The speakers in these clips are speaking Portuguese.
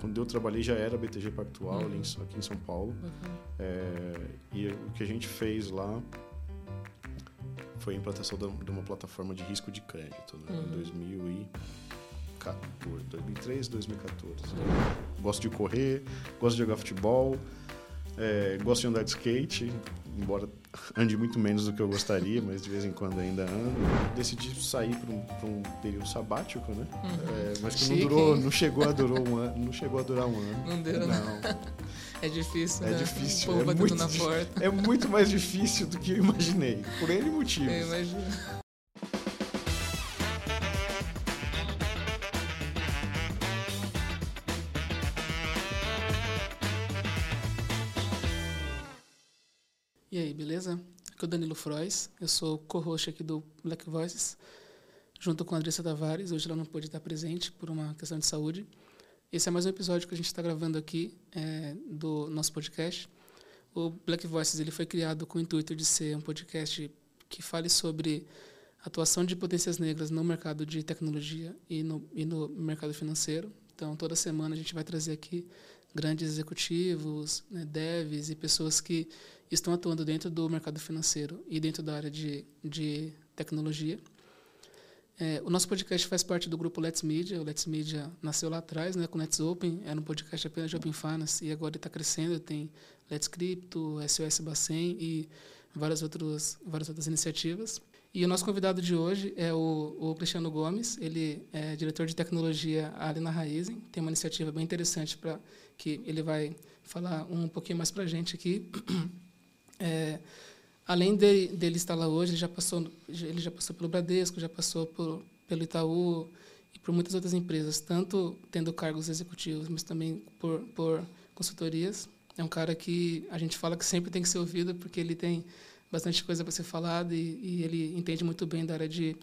quando eu trabalhei já era BTG Pactual uhum. aqui em São Paulo. É, e o que a gente fez lá foi a implantação de uma plataforma de risco de crédito né, uhum. em 2014, 2013, 2014. Né? Gosto de correr, gosto de jogar futebol, é, gosto de andar de skate, embora ande muito menos do que eu gostaria, mas de vez em quando ainda ando. Decidi sair para um, um, período sabático, né? Uhum. É, mas que Chique, não durou, não chegou a durar um ano, não chegou a durar um ano. Não deu, não. É difícil, é né? Difícil, é muito na porta. É muito mais difícil do que eu imaginei, por N motivos. Eu imagino. Frois, eu sou co-host aqui do Black Voices, junto com a Andressa Tavares. Hoje ela não pôde estar presente por uma questão de saúde. Esse é mais um episódio que a gente está gravando aqui é, do nosso podcast. O Black Voices ele foi criado com o intuito de ser um podcast que fale sobre atuação de potências negras no mercado de tecnologia e no, e no mercado financeiro. Então, toda semana a gente vai trazer aqui grandes executivos, né, devs e pessoas que estão atuando dentro do mercado financeiro e dentro da área de, de tecnologia. É, o nosso podcast faz parte do grupo Let's Media. O Let's Media nasceu lá atrás, né, com Let's Open, era um podcast apenas de Open Finance e agora está crescendo. Tem Let's Crypto, SOS Bacen e várias outras, várias outras iniciativas. E o nosso convidado de hoje é o, o Cristiano Gomes. Ele é diretor de tecnologia ali na Raizen. Tem uma iniciativa bem interessante para que ele vai falar um pouquinho mais para a gente aqui. É, além de, dele estar lá hoje, ele já passou, ele já passou pelo Bradesco, já passou por, pelo Itaú e por muitas outras empresas, tanto tendo cargos executivos, mas também por, por consultorias. É um cara que a gente fala que sempre tem que ser ouvido, porque ele tem bastante coisa para ser falada e, e, ele entende muito bem da área de,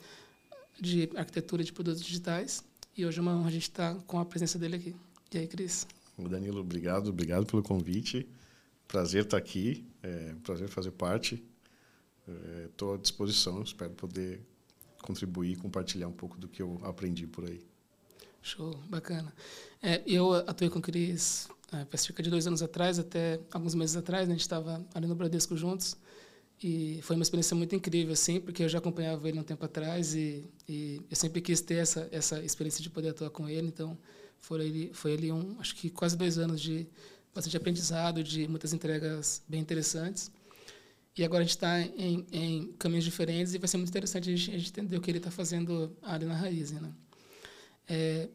de arquitetura de produtos digitais. E hoje é uma honra a gente estar com a presença dele aqui. E aí, Cris? Danilo, obrigado, obrigado pelo convite. Prazer estar aqui, é prazer fazer parte. Estou é, à disposição, espero poder contribuir e compartilhar um pouco do que eu aprendi por aí. Show, bacana. É, eu atuei com o Cris é, faz cerca de dois anos atrás, até alguns meses atrás, né, a gente estava ali no Bradesco juntos. E foi uma experiência muito incrível, assim, porque eu já acompanhava ele um tempo atrás e, e eu sempre quis ter essa, essa experiência de poder atuar com ele. Então, foi ele, foi ele um, acho que quase dois anos de bastante aprendizado, de muitas entregas bem interessantes. E agora a gente está em, em, caminhos diferentes e vai ser muito interessante a gente, a gente entender o que ele está fazendo ali na raiz. Né? É,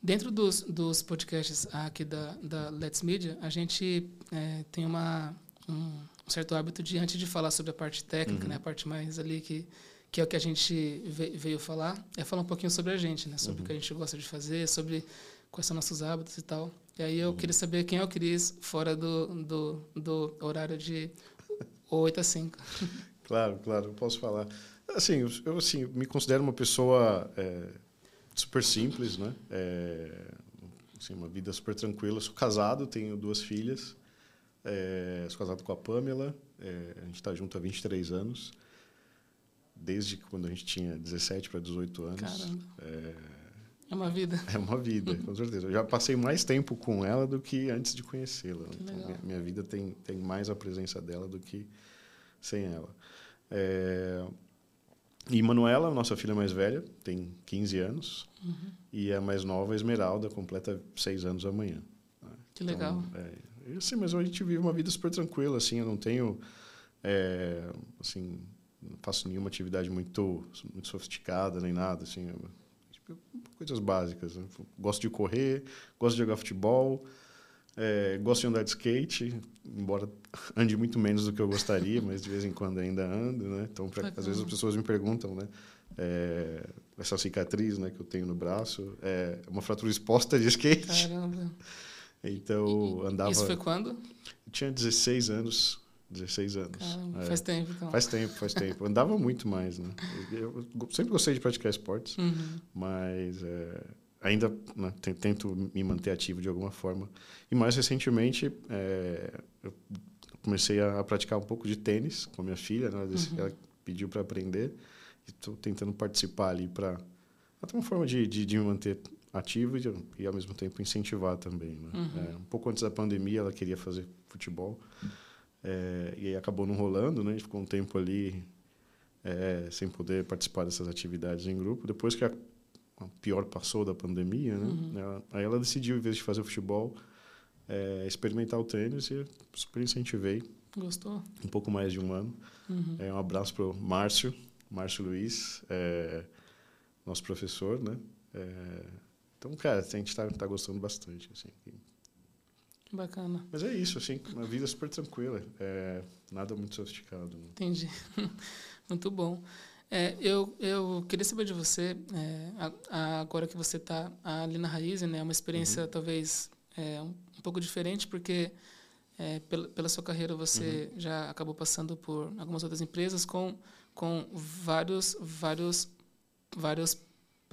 dentro dos, dos podcasts aqui da, da Let's Media, a gente é, tem uma, um, certo hábito de, antes de falar sobre a parte técnica, uhum. né, a parte mais ali que, que é o que a gente veio falar, é falar um pouquinho sobre a gente, né, sobre uhum. o que a gente gosta de fazer, sobre quais são nossos hábitos e tal. E aí eu queria saber quem é o Cris fora do, do, do horário de 8 a 5. Claro, claro, posso falar. Assim, eu assim, me considero uma pessoa é, super simples, né? É, assim, uma vida super tranquila. Sou casado, tenho duas filhas. É, sou casado com a Pamela. É, a gente está junto há 23 anos. Desde quando a gente tinha 17 para 18 anos. Caramba. É, uma vida. É uma vida, com certeza. Eu já passei mais tempo com ela do que antes de conhecê-la. Então, minha, minha, vida tem, tem mais a presença dela do que sem ela. É... E Manuela, nossa filha mais velha, tem 15 anos. Uhum. E a mais nova, Esmeralda, completa 6 anos amanhã. Que então, legal. É, assim, mas a gente vive uma vida super tranquila, assim, eu não tenho... É, assim, não faço nenhuma atividade muito, muito sofisticada, nem nada, assim coisas básicas. Né? Gosto de correr, gosto de jogar futebol, é, gosto de andar de skate, embora ande muito menos do que eu gostaria, mas de vez em quando ainda ando, né? Então, pra, às vezes as pessoas me perguntam, né? É, essa cicatriz, né, que eu tenho no braço, é uma fratura exposta de skate. Caramba. Então, e, andava... Isso foi quando? Eu tinha 16 anos. 16 anos. Caramba, é, faz tempo, então. Faz tempo, faz tempo. Andava muito mais, né? Eu, sempre gostei de praticar esportes, uhum. mas é, ainda né, tento me manter ativo de alguma forma. E mais recentemente, é, eu comecei a praticar um pouco de tênis com a minha filha, né? Uhum. Ela pediu para aprender. Estou tentando participar ali para... Até uma forma de, de, de me manter ativo e, e, ao mesmo tempo incentivar também. Né? Uhum. É, um pouco antes da pandemia, ela queria fazer futebol é, e aí acabou não rolando, né? A gente ficou um tempo ali é, sem poder participar dessas atividades em grupo. Depois que a, a pior passou da pandemia, né? Uhum. Ela, aí ela decidiu, em vez de fazer o futebol, é, experimentar o tênis e super incentivei. Gostou? Um pouco mais de um ano. Uhum. É, um abraço para o Márcio, Márcio Luiz, é, nosso professor, né? É, então, cara, a gente está tá gostando bastante, assim. Bacana. Mas é isso, assim, uma vida super tranquila, é, nada muito sofisticado. Né? Entendi. muito bom. É, eu, eu queria saber de você, é, a, a, agora que você está ali na Raiz, né, é uma experiência uhum. talvez é, um, um, pouco diferente, porque é, pela, pela sua carreira você uhum. já acabou passando por algumas outras empresas com, com vários, vários, vários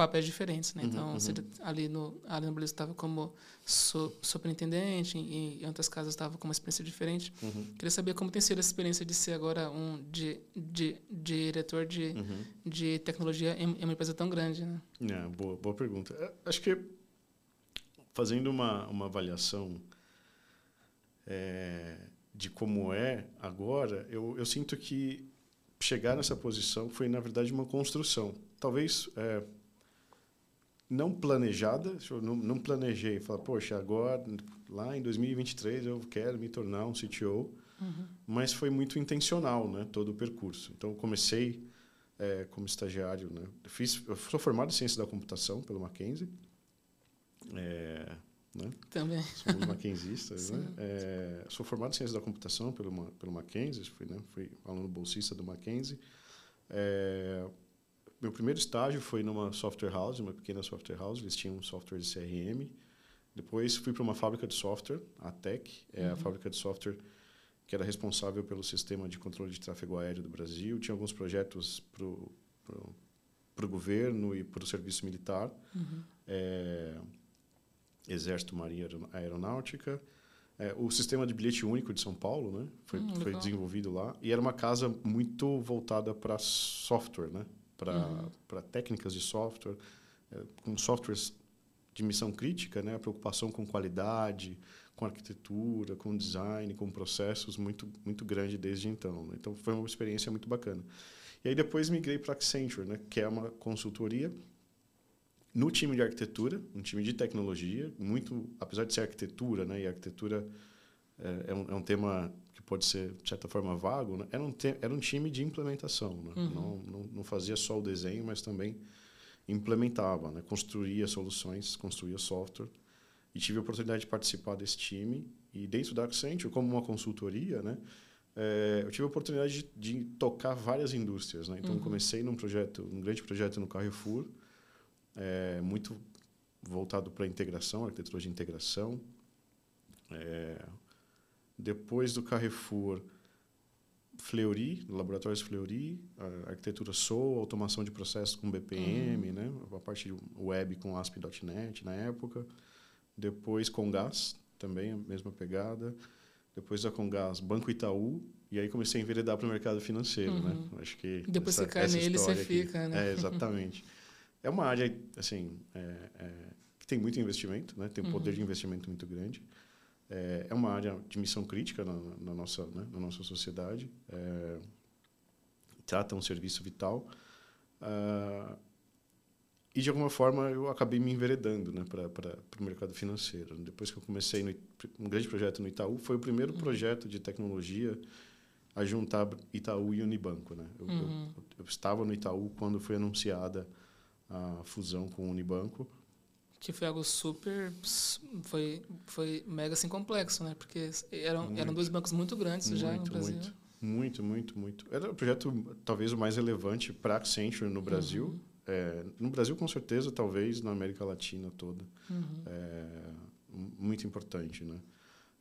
papéis diferentes, né? Uhum, então, uhum. Você, ali no ali no Brasil estava como so, superintendente, e em outras casas estava com uma experiência diferente. Uhum. Queria saber como tem sido a experiência de ser agora um de, de, de diretor de, uhum. de tecnologia em, em, uma empresa tão grande, né? É, boa, boa pergunta. É, acho que fazendo uma, uma avaliação é, de como é agora, eu, eu sinto que chegar nessa posição foi, na verdade, uma construção. Talvez é, não planejada, eu não, não planejei, falar, poxa, agora, lá em 2023 eu quero me tornar um CTO, uhum. mas foi muito intencional, né, todo o percurso. Então, comecei é, como estagiário, né, eu, fiz, eu sou formado em Ciência da Computação pelo Mackenzie, é, né? Também. Somos mackenzistas, né? É, sou formado em Ciência da Computação pelo, pelo Mackenzie, fui, né, fui aluno bolsista do Mackenzie, é, meu primeiro estágio foi numa software house, uma pequena software house, eles tinham um software de CRM. Depois fui para uma fábrica de software, a Tech, é uhum. a fábrica de software que era responsável pelo sistema de controle de tráfego aéreo do Brasil. Tinha alguns projetos para o governo e para o serviço militar, uhum. é, Exército, Marinha Aeronáutica. É, o sistema de bilhete único de São Paulo né, foi, hum, foi desenvolvido lá. E era uma casa muito voltada para software, né? Para uhum. técnicas de software, é, com softwares de missão crítica, né? a preocupação com qualidade, com arquitetura, com design, com processos muito muito grande desde então. Né? Então foi uma experiência muito bacana. E aí depois migrei para Accenture, né? que é uma consultoria no time de arquitetura, um time de tecnologia, muito apesar de ser arquitetura, né? E arquitetura é, é, um, é um tema pode ser de certa forma vago, né? era, um era um time de implementação. Né? Uhum. Não, não, não, fazia só o desenho, mas também implementava, né? construía soluções, construía software. E tive a oportunidade de participar desse time. E dentro da Accenture, como uma consultoria, né? É, eu tive a oportunidade de, de, tocar várias indústrias. Né? Então, uhum. comecei num projeto, um grande projeto no Carrefour, é, muito voltado para integração, arquitetura de integração. É, depois do Carrefour, Fleury, Laboratórios Fleury, arquitetura Soul, automação de processos com BPM, uhum. né? a parte web com ASP.NET na época. Depois Congás, também a mesma pegada. Depois da Congás, Banco Itaú. E aí comecei a enveredar para o mercado financeiro, né? uhum. né? Acho que Depois essa, você cai nele, você aqui, fica, né? É, exatamente. é uma área, assim, é, é, que tem muito investimento, né? Tem um poder uhum. de investimento muito grande. É, é uma área de missão crítica na, na nossa, né, na nossa sociedade. É, trata um serviço vital. Uh, e, de alguma forma, eu acabei me enveredando né, para o mercado financeiro. Depois que eu comecei no, um grande projeto no Itaú, foi o primeiro uhum. projeto de tecnologia a juntar Itaú e Unibanco. Né? Eu, uhum. eu, eu, estava no Itaú quando foi anunciada a fusão com o Unibanco que foi algo super foi foi mega assim complexo né? Porque eram muito, eram dois bancos muito grandes muito, já no Brasil muito. Muito muito muito. Era o projeto talvez o mais relevante para a Accenture no Brasil. Uhum. é, no Brasil com certeza talvez na América Latina toda. Uhum. é, muito importante né?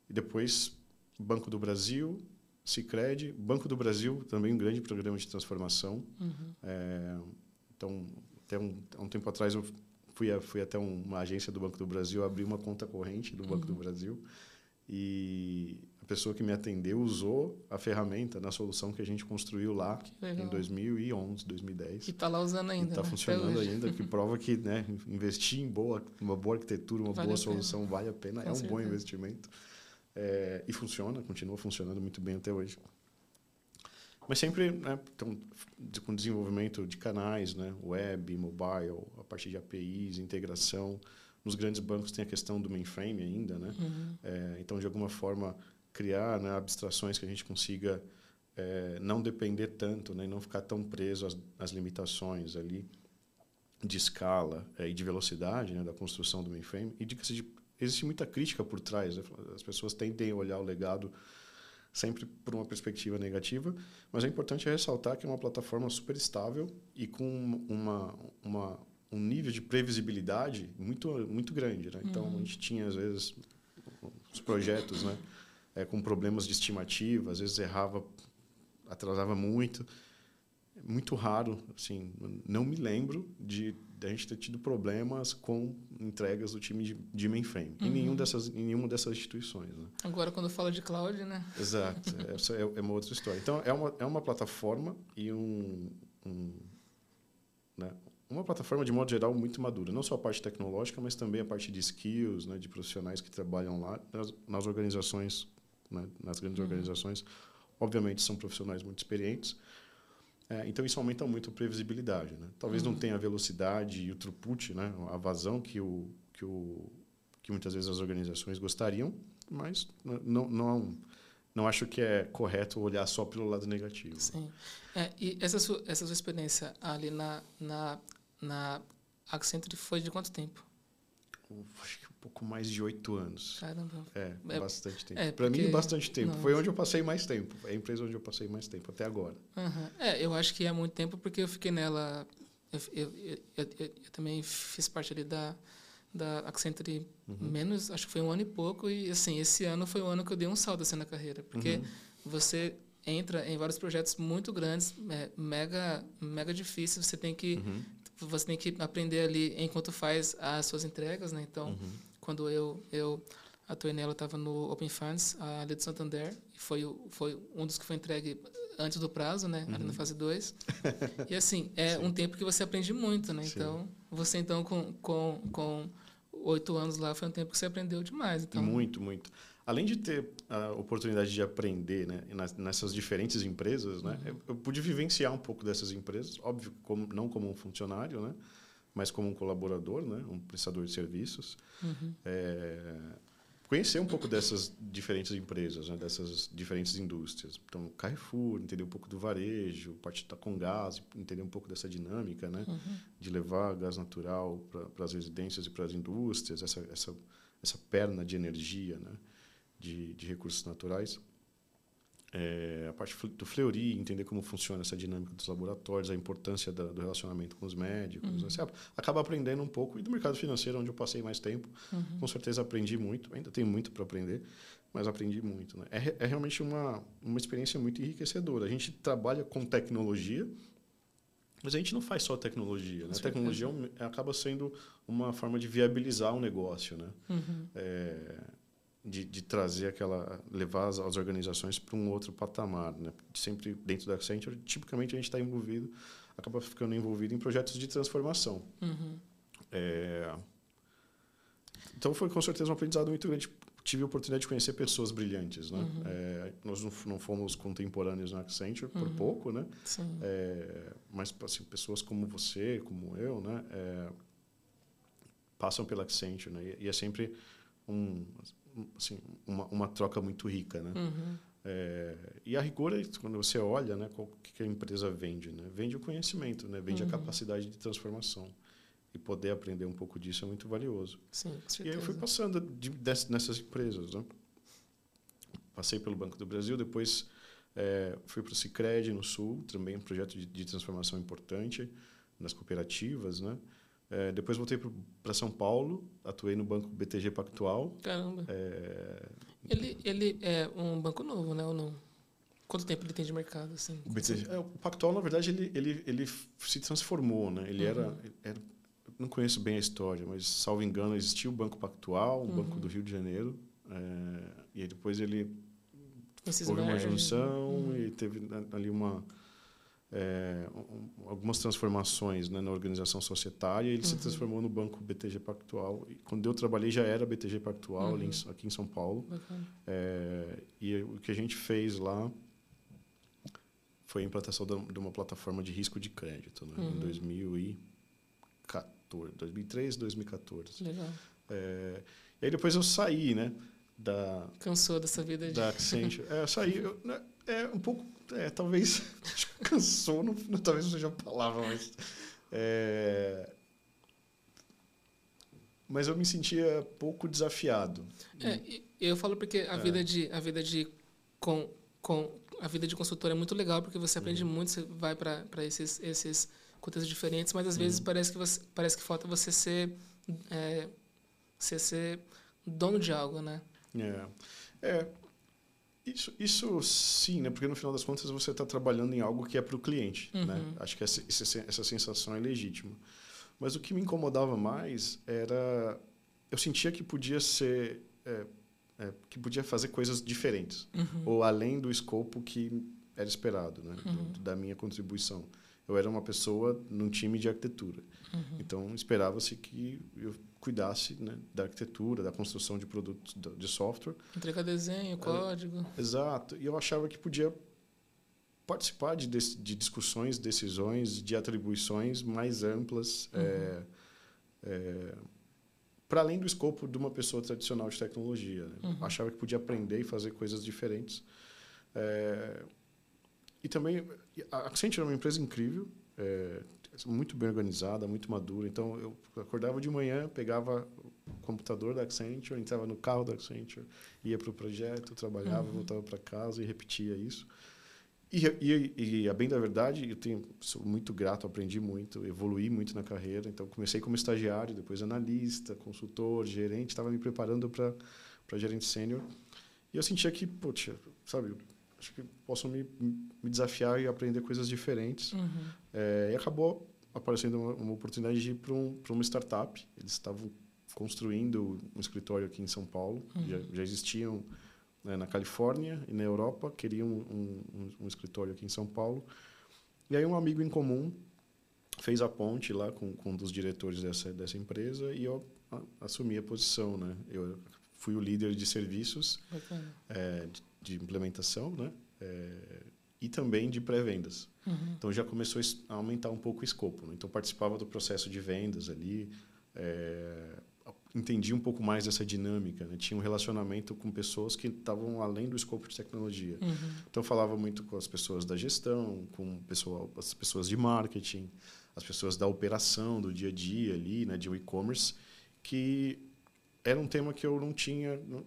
E depois Banco do Brasil Sicredi. Banco do Brasil também um grande programa de transformação. Uhum. é, então até um, um tempo atrás eu fui, a, fui até uma agência do Banco do Brasil, abri uma conta corrente do Banco uhum. do Brasil. E a pessoa que me atendeu usou a ferramenta na solução que a gente construiu lá em 2011, 2010. E está lá usando ainda. Está né? funcionando ainda, que prova que né, investir em boa, uma boa arquitetura, uma Vale boa solução vale a pena. Com é um bom certeza. investimento. É, e funciona, continua funcionando muito bem até hoje. Mas sempre né, então, com desenvolvimento de canais, né, web, mobile, a partir de APIs, integração. Nos grandes bancos tem a questão do mainframe ainda, né? Uhum. É, então, de alguma forma, criar né, abstrações que a gente consiga é, não depender tanto né, e não ficar tão preso às, às limitações ali de escala é, e de velocidade né, da construção do mainframe. E diga-se de, existe muita crítica por trás. né? As pessoas tendem a olhar o legado sempre por uma perspectiva negativa, mas é importante ressaltar que é uma plataforma super estável e com uma, uma, um nível de previsibilidade muito, muito grande. Né? Então, a gente tinha, às vezes, os projetos né, é, com problemas de estimativa, às vezes errava, atrasava muito. É muito raro, assim, não me lembro de, a gente ter tido problemas com entregas do time de, de mainframe em, nenhum dessas, em nenhuma dessas instituições. Né? Agora, quando fala de cloud, né? Exato, essa é, é uma outra história. Então, é uma, é uma plataforma e um, um né, uma plataforma de modo geral muito madura, não só a parte tecnológica, mas também a parte de skills, né, de profissionais que trabalham lá nas, nas organizações, né, nas grandes organizações, obviamente são profissionais muito experientes. É, então isso aumenta muito a previsibilidade, né? Talvez não tenha a velocidade e o throughput, né, a vazão que o que o que muitas vezes as organizações gostariam, mas não não não acho que é correto olhar só pelo lado negativo. Sim. É, e essa sua, essa sua experiência ali na, na, na Accenture foi de quanto tempo? Acho que pouco mais de oito anos. Caramba. É, É, bastante tempo. é, Para mim, bastante tempo. não. Foi onde eu passei mais tempo. É a empresa onde eu passei mais tempo até agora. Aham. É, eu acho que é muito tempo porque eu fiquei nela. Eu, eu, eu, eu- também fiz parte ali da, da Accenture menos, acho que foi um ano e pouco. E assim, esse ano foi o ano que eu dei um salto assim na carreira. Porque Uhum. você entra em vários projetos muito grandes, é, mega, mega difíceis. Você tem que Uhum. você tem que aprender ali enquanto faz as suas entregas, né? Então, Uhum. Quando eu eu atuei nela, estava no Open Funds, ali do Santander, e foi foi um dos que foi entregue antes do prazo, né? Ali na fase 2. e assim, é um tempo que você aprende muito, né? Sim. Então, você então com com com oito anos lá foi um tempo que você aprendeu demais, então. Muito, muito. Além de ter a oportunidade de aprender né, nessas diferentes empresas, né, eu, eu pude vivenciar um pouco dessas empresas, óbvio, como, não como um funcionário, né, mas como um colaborador, né, um prestador de serviços. Uhum. É, conhecer um pouco dessas diferentes empresas, né, dessas diferentes indústrias. Então, Carrefour, entender um pouco do varejo, parte da Congás, entender um pouco dessa dinâmica, né, Uhum. de levar gás natural para as residências e para as indústrias, essa, essa, essa perna de energia, né, de, de recursos naturais. É, a parte do Fleury, entender como funciona essa dinâmica dos laboratórios, a importância da, do relacionamento com os médicos. né? Você acaba aprendendo um pouco. E do mercado financeiro, onde eu passei mais tempo, com certeza aprendi muito. Ainda tenho muito para aprender, mas aprendi muito. Né? É, é realmente uma, uma experiência muito enriquecedora. A gente trabalha com tecnologia, mas a gente não faz só tecnologia. Né? A tecnologia é acaba sendo uma forma de viabilizar um negócio, né? Uhum. É, de, de trazer aquela levar as, as organizações para um outro patamar, né? Sempre dentro da Accenture, tipicamente a gente está envolvido, acaba ficando envolvido em projetos de transformação. Uhum. É, então foi com certeza um aprendizado muito grande. Tive a oportunidade de conhecer pessoas brilhantes, né? Uhum. É, nós não, não fomos contemporâneos na Accenture por pouco, né? Sim. É, mas assim, pessoas como você, como eu, né, é, passam pela Accenture, né, e, e é sempre um, assim, uma, uma troca muito rica, né. Uhum. É, e a rigor, é quando você olha, né, qual que a empresa vende, né, vende o conhecimento, né, vende Uhum. a capacidade de transformação e poder aprender um pouco disso é muito valioso. Sim, com E aí eu fui passando de, dess- nessas empresas, né? Passei pelo Banco do Brasil, depois eh, fui para o Cicred no Sul, também um projeto de, de transformação importante nas cooperativas, né? Eh, depois voltei para São Paulo, atuei no Banco BTG Pactual. Caramba. eh, Ele, ele é um banco novo, né? Ou não? Quanto tempo ele tem de mercado, assim? o, BTG, é, o Pactual, na verdade, ele, ele, ele se transformou, né? Ele era, era... Não conheço bem a história, mas, salvo engano, existia o Banco Pactual, um banco do Rio de Janeiro, É, e aí depois ele Esses houve uma junção uhum. e teve ali uma é, um- algumas transformações né, na organização societária. Ele se Uhum. transformou no banco BTG Pactual. E quando eu trabalhei já era BTG Pactual em Uhum. Aqui em São Paulo. É, e o que a gente fez lá foi a implantação de uma plataforma de risco de crédito né, Uhum. em 2014, 2003, 2014. Legal. É, e aí depois eu saí, né, da Cansou dessa vida de. da Accenture. É, saí, eu, né, é um pouco, é, talvez cansou, não, talvez não seja a palavra, mas é, mas eu me sentia pouco desafiado. É, eu falo porque a É. vida de a vida de com, com a vida de consultor é muito legal porque você aprende Uhum. muito, você vai para esses esses contextos diferentes, mas às vezes Uhum. parece que você parece que falta você ser é, você ser dono de algo, né? É, é isso, isso sim, né? Porque no final das contas você está trabalhando em algo que é para o cliente, né? Uhum. Acho que essa, essa sensação é legítima. Mas o que me incomodava mais era eu sentia que podia ser é, é, que podia fazer coisas diferentes Uhum. ou além do escopo que era esperado, né? do- Uhum. da minha contribuição. Eu era uma pessoa num time de arquitetura. Uhum. Então, esperava-se que eu cuidasse né, da arquitetura, da construção de produtos de software. Entregar desenho, código. Exato. E eu achava que podia participar de, de discussões, decisões, de atribuições mais amplas, é, para além do escopo de uma pessoa tradicional de tecnologia. né? Uhum. Achava que podia aprender e fazer coisas diferentes. É, e também, a Accenture é uma empresa incrível, é, muito bem organizada, muito madura. Então, eu acordava de manhã, pegava o computador da Accenture, entrava no carro da Accenture, ia para o projeto, trabalhava, Uhum. voltava para casa e repetia isso. E, e, e, a bem da verdade, eu tenho, sou muito grato, aprendi muito, evoluí muito na carreira. Então, comecei como estagiário, depois analista, consultor, gerente, estava me preparando para gerente sênior. E eu sentia que, poxa, sabe, acho que posso me, me desafiar e aprender coisas diferentes. Uhum. É, e acabou aparecendo uma, uma oportunidade de ir para um, uma startup. Eles estavam construindo um escritório aqui em São Paulo, Uhum. já, já existiam né, na Califórnia e na Europa, queriam um, um, um, escritório aqui em São Paulo. E aí um amigo em comum fez a ponte lá com, com um dos diretores dessa, dessa empresa e eu assumi a posição. Né? Eu fui o líder de serviços é, de, de, implementação né? É, e também de pré-vendas. Uhum. Então já começou a aumentar um pouco o escopo. Né? Então participava do processo de vendas ali, é, entendi um pouco mais dessa dinâmica. Né? Tinha um relacionamento com pessoas que estavam além do escopo de tecnologia. Uhum. Então falava muito com as pessoas da gestão, com pessoal, as pessoas de marketing, as pessoas da operação do dia a dia ali, né, de e-commerce, que era um tema que eu não tinha não,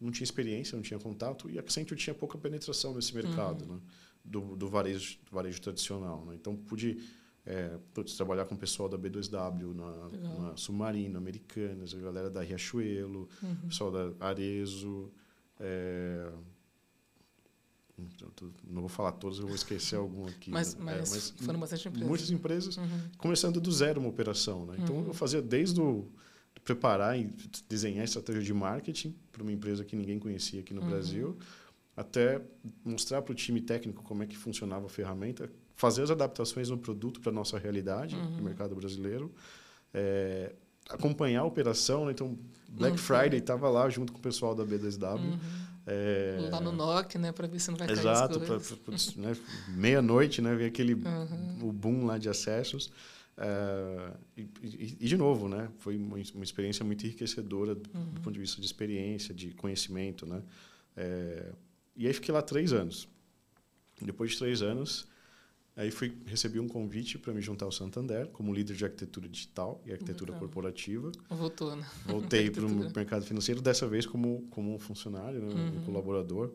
não tinha experiência, não tinha contato e a Accenture tinha pouca penetração nesse mercado, Uhum. né, do, do varejo do varejo tradicional. Né? Então pude é, putz, trabalhar com o pessoal da B2W, na, na Submarino, Americanas, a galera da Riachuelo, uhum. pessoal da Arezo. É... Não vou falar todos, eu vou esquecer algum aqui. Mas, né? mas, é, mas foram bastante empresas. Muitas empresas, uhum. começando do zero uma operação. Né? Então, Uhum. eu fazia desde o preparar e desenhar estratégia de marketing para uma empresa que ninguém conhecia aqui no Uhum. Brasil, até mostrar para o time técnico como é que funcionava a ferramenta, fazer as adaptações no produto para a nossa realidade, Uhum. no mercado brasileiro, é, acompanhar a operação. Né? Então, Black Uhum. Friday estava lá junto com o pessoal da B2W. Uhum. É... Lá no NOC, né, para ver se não vai cair Exato, pra, pra, né, meia-noite, né, ver aquele Uhum. o boom lá de acessos. É, e, e, e, de novo, né, foi uma, uma experiência muito enriquecedora do, Uhum. do ponto de vista de experiência, de conhecimento, né. É, e aí fiquei lá três anos. Depois de três anos, aí fui recebi um convite para me juntar ao Santander como líder de arquitetura digital e arquitetura corporativa. Voltou, né? Voltei para o mercado financeiro, dessa vez como, como um funcionário, né, um Uhum. colaborador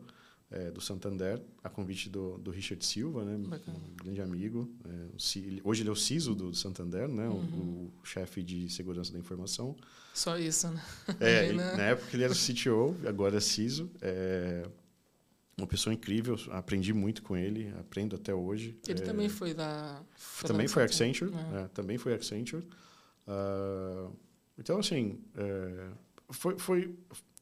é, do Santander, a convite do, do Richard Silva, né, Bacana. um grande amigo. É, o hoje ele é o CISO do Santander, né, o- Uhum. o, chefe de segurança da informação. Só isso, né? É, ele- né? na época ele era CTO, agora é CISO. É, uma pessoa incrível, aprendi muito com ele, aprendo até hoje. Ele É, também foi da... Foi também lá foi Accenture, Santander. é, também foi Accenture. Ah, então, assim, é, foi, foi,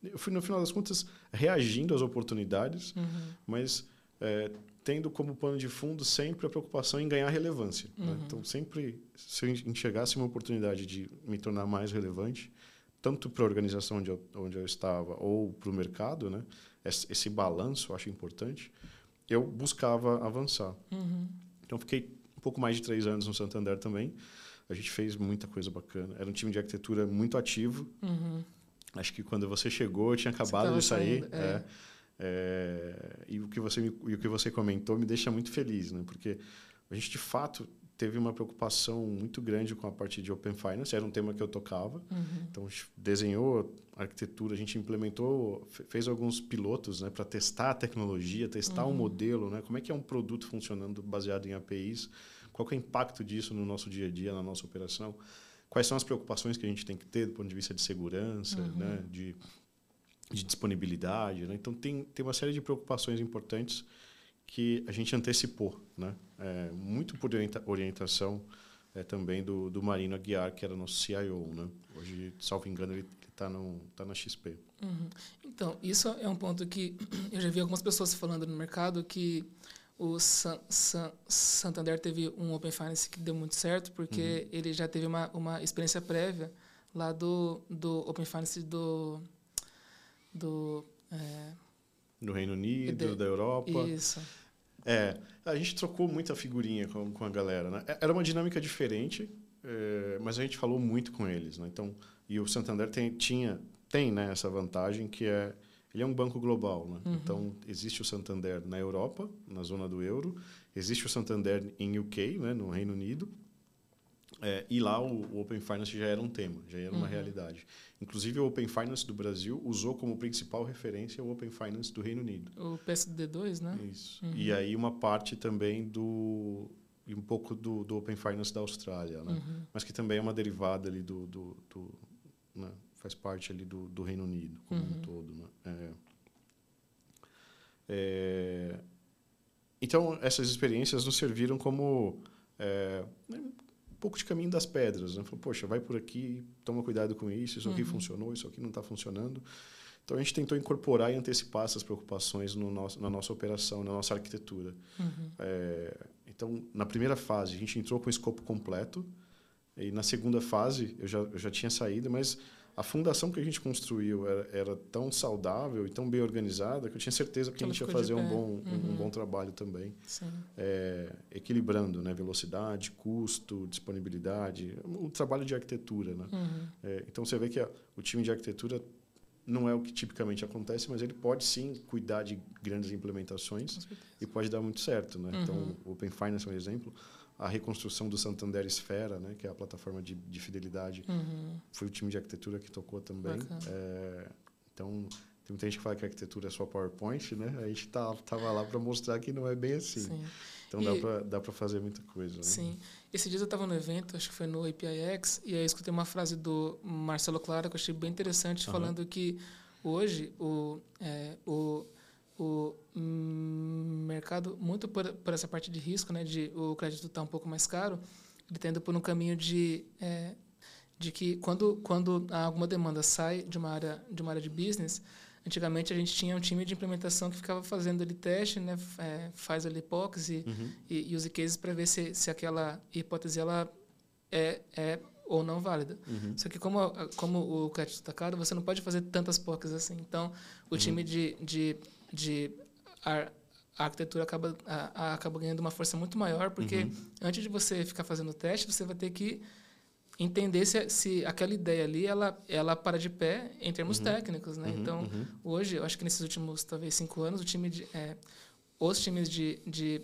eu fui no final das contas reagindo às oportunidades, uhum. mas é, tendo como pano de fundo sempre a preocupação em ganhar relevância. Né? Uhum. Né? Então, sempre, se eu enxergasse uma oportunidade de me tornar mais relevante, tanto para a organização onde eu, onde eu estava ou para o mercado, né? Esse, balanço eu acho importante, eu buscava avançar. Uhum. Então, fiquei um pouco mais de três anos no Santander também. A gente fez muita coisa bacana. Era um time de arquitetura muito ativo. Uhum. Acho que quando você chegou, eu tinha acabado de sair. Saindo, é. É, é, e, o que você me, e o que você comentou me deixa muito feliz, né? Porque a gente, de fato, teve uma preocupação muito grande com a parte de Open Finance. Era um tema que eu tocava. Uhum. Então, a gente desenhou arquitetura, a gente implementou, fez alguns pilotos né, para testar a tecnologia, testar o uhum. um modelo, né? Como é que é um produto funcionando baseado em APIs? Qual é o impacto disso no nosso dia a dia, na nossa operação? Quais são as preocupações que a gente tem que ter do ponto de vista de segurança, uhum. né? de de disponibilidade. Né? Então, tem, tem uma série de preocupações importantes que a gente antecipou, né? É, muito por orientação é, também do, do Marino Aguiar, que era nosso CIO. Né? Hoje, salvo engano, ele está tá na XP. Uhum. Então, isso é um ponto que eu já vi algumas pessoas falando no mercado que o San, San, Santander teve um Open Finance que deu muito certo, porque uhum. ele já teve uma, uma experiência prévia lá do, do Open Finance do do é, do Reino Unido, de, da Europa. Isso. É, a gente trocou muita figurinha com, com a galera, né? É, era uma dinâmica diferente, é, mas a gente falou muito com eles, né? Então, e o Santander tem, tinha, tem, né, essa vantagem que é ele é um banco global, né? Uhum. Então existe o Santander na Europa, na zona do euro, existe o Santander em UK, né, no Reino Unido, é, e lá o, o, Open Finance já era um tema, já era uma uhum. realidade. Inclusive, o Open Finance do Brasil usou como principal referência o Open Finance do Reino Unido. O PSD2, né? Isso. Uhum. E aí uma parte também do... e um pouco do, do Open Finance da Austrália, né? Uhum. Mas que também é uma derivada ali do... do, do né? Faz parte ali do, do Reino Unido como um uhum. todo, né? É, é, então, essas experiências nos serviram como... Pouco de caminho das pedras. Né? Falou, poxa, vai por aqui, toma cuidado com isso, isso aqui uhum. funcionou, isso aqui não está funcionando. Então a gente tentou incorporar e antecipar essas preocupações no nosso, na nossa operação, na nossa arquitetura. Uhum. É, então, na primeira fase, a gente entrou com o escopo completo. E na segunda fase, eu já, eu já tinha saído, mas a fundação que a gente construiu era, era, tão saudável e tão bem organizada que eu tinha certeza que, a gente ia fazer um bom, uhum. um, bom trabalho também. É, equilibrando né? velocidade, custo, disponibilidade, um trabalho de arquitetura. Né? Uhum. É, então você vê que a, o time de arquitetura não é o que tipicamente acontece, mas ele pode sim cuidar de grandes implementações e pode dar muito certo. Né? Uhum. Então, o Open Finance é um exemplo a reconstrução do Santander Esfera, né, que é a plataforma de, de fidelidade, uhum. foi o time de arquitetura que tocou também. É, então, tem muita gente que fala que a arquitetura é só PowerPoint, né? A gente tá, tava lá para mostrar que não é bem assim. Sim. Então, e, dá para fazer muita coisa. Né? Sim. Esse dia eu estava no evento, acho que foi no APIX, e aí eu escutei uma frase do Marcelo Clara que eu achei bem interessante, uhum. falando que hoje o, é, o o mercado, muito por, por, essa parte de risco, né, de o crédito estar tá um pouco mais caro, ele está indo por um caminho de, é, de que quando, quando alguma demanda sai de uma, área, de uma área de business, antigamente a gente tinha um time de implementação que ficava fazendo ali teste, né, é, faz ali hipótese uhum. e, e use cases para ver se, se aquela hipótese ela é, é ou não válida. Uhum. Só que como, como o crédito está caro, você não pode fazer tantas POCs assim. Então, o uhum. time de, de de a, a arquitetura acaba, a, a, acaba ganhando uma força muito maior, porque uhum. antes de você ficar fazendo o teste, você vai ter que entender se, se aquela ideia ali ela, ela para de pé em termos uhum. técnicos. Né? Uhum. Então, uhum. hoje, eu acho que nesses últimos, talvez, cinco anos, o time de, é, os times de, de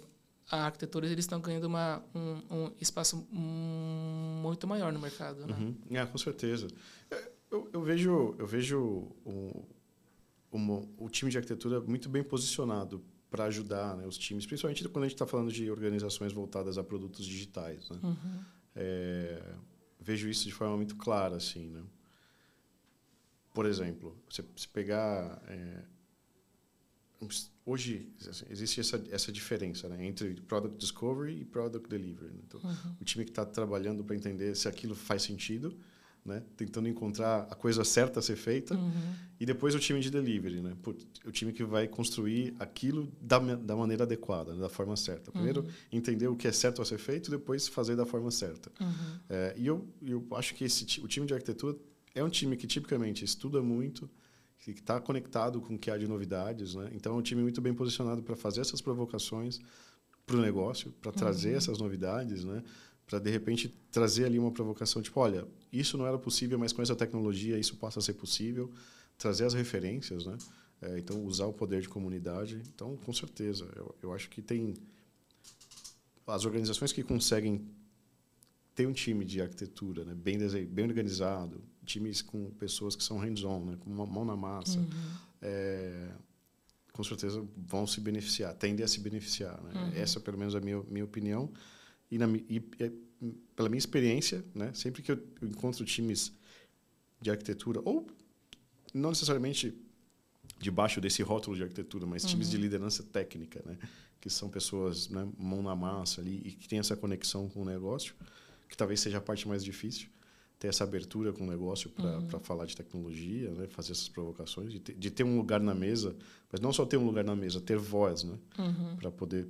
arquitetura eles estão ganhando uma, um, um espaço muito maior no mercado. Né? Uhum. É, com certeza. Eu, eu vejo, eu vejo uma, o time de arquitetura muito bem posicionado para ajudar né, os times, principalmente quando a gente está falando de organizações voltadas a produtos digitais. Né? Uhum. É, vejo isso de forma muito clara, assim, né? Por exemplo, você, você pegar é, hoje assim, existe essa, essa diferença né, entre product discovery e product delivery. Né? Então, uhum. o time que está trabalhando para entender se aquilo faz sentido né? Tentando encontrar a coisa certa a ser feita. Uhum. E depois o time de delivery, né? O time que vai construir aquilo da, da maneira adequada, né? da forma certa. Primeiro, Uhum. entender o que é certo a ser feito, depois fazer da forma certa. Uhum. É, e eu, eu acho que esse, o time de arquitetura é um time que tipicamente estuda muito, que está conectado com o que há de novidades, né? Então é um time muito bem posicionado para fazer essas provocações para o negócio, para trazer Uhum. essas novidades, né? Para de repente trazer ali uma provocação tipo, olha, isso não era possível, mas com essa tecnologia isso passa a ser possível. Trazer as referências, né? É, então usar o poder de comunidade. Então, com certeza, eu, eu acho que tem as organizações que conseguem ter um time de arquitetura né, bem, bem organizado, times com pessoas que são hands-on, né, com uma mão na massa, Uhum. é, com certeza vão se beneficiar, tendem a se beneficiar. Né? Uhum. Essa, pelo menos, é a minha, minha opinião. E, na, e, pela minha experiência, né, sempre que eu encontro times de arquitetura, ou não necessariamente debaixo desse rótulo de arquitetura, mas times de liderança técnica, né? que são pessoas né, mão na massa ali e que tem essa conexão com o negócio, que talvez seja a parte mais difícil, ter essa abertura com o negócio para falar de tecnologia, né? fazer essas provocações, de ter, de ter um lugar na mesa, mas não só ter um lugar na mesa, ter voz, né? Uhum. para poder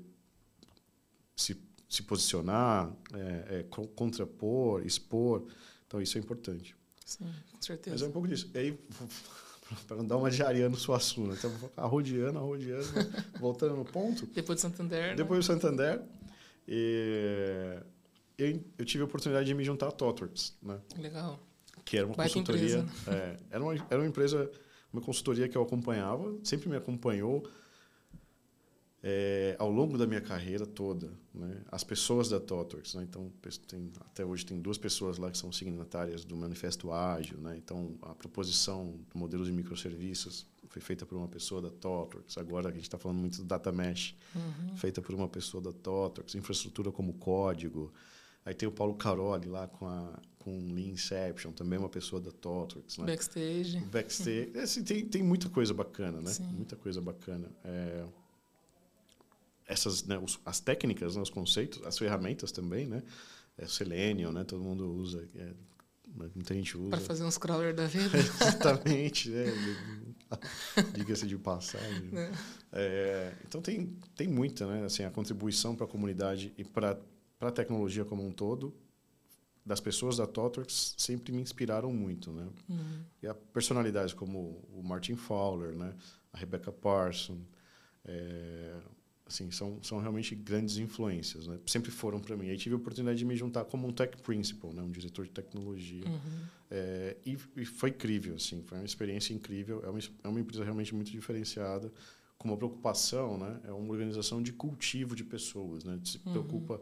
se, se posicionar, é, é, co- contrapor, expor. Então, isso é importante. Sim, com Mas é certeza. um pouco disso. E aí, para não dar uma de Ariano Suassuna, então, arrodeando, arrodeando, voltando no ponto. Depois de Santander. né? Depois do Santander, e, eu, eu tive a oportunidade de me juntar à Totworks, né? Legal. que era uma Baita consultoria. empresa, é, era, uma, era uma empresa, uma consultoria que eu acompanhava, sempre me acompanhou é, ao longo da minha carreira toda. Né? As pessoas da Totworks, né? então tem, até hoje tem duas pessoas lá que são signatárias do Manifesto Ágil, né? então a proposição do modelo de microserviços foi feita por uma pessoa da Totworks. Agora a gente está falando muito do Data Mesh, Uhum. feita por uma pessoa da Totworks, infraestrutura como código. Aí tem o Paulo Caroli lá com a com Lean Inception, também uma pessoa da Totworks, né? Backstage. Backstage, assim, tem, tem muita coisa bacana, né? Sim. Muita coisa bacana. É, essas, né, os- as técnicas, né, os conceitos, as ferramentas também, né? É, Selenium, né? Todo mundo usa, é, muita gente usa. Para fazer uns crawler da vida. Exatamente, né? Diga-se de passagem. né? É, então tem, tem muita, né? Assim, a contribuição para a comunidade e para a tecnologia como um todo das pessoas da Totworks sempre me inspiraram muito, né? Uhum. E a personalidades como o Martin Fowler, né? A Rebecca Parson, é, assim, são, são realmente grandes influências, né? Sempre foram para mim. Aí tive a oportunidade de me juntar como um tech principal, né? Um diretor de tecnologia. Uhum. É, e, e foi incrível, assim, foi uma experiência incrível. É uma, é uma empresa realmente muito diferenciada, com uma preocupação, né? É uma organização de cultivo de pessoas, né? Se Uhum. preocupa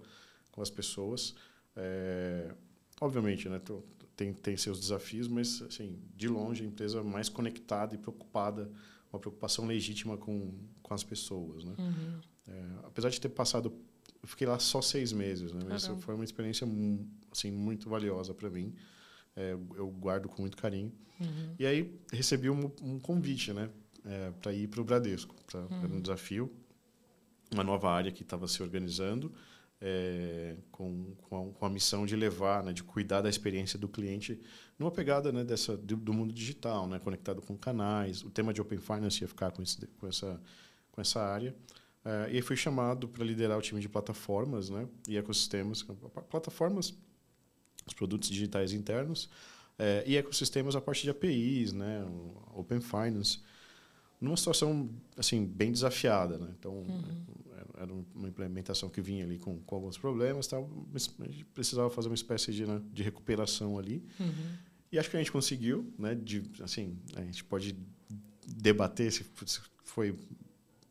com as pessoas. É, obviamente, né? tô- tem, tem seus desafios, mas, assim, de longe, a empresa mais conectada e preocupada, uma preocupação legítima com, com as pessoas, né? Uhum. É, apesar de ter passado, eu fiquei lá só seis meses, né? Mas Caramba. foi uma experiência mu- assim muito valiosa para mim. É, eu- guardo com muito carinho. Uhum. E aí recebi um, um convite, né, para ir para o Bradesco. Pra, Era um desafio, uma nova área que estava se organizando é, com, com a, com, a, missão de levar, né, de cuidar da experiência do cliente numa pegada né, dessa do, do mundo digital, né, conectado com canais. O tema de Open Finance ia ficar com, esse, com essa com essa área. Uh, e aí fui chamado para liderar o time de plataformas né, e ecossistemas. Plataformas, os produtos digitais internos, uh, e ecossistemas a partir de APIs, né, Open Finance, numa situação assim bem desafiada. Né? Então, uhum. era uma implementação que vinha ali com, com alguns problemas, tal, mas a gente precisava fazer uma espécie de, né, de recuperação ali. Uhum. E acho que a gente conseguiu. Né, de, assim, a gente pode debater se foi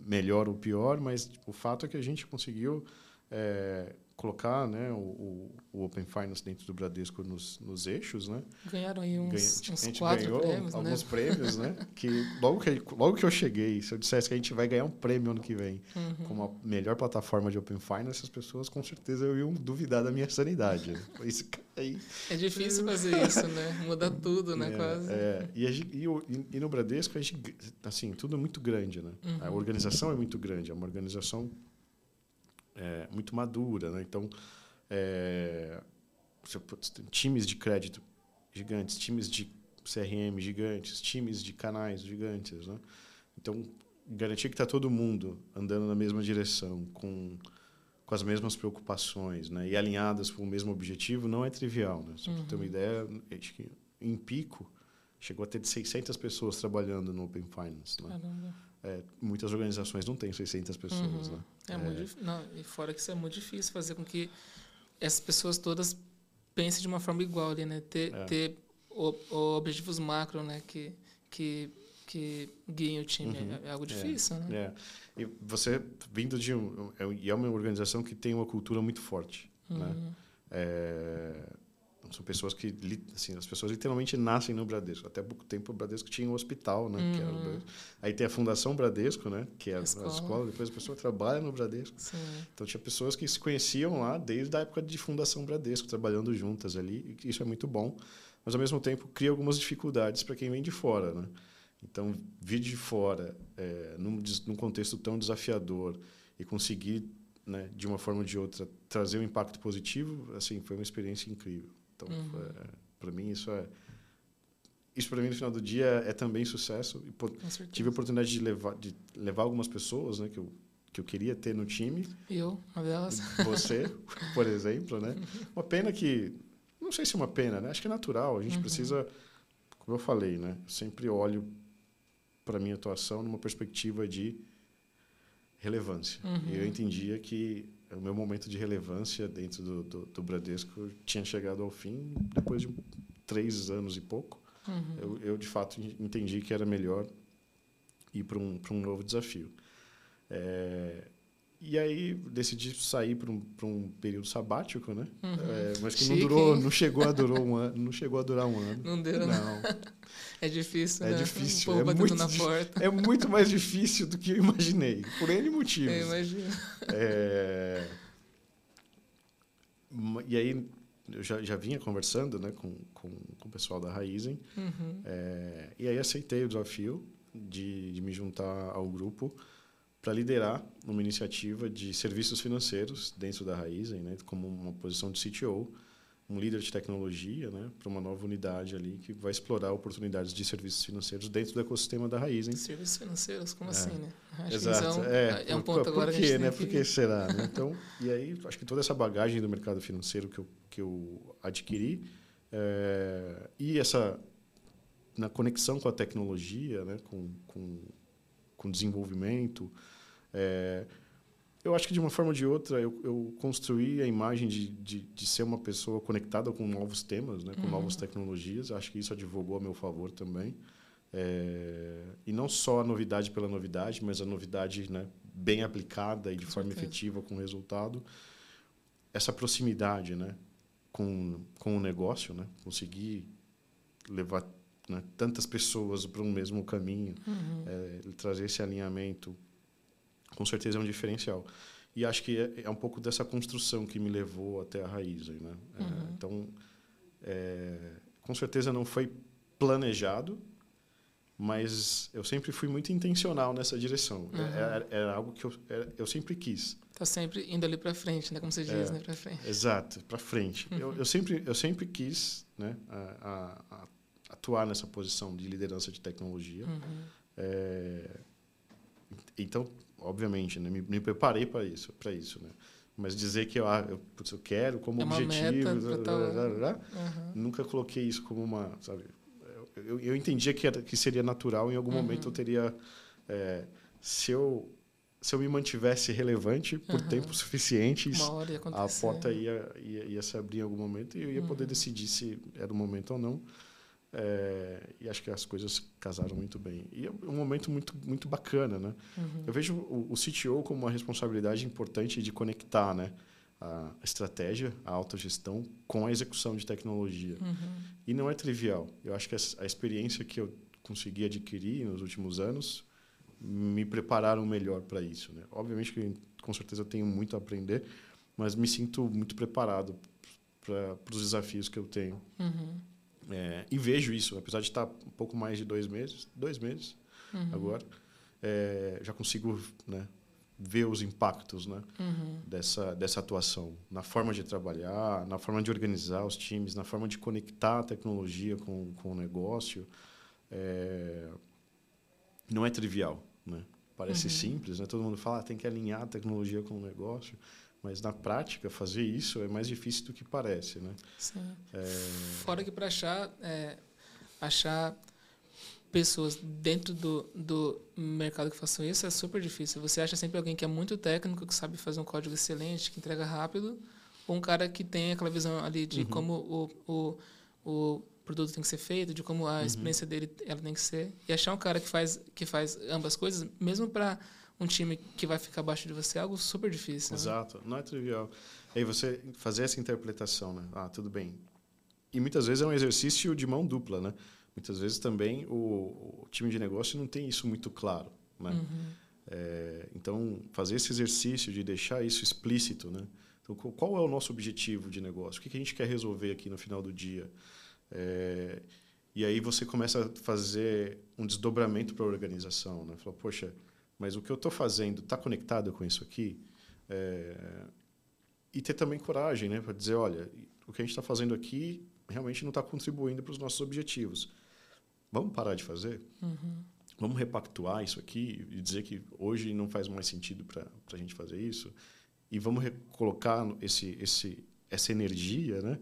melhor ou pior, mas tipo, o fato é que a gente conseguiu é, colocar né, o, o, Open Finance dentro do Bradesco nos, nos eixos, né? Ganharam aí uns, Ganha, uns a gente quatro ganhou prêmios, alguns né? prêmios, né? Que logo que logo que eu cheguei, se eu dissesse que a gente vai ganhar um prêmio ano que vem, uhum. como a melhor plataforma de Open Finance, as pessoas com certeza iam duvidar da minha sanidade. Né? Isso aí. É difícil fazer isso, né? Muda tudo, né? É, Quase. É, e, e, e, no Bradesco, a gente, assim, tudo é muito grande, né? Uhum. A organização é muito grande, é uma organização é, muito madura, né? Então, é, times de crédito gigantes, times de CRM gigantes, times de canais gigantes, né? Então, garantir que está todo mundo andando na mesma direção, com, com as mesmas preocupações, né? E alinhadas com o mesmo objetivo não é trivial, né? Só para ter uma uhum. ideia, acho que em pico chegou a ter 600 pessoas trabalhando no Open Finance, né? Caramba. É, muitas organizações não têm 600 pessoas, uhum. né? É, é muito não, e fora que isso é muito difícil fazer com que essas pessoas todas pensem de uma forma igual ali, né? Ter, é. ter o, o objetivos macro, né? Que, que, que guiem o time. Uhum. É, é, algo difícil, né? É. E você, vindo de um... É, e é uma organização que tem uma cultura muito forte, né? uhum. né? É, são pessoas que assim as pessoas literalmente nascem no Bradesco até pouco tempo o Bradesco tinha um hospital né uhum. aí tem a Fundação Bradesco né que é a escola, a escola depois a pessoa trabalha no Bradesco Sim. então tinha pessoas que se conheciam lá desde a época de Fundação Bradesco trabalhando juntas ali e isso é muito bom mas ao mesmo tempo cria algumas dificuldades para quem vem de fora, né? Então, vir de fora, é, num, num contexto tão desafiador e conseguir, né, de uma forma ou de outra, trazer um impacto positivo, assim, foi uma experiência incrível. Então, uhum. é, para mim isso é isso para mim no final do dia é também sucesso e tive a oportunidade de levar de levar algumas pessoas, né, que eu que eu queria ter no time. Eu, uma delas. Você, por exemplo, né? Uma pena que não sei se é uma pena, né? Acho que é natural. A gente uhum. precisa, como eu falei, né? Eu sempre olho para minha atuação numa perspectiva de relevância. Uhum. E eu entendia que o meu momento de relevância dentro do, do, do Bradesco tinha chegado ao fim depois de três anos e pouco. Uhum. Eu, eu, de fato, entendi que era melhor ir para um, um novo desafio. É, e aí decidi sair para um, um período sabático, né? Uhum. É, mas que Chique, não durou, hein? não chegou a durar um ano, não chegou a durar um ano. Não deu. Não. É difícil, é né? Difícil, um é muito na porta. É muito mais difícil do que eu imaginei, por N motivos. Eu imagino. É... E aí eu já, já vinha conversando, né, com, com, com o pessoal da Raizen. Uhum. É... E aí aceitei o desafio de, de me juntar ao grupo para liderar uma iniciativa de serviços financeiros dentro da Raizen, né, como uma posição de CTO, um líder de tecnologia, né, para uma nova unidade ali que vai explorar oportunidades de serviços financeiros dentro do ecossistema da Raizen. Serviços financeiros, como é. assim, né? Acho Exato. É, é, um ponto por, agora por quê, né? Por que será? Né? Então, e aí acho que toda essa bagagem do mercado financeiro que eu que eu adquiri é, e essa na conexão com a tecnologia, né, com, com com desenvolvimento. É, eu acho que de uma forma ou de outra eu, eu construí a imagem de, de, de, ser uma pessoa conectada com novos temas, né, com uhum. novas tecnologias. Acho que isso advogou a meu favor também. É, e não só a novidade pela novidade, mas a novidade né, bem aplicada e de com forma certeza. efetiva com resultado. Essa proximidade né, com, com o negócio, né, conseguir levar né, tantas pessoas para um mesmo caminho, uhum. é, trazer esse alinhamento, com certeza é um diferencial. E acho que é, é, um pouco dessa construção que me levou até a raiz. Né? É, uhum. então, é, com certeza não foi planejado, mas eu sempre fui muito intencional nessa direção. Uhum. Era, era, algo que eu, era, eu sempre quis. Tá sempre indo ali para frente, né? Como você diz, é, né? Para frente. Exato, para frente. Uhum. Eu, eu sempre eu sempre quis, né? A, a, a atuar nessa posição de liderança de tecnologia. Uhum. É, então, obviamente, né, me, me preparei para isso, para isso, né? Mas dizer que ah, eu, putz, eu quero como é objetivo, blá, blá, blá, uhum. nunca coloquei isso como uma, sabe? Eu, eu entendia que, era, que seria natural. Em algum uhum. momento eu teria, é, se eu se eu me mantivesse relevante por uhum. tempo suficiente, a porta ia, ia, ia, se abrir em algum momento e eu ia poder uhum. decidir se era o momento ou não. É, e acho que as coisas casaram muito bem. E é um momento muito, muito bacana, né? Uhum. Eu vejo o, o CTO como uma responsabilidade importante de conectar, né? A estratégia, a autogestão com a execução de tecnologia. Uhum. E não é trivial. Eu acho que a, experiência que eu consegui adquirir nos últimos anos me prepararam melhor para isso. Né? Obviamente que com certeza eu tenho muito a aprender, mas me sinto muito preparado para os desafios que eu tenho. Uhum. É, e vejo isso, apesar de estar um pouco mais de dois meses, dois meses uhum. agora, é, já consigo né, vê os impactos né, Uhum. dessa, dessa atuação na forma de trabalhar, na forma de organizar os times, na forma de conectar a tecnologia com, com o negócio. É, não é trivial. Né? Parece Uhum. simples, né? todo mundo fala ah, tem que alinhar a tecnologia com o negócio, mas na prática fazer isso é mais difícil do que parece. Né? Sim. É, Fora que para achar, é, achar pessoas dentro do, do mercado que façam isso é super difícil. Você acha sempre alguém que é muito técnico, que sabe fazer um código excelente, que entrega rápido, ou um cara que tem aquela visão ali de Uhum. como o, o, o produto tem que ser feito, de como a experiência dele ela tem que ser. E achar um cara que faz, que faz ambas coisas, mesmo para um time que vai ficar abaixo de você, é algo super difícil. né? Exato, não é trivial. E aí você fazer essa interpretação, né? Ah, tudo bem. E muitas vezes é um exercício de mão dupla, né? Muitas vezes também o, o time de negócio não tem isso muito claro, né? Uhum. É, então, fazer esse exercício de deixar isso explícito, né? Então, qual- é o nosso objetivo de negócio? O que que a gente quer resolver aqui no final do dia? É, e aí você começa a fazer um desdobramento para a organização, né? Fala, poxa, mas o que eu estou fazendo está conectado com isso aqui? É, e ter também coragem, né? Para dizer, olha, o que a gente está fazendo aqui realmente não está contribuindo para os nossos objetivos. Vamos parar de fazer? Uhum. vamos repactuar isso aqui e dizer que hoje não faz mais sentido para a gente fazer isso e vamos colocar esse, esse, essa energia né,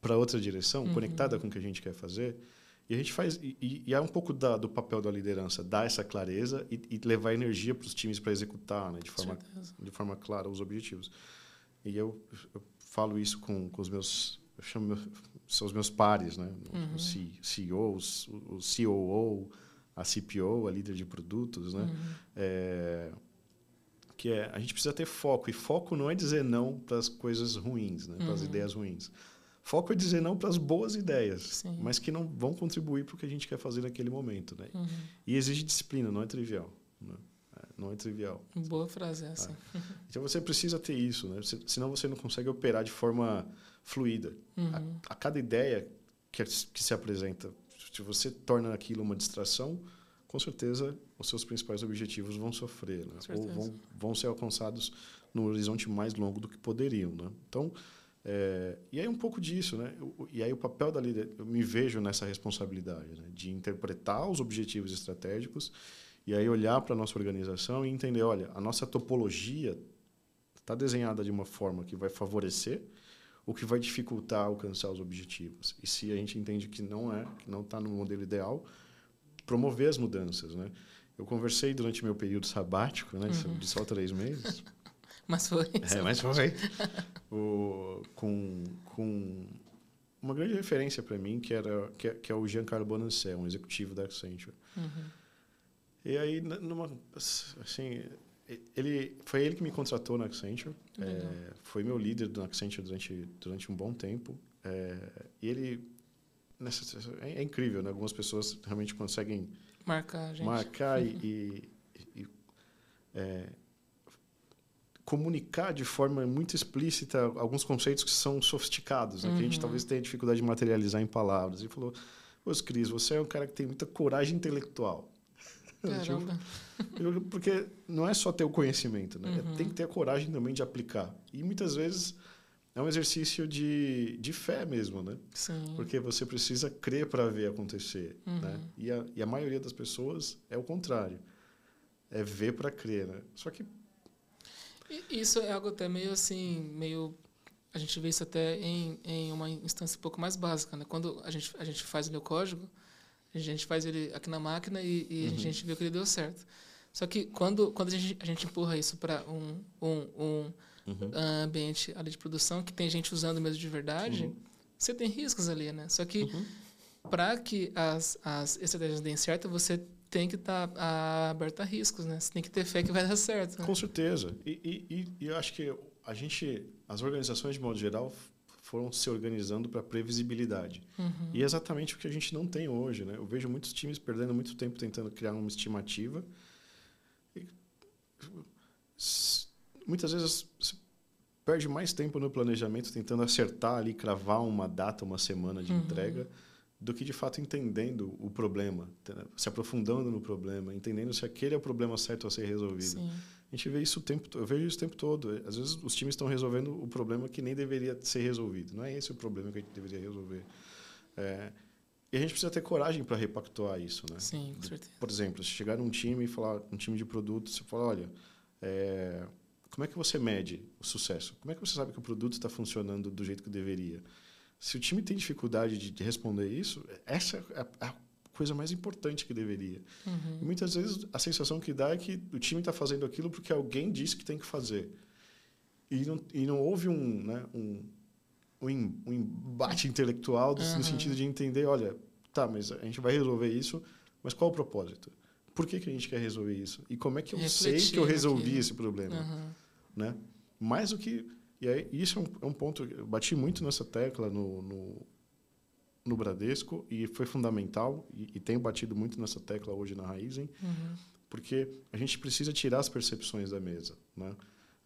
para outra direção, Uhum. conectada com o que a gente quer fazer. E a gente faz e- e, é um pouco da, do papel da liderança, dar essa clareza e, e levar energia para os times para executar, né, de forma Certeza. de forma clara os objetivos. E eu, eu falo isso com, com os meus, eu chamo são os meus pares, né? Uhum. Os CEOs, o COO, a CPO, a líder de produtos, né? Uhum. É, que é a gente precisa ter foco e foco não é dizer não para as coisas ruins, né? Para as Uhum. ideias ruins. Foco é dizer não para as boas ideias, Sim. mas que não vão contribuir para o que a gente quer fazer naquele momento, né? Uhum. E exige disciplina, não é trivial. Né? É, Não é trivial. Boa frase essa. Então você precisa ter isso, né? Se- Senão você não consegue operar de forma fluida. Uhum. A, a cada ideia que, que se apresenta, se você torna aquilo uma distração, com certeza os seus principais objetivos vão sofrer, né? ou vão, vão ser alcançados no horizonte mais longo do que poderiam, né? Então, é, e aí um pouco disso, né? E aí o papel da líder, eu me vejo nessa responsabilidade, né? De interpretar os objetivos estratégicos e aí olhar para a nossa organização e entender, olha, a nossa topologia está desenhada de uma forma que vai favorecer o que vai dificultar alcançar os objetivos. E se a gente entende que não é, que não está no modelo ideal, promover as mudanças, né? Eu conversei durante meu período sabático, né, de só três meses. Mas foi. É, mas foi. o, com, com uma grande referência para mim, que, era, que, é- que é o Giancarlo Bonancé, um executivo da Accenture. Uhum. E aí, numa, assim, ele, foi ele que me contratou na Accenture. É, foi meu líder na Accenture durante, durante um bom tempo. É, e ele... Nessa, é, é incrível, né? Algumas pessoas realmente conseguem Marcar, gente. marcar e, e- e, é, comunicar de forma muito explícita alguns conceitos que são sofisticados, né? que a gente Uhum. talvez tenha dificuldade de materializar em palavras. Ele falou, Ô, Cris, você é um cara que tem muita coragem intelectual. Caramba. Eu- Porque não é só ter o conhecimento, né? Uhum. Tem que ter a coragem também de aplicar. E muitas vezes é um exercício de, de fé mesmo, né? Sim. Porque você precisa crer para ver acontecer, Uhum. né? E a, e a maioria das pessoas é o contrário. É ver para crer, né? Só que E Isso é algo até meio assim, meio. A gente vê isso até em, em uma instância um pouco mais básica, né? Quando a gente, a gente faz o meu código, a gente faz ele aqui na máquina e, e a gente vê que ele deu certo. Só que quando, quando a, gente, a gente empurra isso para um, um, um ambiente ali de produção que tem gente usando mesmo de verdade, você tem riscos ali, né? Só que para que as, as estratégias deem certo, você tem que estar aberto a riscos, né? Você tem que ter fé que vai dar certo. Né? Com certeza. E, e, e- eu acho que a gente, as organizações de modo geral, foram se organizando para previsibilidade. Uhum. E é exatamente o que a gente não tem hoje, né? Eu vejo muitos times perdendo muito tempo tentando criar uma estimativa. E, muitas vezes perde mais tempo no planejamento tentando acertar ali, cravar uma data, uma semana de Uhum. entrega, do que de fato entendendo o problema, se aprofundando no problema, entendendo se aquele é o problema certo a ser resolvido. Sim. A gente vê isso o tempo, eu vejo isso o tempo todo. Às vezes os times estão resolvendo o problema que nem deveria ser resolvido. Não é esse o problema que a gente deveria resolver. É, e a gente precisa ter coragem para repactuar isso, né? Sim, com certeza. Por exemplo, se chegar num time e falar, um time de produto, você fala, olha, é, como é que você mede o sucesso? Como é que você sabe que o produto está funcionando do jeito que deveria? Se o time tem dificuldade de, de responder isso, essa é a coisa mais importante que deveria. Uhum. Muitas vezes a sensação que dá é que o time está fazendo aquilo porque alguém disse que tem que fazer. E não, e não houve um, né, um, um embate intelectual uhum. no sentido de entender, olha, tá, mas a gente vai resolver isso, mas qual o propósito? Por que, que a gente quer resolver isso? E como é que eu Refletir sei que eu resolvi aqui. esse problema? Uhum. Né? Mais do que... E aí, isso é um, é um ponto... Eu bati muito nessa tecla no, no, no Bradesco e foi fundamental, e, e tenho batido muito nessa tecla hoje na Raizen, uhum. porque a gente precisa tirar as percepções da mesa. Né?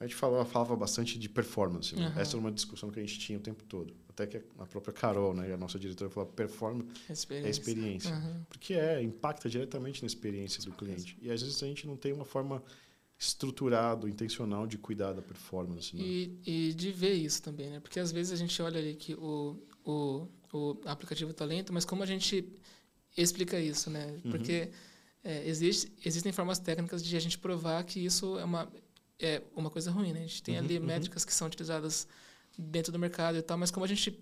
A gente falava, falava bastante de performance. Né? Uhum. Essa era uma discussão que a gente tinha o tempo todo. Até que a própria Carol, né, a nossa diretora, falou performance experiência. é experiência. Uhum. Porque é, impacta diretamente na experiência do cliente. E às vezes a gente não tem uma forma estruturada, intencional de cuidar da performance. Né? E, e de ver isso também, né? Porque às vezes a gente olha ali que o, o, o aplicativo Talento, mas como a gente explica isso, né? Uhum. Porque é, existe, existem formas técnicas de a gente provar que isso é uma é uma coisa ruim, né? A gente tem uhum, ali uhum. métricas que são utilizadas dentro do mercado e tal, mas como a gente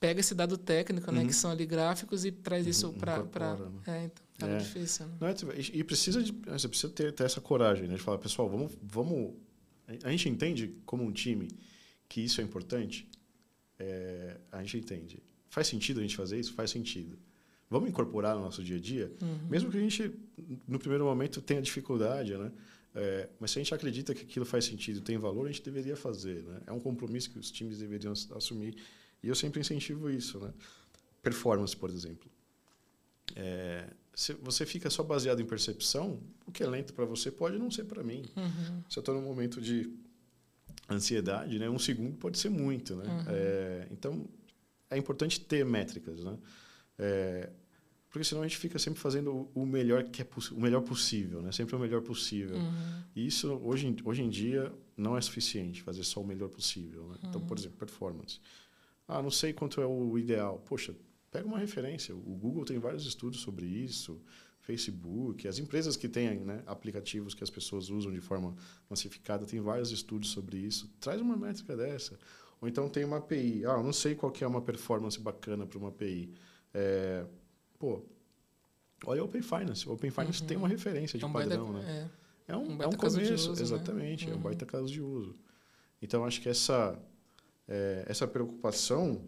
pega esse dado técnico, né, que uhum. são ali gráficos e traz isso uhum, para para né? é, então, é, é. difícil. Né? É, e precisa de você precisa ter, ter essa coragem, né, de falar, pessoal, vamos vamos a gente entende como um time que isso é importante. É, a gente entende. Faz sentido a gente fazer isso? Faz sentido. Vamos incorporar no nosso dia a dia, uhum. mesmo que a gente no primeiro momento tenha dificuldade, né? É, mas se a gente acredita que aquilo faz sentido, tem valor, a gente deveria fazer. Né? É um compromisso que os times deveriam assumir. E eu sempre incentivo isso. Né? Performance, por exemplo. É, se você fica só baseado em percepção, o que é lento para você pode não ser para mim. Uhum. Se eu estou num momento de ansiedade, né, um segundo pode ser muito. Né? Uhum. É, então, é importante ter métricas. Né? É, porque senão a gente fica sempre fazendo o melhor que é o melhor possível, né? Sempre o melhor possível. Uhum. E isso hoje hoje em dia não é suficiente fazer só o melhor possível. Né? Então, por uhum. exemplo, performance. Ah, não sei quanto é o ideal. Poxa, pega uma referência. O Google tem vários estudos sobre isso. Facebook, as empresas que têm né, aplicativos que as pessoas usam de forma massificada têm vários estudos sobre isso. Traz uma métrica dessa. Ou então tem uma API. Ah, não sei qual que é uma performance bacana para uma API. É, pô, olha o Open Finance. O Open Finance uhum. tem uma referência de é um padrão, baita, né? É, é um, um, é um começo, uso, né? exatamente. Né? É um uhum. baita caso de uso. Então, acho que essa, é, essa preocupação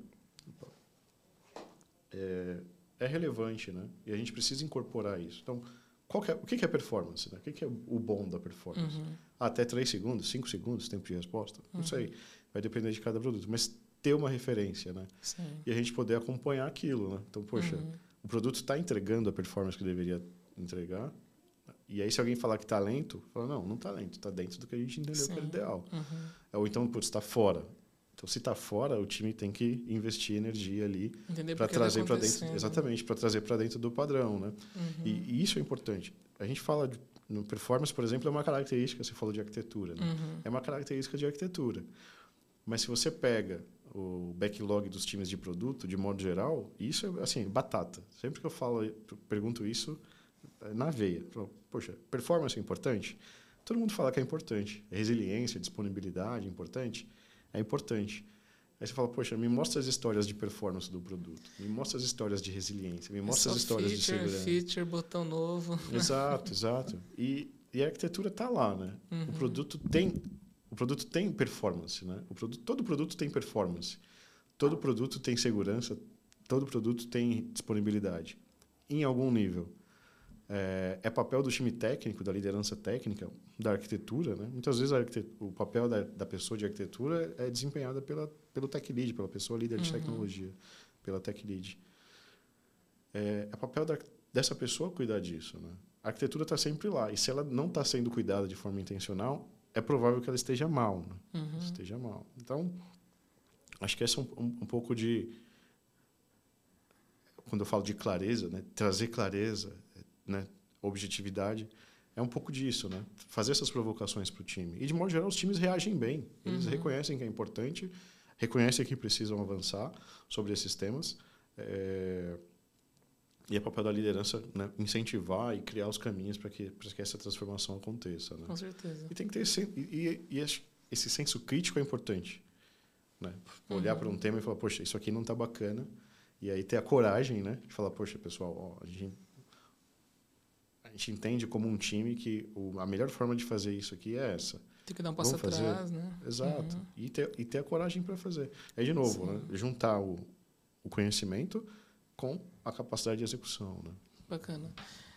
é, é, relevante, né? E a gente precisa incorporar isso. Então, qual é, o que é performance? Né? O que é o bom da performance? Uhum. Até 3 segundos, 5 segundos, tempo de resposta? Não uhum. sei. Vai depender de cada produto. Mas ter uma referência, né? Sim. E a gente poder acompanhar aquilo, né? Então, poxa, uhum o produto está entregando a performance que deveria entregar. E aí, se alguém falar que está lento, fala, não, não está lento, está dentro do que a gente entendeu Sim. que era ideal. Uhum. Ou então, putz, está fora. Então, se está fora, o time tem que investir energia ali para trazer para dentro, exatamente, para trazer para dentro do padrão, né? Uhum. E, e, isso é importante. A gente fala de, no performance, por exemplo, é uma característica. Você falou de arquitetura, né? Uhum. É uma característica de arquitetura. Mas se você pega o backlog dos times de produto, de modo geral, isso é assim, batata. Sempre que eu falo, pergunto isso, é na veia. Poxa, performance é importante? Todo mundo fala que é importante. Resiliência, disponibilidade é importante? É importante. Aí você fala, poxa, me mostra as histórias de performance do produto, me mostra as histórias de resiliência, me mostra é as histórias feature, de segurança. Feature, botão novo. Exato, exato. E, e a arquitetura está lá, né? Uhum. O produto tem o produto tem performance, né? O produto, todo produto tem performance. Todo produto tem segurança, todo produto tem disponibilidade. Em algum nível. É, é papel do time técnico, da liderança técnica, da arquitetura, né? Muitas vezes o papel da, da, pessoa de arquitetura é desempenhada pela, pelo tech lead, pela pessoa líder de uhum. tecnologia, pela tech lead. É, é papel da, dessa pessoa cuidar disso, né? A arquitetura está sempre lá. E se ela não está sendo cuidada de forma intencional, é provável que ela esteja mal. Né? Uhum. Esteja mal. Então, acho que esse é um, um, um, pouco de. quando eu falo de clareza, né, trazer clareza, né, objetividade, é um pouco disso, né? Fazer essas provocações para o time. E, de modo geral, os times reagem bem. Eles uhum. reconhecem que é importante, reconhecem que precisam avançar sobre esses temas. É... E é papel da liderança né, incentivar e criar os caminhos para que, que essa transformação aconteça. Né? Com certeza. E tem que ter esse, e, e esse senso crítico é importante. Né? Olhar uhum. para um tema e falar, poxa, isso aqui não está bacana. E aí ter a coragem né, de falar, poxa, pessoal, ó, a gente gente entende como um time que o, a melhor forma de fazer isso aqui é essa. Tem que dar um passo atrás, né? Exato. Uhum. E, ter, e ter a coragem para fazer. É, de novo, né? juntar o, o conhecimento com a capacidade de execução. Né? Bacana.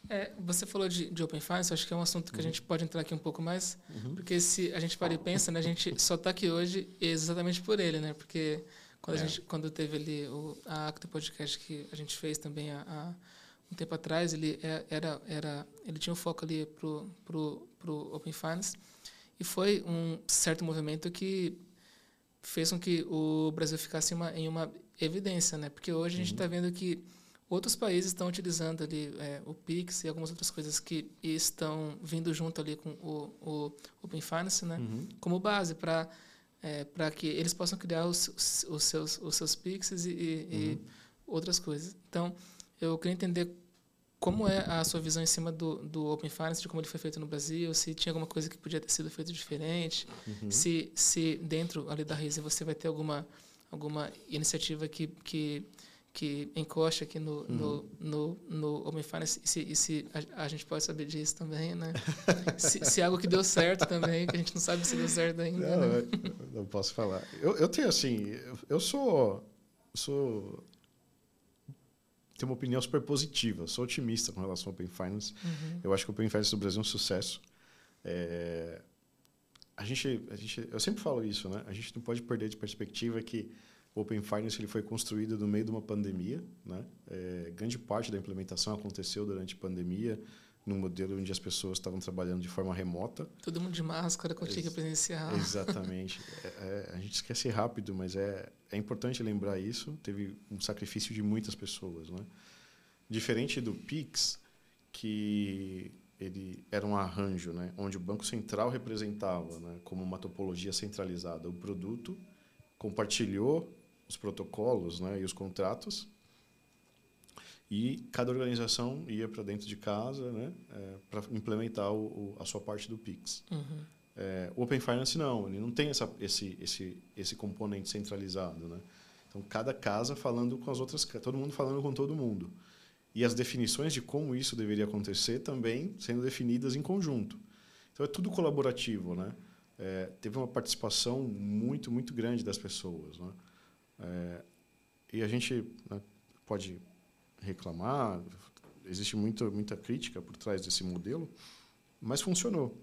É, você falou de, de Open Finance, acho que é um assunto que uhum. a gente pode entrar aqui um pouco mais, uhum. porque se a gente para e pensa, né, a gente só está aqui hoje exatamente por ele, né? Porque quando, é. a gente, quando teve ali o, a Acta Podcast que a gente fez também a, a um tempo atrás ele é, era era ele tinha um foco ali pro pro pro Open Finance e foi um certo movimento que fez com que o Brasil ficasse uma, em uma evidência, né? Porque hoje a gente está uhum. vendo que outros países estão utilizando ali é, o Pix e algumas outras coisas que estão vindo junto ali com o, o Open Finance, né? Uhum. Como base para é, para que eles possam criar os, os, seus os seus Pixes e, e, uhum. e outras coisas. Então eu queria entender como é a sua visão em cima do, do Open Finance, de como ele foi feito no Brasil, se tinha alguma coisa que podia ter sido feito diferente, uhum. se, se dentro ali da Risa você vai ter alguma, alguma iniciativa que, que, que encosta aqui no, uhum. no, no, no Open Finance, e se, e se a, a, gente pode saber disso também, né? se, se é algo que deu certo também, que a gente não sabe se deu certo ainda. Não, né? não posso falar. Eu, eu tenho assim, eu sou, sou tenho uma opinião super positiva. Sou otimista com relação ao Open Finance. Uhum. Eu acho que o Open Finance do Brasil é um sucesso. É... A gente, a gente, eu sempre falo isso, né? A gente não pode perder de perspectiva que o Open Finance ele foi construído no meio de uma pandemia, né? É, grande parte da implementação aconteceu durante a pandemia num modelo onde as pessoas estavam trabalhando de forma remota. Todo mundo de máscara, Ex presencial. Exatamente. é, é, a gente esquece rápido, mas é, é importante lembrar isso. Teve um sacrifício de muitas pessoas. Né? Diferente do PIX, que ele era um arranjo né? onde o Banco Central representava né? como uma topologia centralizada o produto, compartilhou os protocolos né? e os contratos e cada organização ia para dentro de casa né, é, para implementar o, o, a sua parte do Pix. Uhum. É, o Open Finance não, ele não tem essa, esse, esse, esse componente centralizado. Né? Então, cada casa falando com as outras, todo mundo falando com todo mundo. E as definições de como isso deveria acontecer também sendo definidas em conjunto. Então, é tudo colaborativo. Né? É, teve uma participação muito, muito grande das pessoas. Né? É, e a gente né, pode reclamar, existe muita, muita crítica por trás desse modelo, mas funcionou.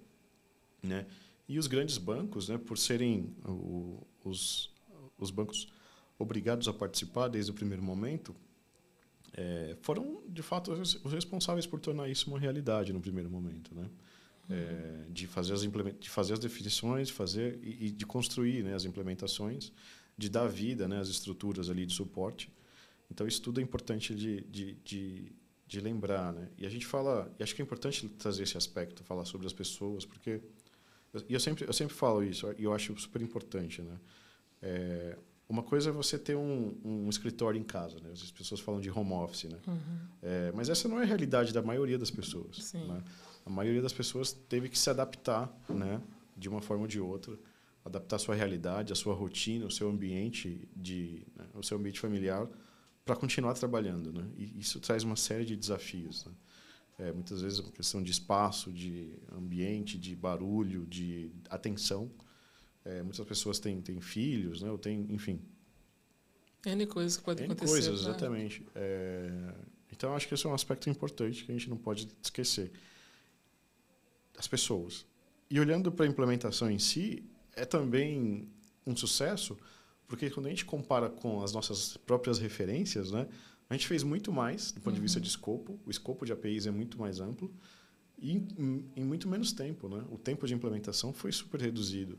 Né? E os grandes bancos, né, por serem o, os, os bancos obrigados a participar desde o primeiro momento, é, foram, de fato, os responsáveis por tornar isso uma realidade no primeiro momento. Né? É, de, fazer as de fazer as definições fazer, e, e de construir né, as implementações, de dar vida né, às estruturas ali de suporte então, isso tudo é importante de, de, de, de lembrar. Né? E a gente fala, e acho que é importante trazer esse aspecto, falar sobre as pessoas, porque. E eu sempre, eu sempre falo isso, e eu acho super importante. Né? É, uma coisa é você ter um, um escritório em casa, né? As pessoas falam de home office, né? Uhum. É, mas essa não é a realidade da maioria das pessoas. Né? A maioria das pessoas teve que se adaptar, né? De uma forma ou de outra, adaptar a sua realidade, a sua rotina, o seu ambiente de, né? o seu ambiente familiar para continuar trabalhando, né? E isso traz uma série de desafios. Né? É, muitas vezes uma questão de espaço, de ambiente, de barulho, de atenção. É, muitas pessoas têm, têm filhos, né? Ou têm, enfim. N coisas que podem N acontecer. coisas, né? exatamente. É, então, acho que esse é um aspecto importante que a gente não pode esquecer. As pessoas. E olhando para a implementação em si, é também um sucesso porque quando a gente compara com as nossas próprias referências, né, a gente fez muito mais do ponto uhum. de vista de escopo. O escopo de APIs é muito mais amplo e em, em muito menos tempo. Né? O tempo de implementação foi super reduzido.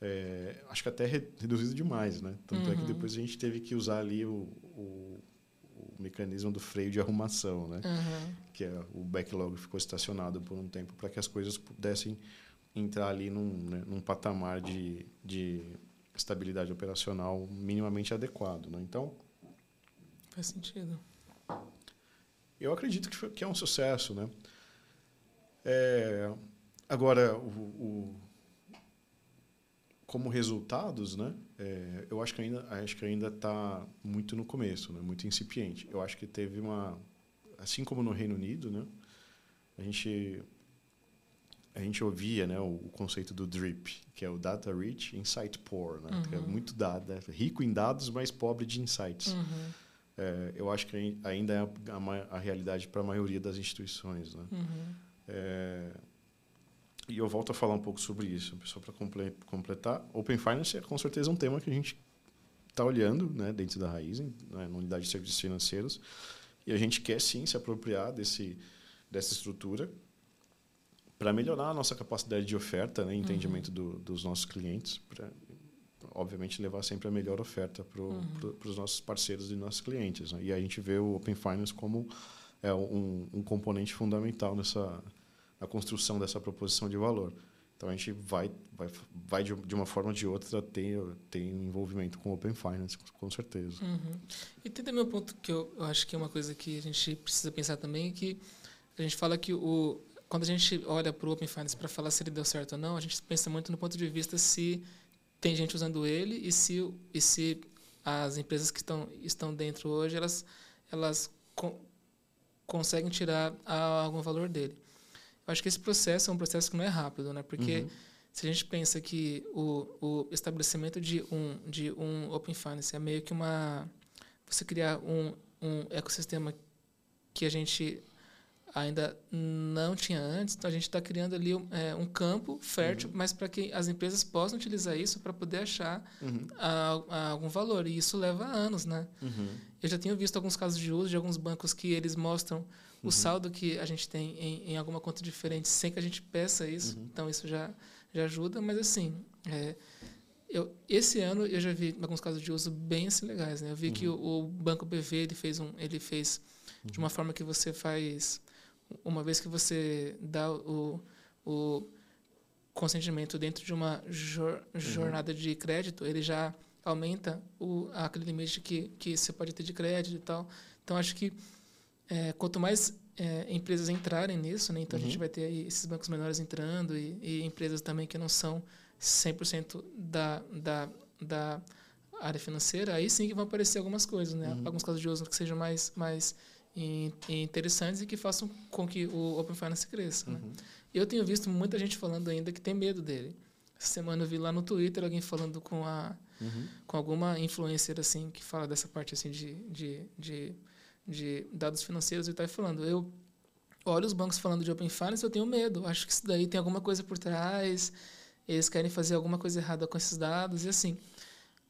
É, acho que até re, reduzido demais. Né? Tanto uhum. é que uhum. depois a gente teve que usar ali o, o, o mecanismo do freio de arrumação, né? Uhum. Que é o backlog ficou estacionado por um tempo para que as coisas pudessem entrar ali num, né, num patamar de, de estabilidade operacional minimamente adequado, né? Então, faz sentido. Eu acredito que, foi, que é um sucesso, né? É, agora, o, o, como resultados, né? É, eu acho que ainda acho que ainda está muito no começo, né? Muito incipiente. Eu acho que teve uma, assim como no Reino Unido, né? A gente a gente ouvia, né, o, conceito do DRIP, que é o Data Rich, Insight Poor, né? Uhum. É muito dado, é rico em dados, mas pobre de insights. Uhum. É, eu acho que ainda é a, a realidade para a maioria das instituições. Né? Uhum. É, e eu volto a falar um pouco sobre isso, só para completar. Open Finance é com certeza um tema que a gente está olhando né, dentro da Raizen, né, na unidade de serviços financeiros, e a gente quer sim se apropriar desse, dessa estrutura para melhorar a nossa capacidade de oferta, né, entendimento uhum. do, dos nossos clientes, pra, obviamente, levar sempre a melhor oferta para uhum. os nossos parceiros e nossos clientes. Né? E a gente vê o Open Finance como é, um, um componente fundamental nessa na construção dessa proposição de valor. Então, a gente vai, vai, vai de, de uma forma ou de outra ter, ter envolvimento com Open Finance, com certeza. Uhum. E tem também um ponto que eu, eu acho que é uma coisa que a gente precisa pensar também, que a gente fala que o, quando a gente olha para o Open Finance para falar se ele deu certo ou não, a gente pensa muito no ponto de vista se tem gente usando ele e se, e se as empresas que estão, estão dentro hoje elas, elas con conseguem tirar algum valor dele. Eu acho que esse processo é um processo que não é rápido, né? Porque uhum. se a gente pensa que o, o estabelecimento de um, de um Open Finance é meio que uma... Você criar um, um ecossistema que a gente ainda não tinha antes. Então a gente está criando ali é, um campo fértil, uhum. mas para que as empresas possam utilizar isso para poder achar uhum. a, a algum valor. E isso leva anos, né? Uhum. Eu já tenho visto alguns casos de uso de alguns bancos que eles mostram o uhum. saldo que a gente tem em, em, alguma conta diferente sem que a gente peça isso. Uhum. Então isso já já ajuda. Mas assim, é, eu, esse ano eu já vi alguns casos de uso bem assim, legais. Né? Eu vi que uhum. o, o, banco BV ele fez um, ele fez de uma forma que você faz uma vez que você dá o, o consentimento dentro de uma jor, uhum. jornada uhum. de crédito, ele já aumenta o, aquele limite que, que você pode ter de crédito e tal. Então, acho que é, quanto mais é, empresas entrarem nisso, né, então uhum. a gente uhum. vai ter esses bancos menores entrando e, e empresas também que não são 100% da, da, da área financeira, aí sim que vão aparecer algumas coisas, né? Uhum. Alguns casos de uso que sejam mais, mais e, e interessantes e que façam com que o Open Finance cresça. Né? Uhum. Eu tenho visto muita gente falando ainda que tem medo dele. Essa semana eu vi lá no Twitter alguém falando com a uhum. com alguma influencer assim que fala dessa parte assim de, de, de, de dados financeiros e está falando eu olho os bancos falando de Open Finance eu tenho medo acho que isso daí tem alguma coisa por trás eles querem fazer alguma coisa errada com esses dados e assim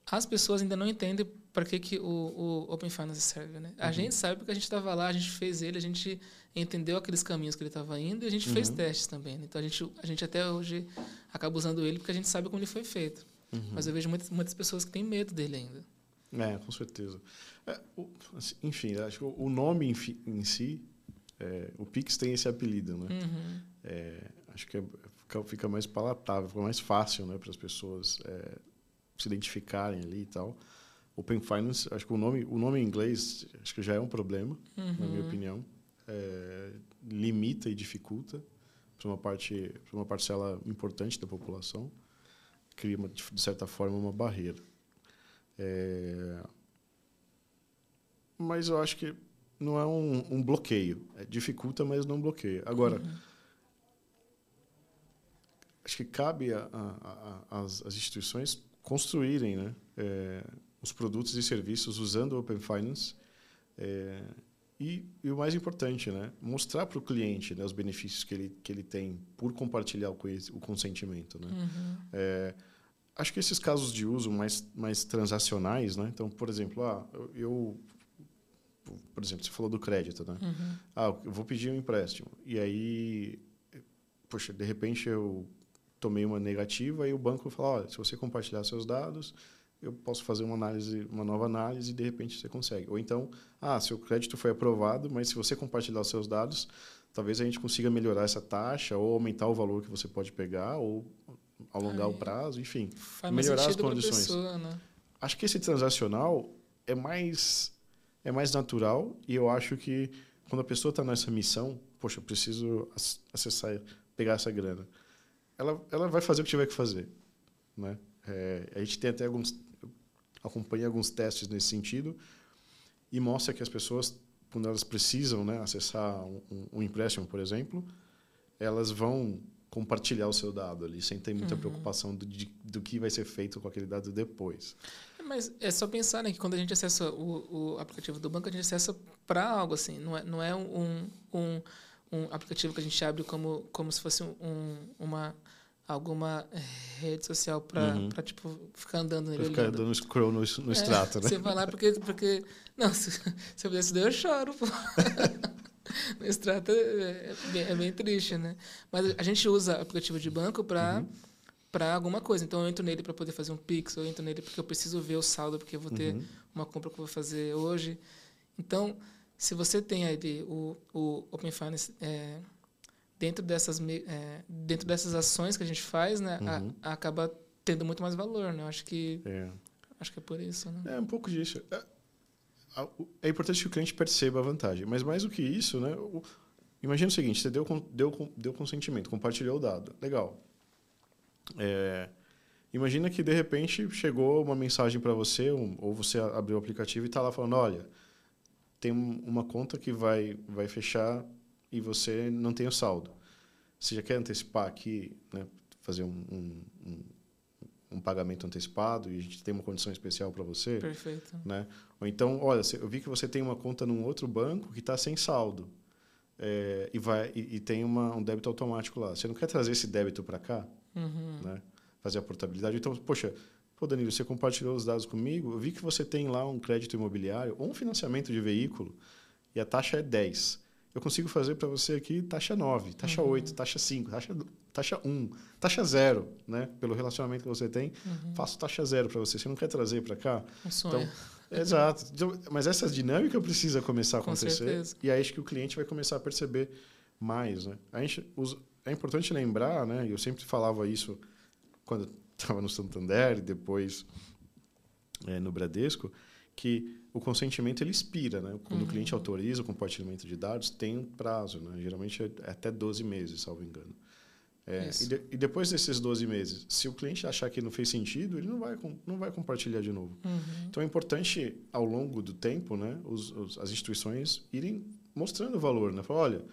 as pessoas ainda não entendem para que, que o, o Open Finance serve. Né? A uhum. gente sabe porque a gente estava lá, a gente fez ele, a gente entendeu aqueles caminhos que ele estava indo e a gente uhum. fez testes também. Né? Então a gente, a gente até hoje acaba usando ele porque a gente sabe como ele foi feito. Uhum. Mas eu vejo muitas, muitas pessoas que têm medo dele ainda. É, com certeza. É, o, assim, enfim, acho que o nome em, em si, é, o Pix tem esse apelido, né? Uhum. É, acho que é, fica, fica, mais palatável, fica mais fácil né, para as pessoas é, se identificarem ali e tal. Open Finance, acho que o nome, o nome em inglês acho que já é um problema, uhum. na minha uhum. opinião. É, limita e dificulta para uma parte, para uma parcela importante da população, cria uma, de certa forma uma barreira. É, mas eu acho que não é um, um bloqueio, é, dificulta, mas não bloqueia. Agora uhum. acho que cabe as instituições construírem né, é, os produtos e serviços usando o Open Finance é, e, e, o mais importante, né, mostrar para o cliente né, os benefícios que ele, que ele tem por compartilhar o, o consentimento. Né? Uhum. É, acho que esses casos de uso mais, mais transacionais, né? então, por exemplo, ah, eu, por exemplo, você falou do crédito, né? Uhum. Ah, eu vou pedir um empréstimo e aí, poxa, de repente eu tomei uma negativa e o banco falou, olha, se você compartilhar seus dados, eu posso fazer uma análise, uma nova análise e de repente você consegue. Ou então, ah, seu crédito foi aprovado, mas se você compartilhar os seus dados, talvez a gente consiga melhorar essa taxa ou aumentar o valor que você pode pegar ou alongar Aí, o prazo, enfim, melhorar as condições. Pessoa, né? Acho que esse transacional é mais é mais natural e eu acho que quando a pessoa está nessa missão, poxa, eu preciso acessar, pegar essa grana, ela ela vai fazer o que tiver que fazer, né? É, a gente tem até alguns acompanha alguns testes nesse sentido e mostra que as pessoas, quando elas precisam né, acessar um, um empréstimo, por exemplo, elas vão compartilhar o seu dado ali, sem ter muita uhum. preocupação do, de, do que vai ser feito com aquele dado depois. Mas é só pensar né, que quando a gente acessa o, o aplicativo do banco, a gente acessa para algo assim, não é, não é um, um, um aplicativo que a gente abre como, como se fosse um, uma alguma rede social para uhum. tipo ficar andando nele. Pra ficar dando scroll no, no é, extrato, né? Você vai lá porque porque não, se, se eu isso eu choro, pô. no extrato é, é, bem, é, bem, triste, né? Mas a gente usa aplicativo de banco para uhum. para alguma coisa. Então eu entro nele para poder fazer um pix, eu entro nele porque eu preciso ver o saldo porque eu vou ter uhum. uma compra que eu vou fazer hoje. Então, se você tem aí o o Open Finance é, dentro dessas é, dentro dessas ações que a gente faz, né, uhum. a, acaba tendo muito mais valor, né? Eu acho que é. acho que é por isso, né? É um pouco disso. É, é importante que o cliente perceba a vantagem, mas mais do que isso, né? O, imagina o seguinte: você deu deu deu consentimento, compartilhou o dado, legal. É, imagina que de repente chegou uma mensagem para você, um, ou você abriu o aplicativo e está lá falando, olha, tem uma conta que vai vai fechar e você não tem o saldo. Você já quer antecipar aqui, né, fazer um, um, um, pagamento antecipado e a gente tem uma condição especial para você? Perfeito. Né? Ou então, olha, eu vi que você tem uma conta num outro banco que está sem saldo é, e, vai, e, e tem uma, um débito automático lá. Você não quer trazer esse débito para cá? Uhum. Né? Fazer a portabilidade. Então, poxa, pô, Danilo, você compartilhou os dados comigo, eu vi que você tem lá um crédito imobiliário ou um financiamento de veículo e a taxa é 10 eu consigo fazer para você aqui taxa 9, taxa uhum. 8, taxa 5, taxa, taxa 1, taxa 0, né? Pelo relacionamento que você tem, uhum. faço taxa 0 para você. Você não quer trazer para cá? Um sonho. Então, exato. Então, mas essa dinâmica precisa começar a acontecer. Com certeza. E aí acho que o cliente vai começar a perceber mais, né? A gente usa, é importante lembrar, né? Eu sempre falava isso quando estava no Santander e depois é, no Bradesco, que o consentimento ele expira, né? Quando uhum. o cliente autoriza o compartilhamento de dados, tem um prazo, né? Geralmente é até 12 meses, salvo engano. É, e, de, e, depois desses 12 meses, se o cliente achar que não fez sentido, ele não vai, não vai compartilhar de novo. Uhum. Então é importante, ao longo do tempo, né, os, os, as instituições irem mostrando o valor. Né? Falar, olha,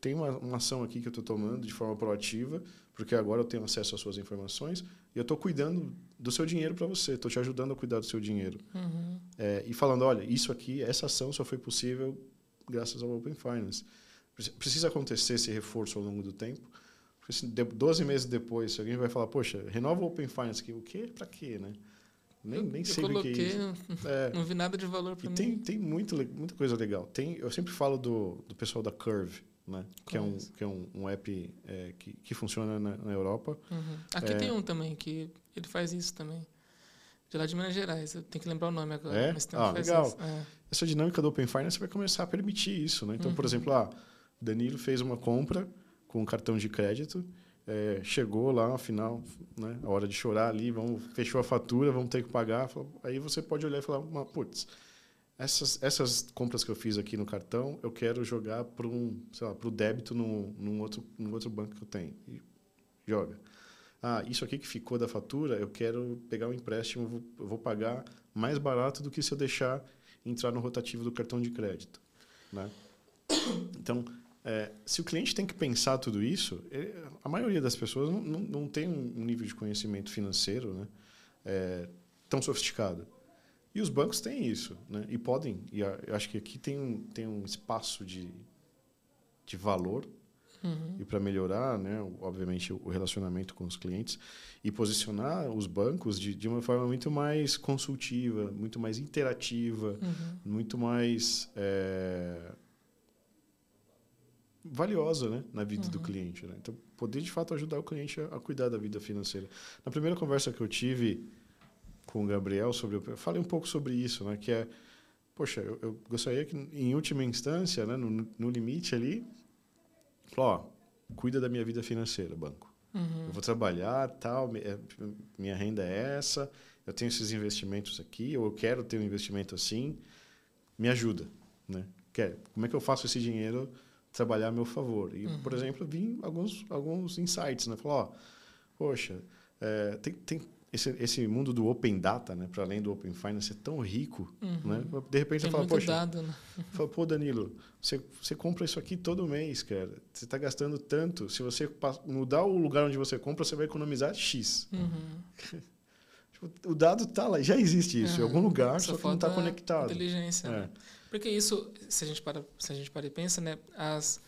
tem uma, uma ação aqui que eu estou tomando de forma proativa, porque agora eu tenho acesso às suas informações e eu estou cuidando do seu dinheiro para você, estou te ajudando a cuidar do seu dinheiro. Uhum. É, e falando, olha, isso aqui, essa ação só foi possível graças ao Open Finance. Precisa acontecer esse reforço ao longo do tempo, porque se 12 meses depois, se alguém vai falar, poxa, renova o Open Finance, aqui, o quê? Para quê, né? Nem, nem sei coloquei, o que é isso. É. Não vi nada de valor para mim. Tem, tem muito, muita coisa legal. Tem, eu sempre falo do, do pessoal da Curve, né? que é um, que é um, um app é, que, que funciona na, na Europa. Uhum. Aqui é... tem um também, que ele faz isso também. De lá de Minas Gerais, eu tenho que lembrar o nome agora. É? Ah, legal. É. Essa dinâmica do Open Finance vai começar a permitir isso. Né? Então, uhum. por exemplo, ah, Danilo fez uma compra com um cartão de crédito, é, chegou lá, afinal, né, a hora de chorar ali, vamos, fechou a fatura, vamos ter que pagar. Aí você pode olhar e falar, putz, essas, essas compras que eu fiz aqui no cartão, eu quero jogar para um, sei lá, o débito num, num, outro, num outro banco que eu tenho. E joga. Ah, isso aqui que ficou da fatura, eu quero pegar um empréstimo, vou, eu vou pagar mais barato do que se eu deixar entrar no rotativo do cartão de crédito. Né? Então, é, se o cliente tem que pensar tudo isso, ele, a maioria das pessoas não, não, não, tem um nível de conhecimento financeiro né, é, tão sofisticado. E os bancos têm isso, né? E podem. E eu acho que aqui tem um, tem um espaço de, de valor uhum. e para melhorar, né? Obviamente o relacionamento com os clientes e posicionar os bancos de, de uma forma muito mais consultiva, muito mais interativa, uhum. muito mais é, valiosa, né? Na vida uhum. do cliente. Né? Então poder de fato ajudar o cliente a, a cuidar da vida financeira. Na primeira conversa que eu tive com o Gabriel sobre eu falei um pouco sobre isso, né? Que é, poxa, eu, eu gostaria que em última instância, né, no, no limite ali, ó, cuida da minha vida financeira, banco. Uhum. Eu vou trabalhar, tal, é, minha renda é essa, eu tenho esses investimentos aqui, ou eu quero ter um investimento assim, me ajuda, né? Quer, como é que eu faço esse dinheiro trabalhar a meu favor? E, uhum. por exemplo, vim alguns alguns insights, né? Falar, ó, poxa, é, tem, tem esse, esse mundo do open data, né, para além do open finance, é tão rico, uhum. né? De repente Tem você fala, poxa, dado, né? fala, pô, Danilo, você, você compra isso aqui todo mês, cara. Você está gastando tanto. Se você mudar o lugar onde você compra, você vai economizar X. Uhum. Tipo, o dado está lá, já existe isso uhum. em algum lugar, só, só que não está conectado. Inteligência. É. Né? Porque isso, se a gente para, se a gente para e pensa, né, as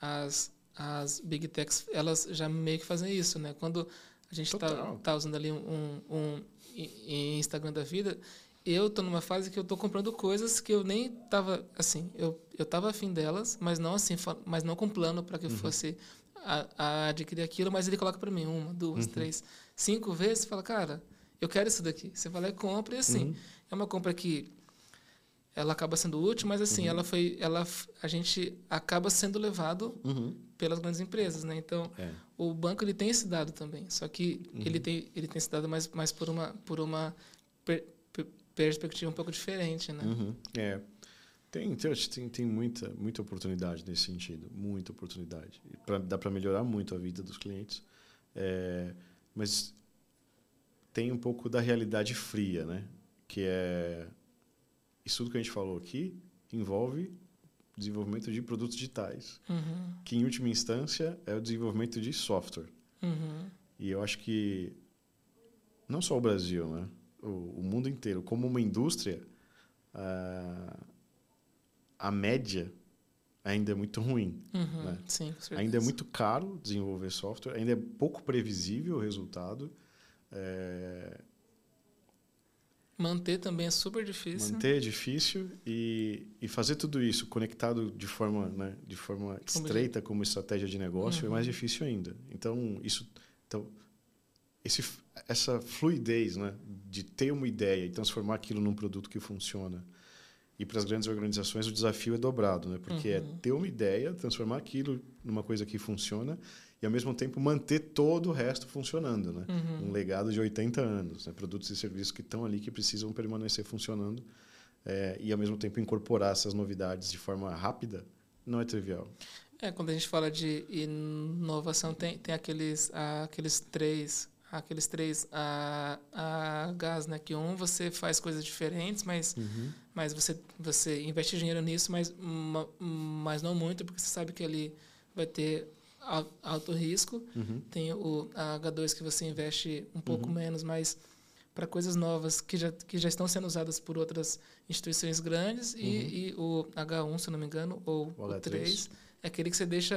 as as big techs, elas já meio que fazem isso, né? Quando a gente está tá usando ali um, um, um, Instagram da vida, eu estou numa fase que eu estou comprando coisas que eu nem estava assim, eu eu estava afim delas, mas não assim, mas não com plano para que eu uhum. fosse a, a, adquirir aquilo, mas ele coloca para mim uma, duas, uhum. três, cinco vezes, fala, cara, eu quero isso daqui. Você vai lá e compra e assim, uhum. é uma compra que ela acaba sendo útil, mas assim, uhum. ela foi, ela, a gente acaba sendo levado uhum. Pelas grandes empresas, né? Então, é. o banco ele tem esse dado também, só que uhum. ele tem ele tem esse dado mais, mais por uma por uma per, per, perspectiva um pouco diferente, né? Uhum. É. Tem, tem, tem muita, muita oportunidade nesse sentido, muita oportunidade. Pra, dá para melhorar muito a vida dos clientes, é, mas tem um pouco da realidade fria, né? Que é isso tudo que a gente falou aqui envolve desenvolvimento de produtos digitais, uhum. que em última instância é o desenvolvimento de software. Uhum. E eu acho que não só o Brasil, né? o, o mundo inteiro, como uma indústria, a, a média ainda é muito ruim. Uhum. Né? Sim, ainda é muito caro desenvolver software, ainda é pouco previsível o resultado. É, Manter também é super difícil. Manter é difícil e, e fazer tudo isso conectado de forma, né, de forma estreita como estratégia de negócio uhum. é mais uhum. difícil ainda. Então, isso então esse essa fluidez, né, de ter uma ideia e transformar aquilo num produto que funciona. E para as grandes organizações o desafio é dobrado, né? Porque é uhum. é ter uma ideia, transformar aquilo numa coisa que funciona e, ao mesmo tempo, manter todo o resto funcionando. Né? Uhum. Um legado de 80 anos, né? produtos e serviços que estão ali que precisam permanecer funcionando é, e, ao mesmo tempo, incorporar essas novidades de forma rápida não é trivial. É, quando a gente fala de inovação, tem, tem aqueles, aqueles três aqueles três a, a gás, né? Que um você faz coisas diferentes, mas uhum. mas você você investe dinheiro nisso, mas mas não muito, porque você sabe que ali vai ter alto risco. Uhum. Tem o H2 que você investe um pouco uhum. menos, mas para coisas novas que já, que já estão sendo usadas por outras instituições grandes. Uhum. E, e, o H1, se não me engano, ou o, o 3, é aquele que você deixa.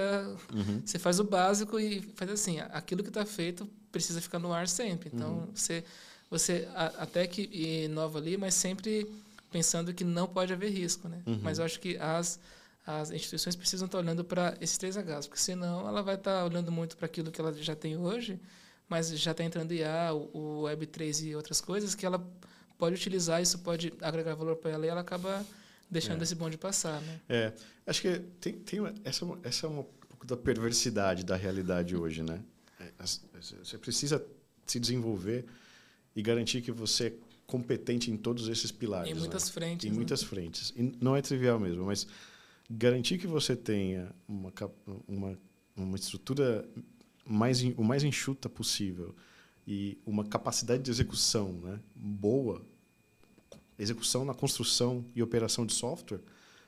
Uhum. Você faz o básico e faz assim: aquilo que está feito precisa ficar no ar sempre. Então, uhum. você, você a, até que inova ali, mas sempre pensando que não pode haver risco. Né? Uhum. Mas eu acho que as as instituições precisam estar olhando para esses três Hs, porque senão ela vai estar olhando muito para aquilo que ela já tem hoje, mas já está entrando IA, o Web3 e outras coisas que ela pode utilizar, isso pode agregar valor para ela e ela acaba deixando é. esse bonde passar. Né? É, acho que tem, tem essa, essa é um pouco da perversidade da realidade hoje. Né? É, você precisa se desenvolver e garantir que você é competente em todos esses pilares. Em muitas né? frentes. Em né? muitas frentes. E não é trivial mesmo, mas garantir que você tenha uma, uma, uma estrutura mais, o mais enxuta possível e uma capacidade de execução né, boa, execução na construção e operação de software,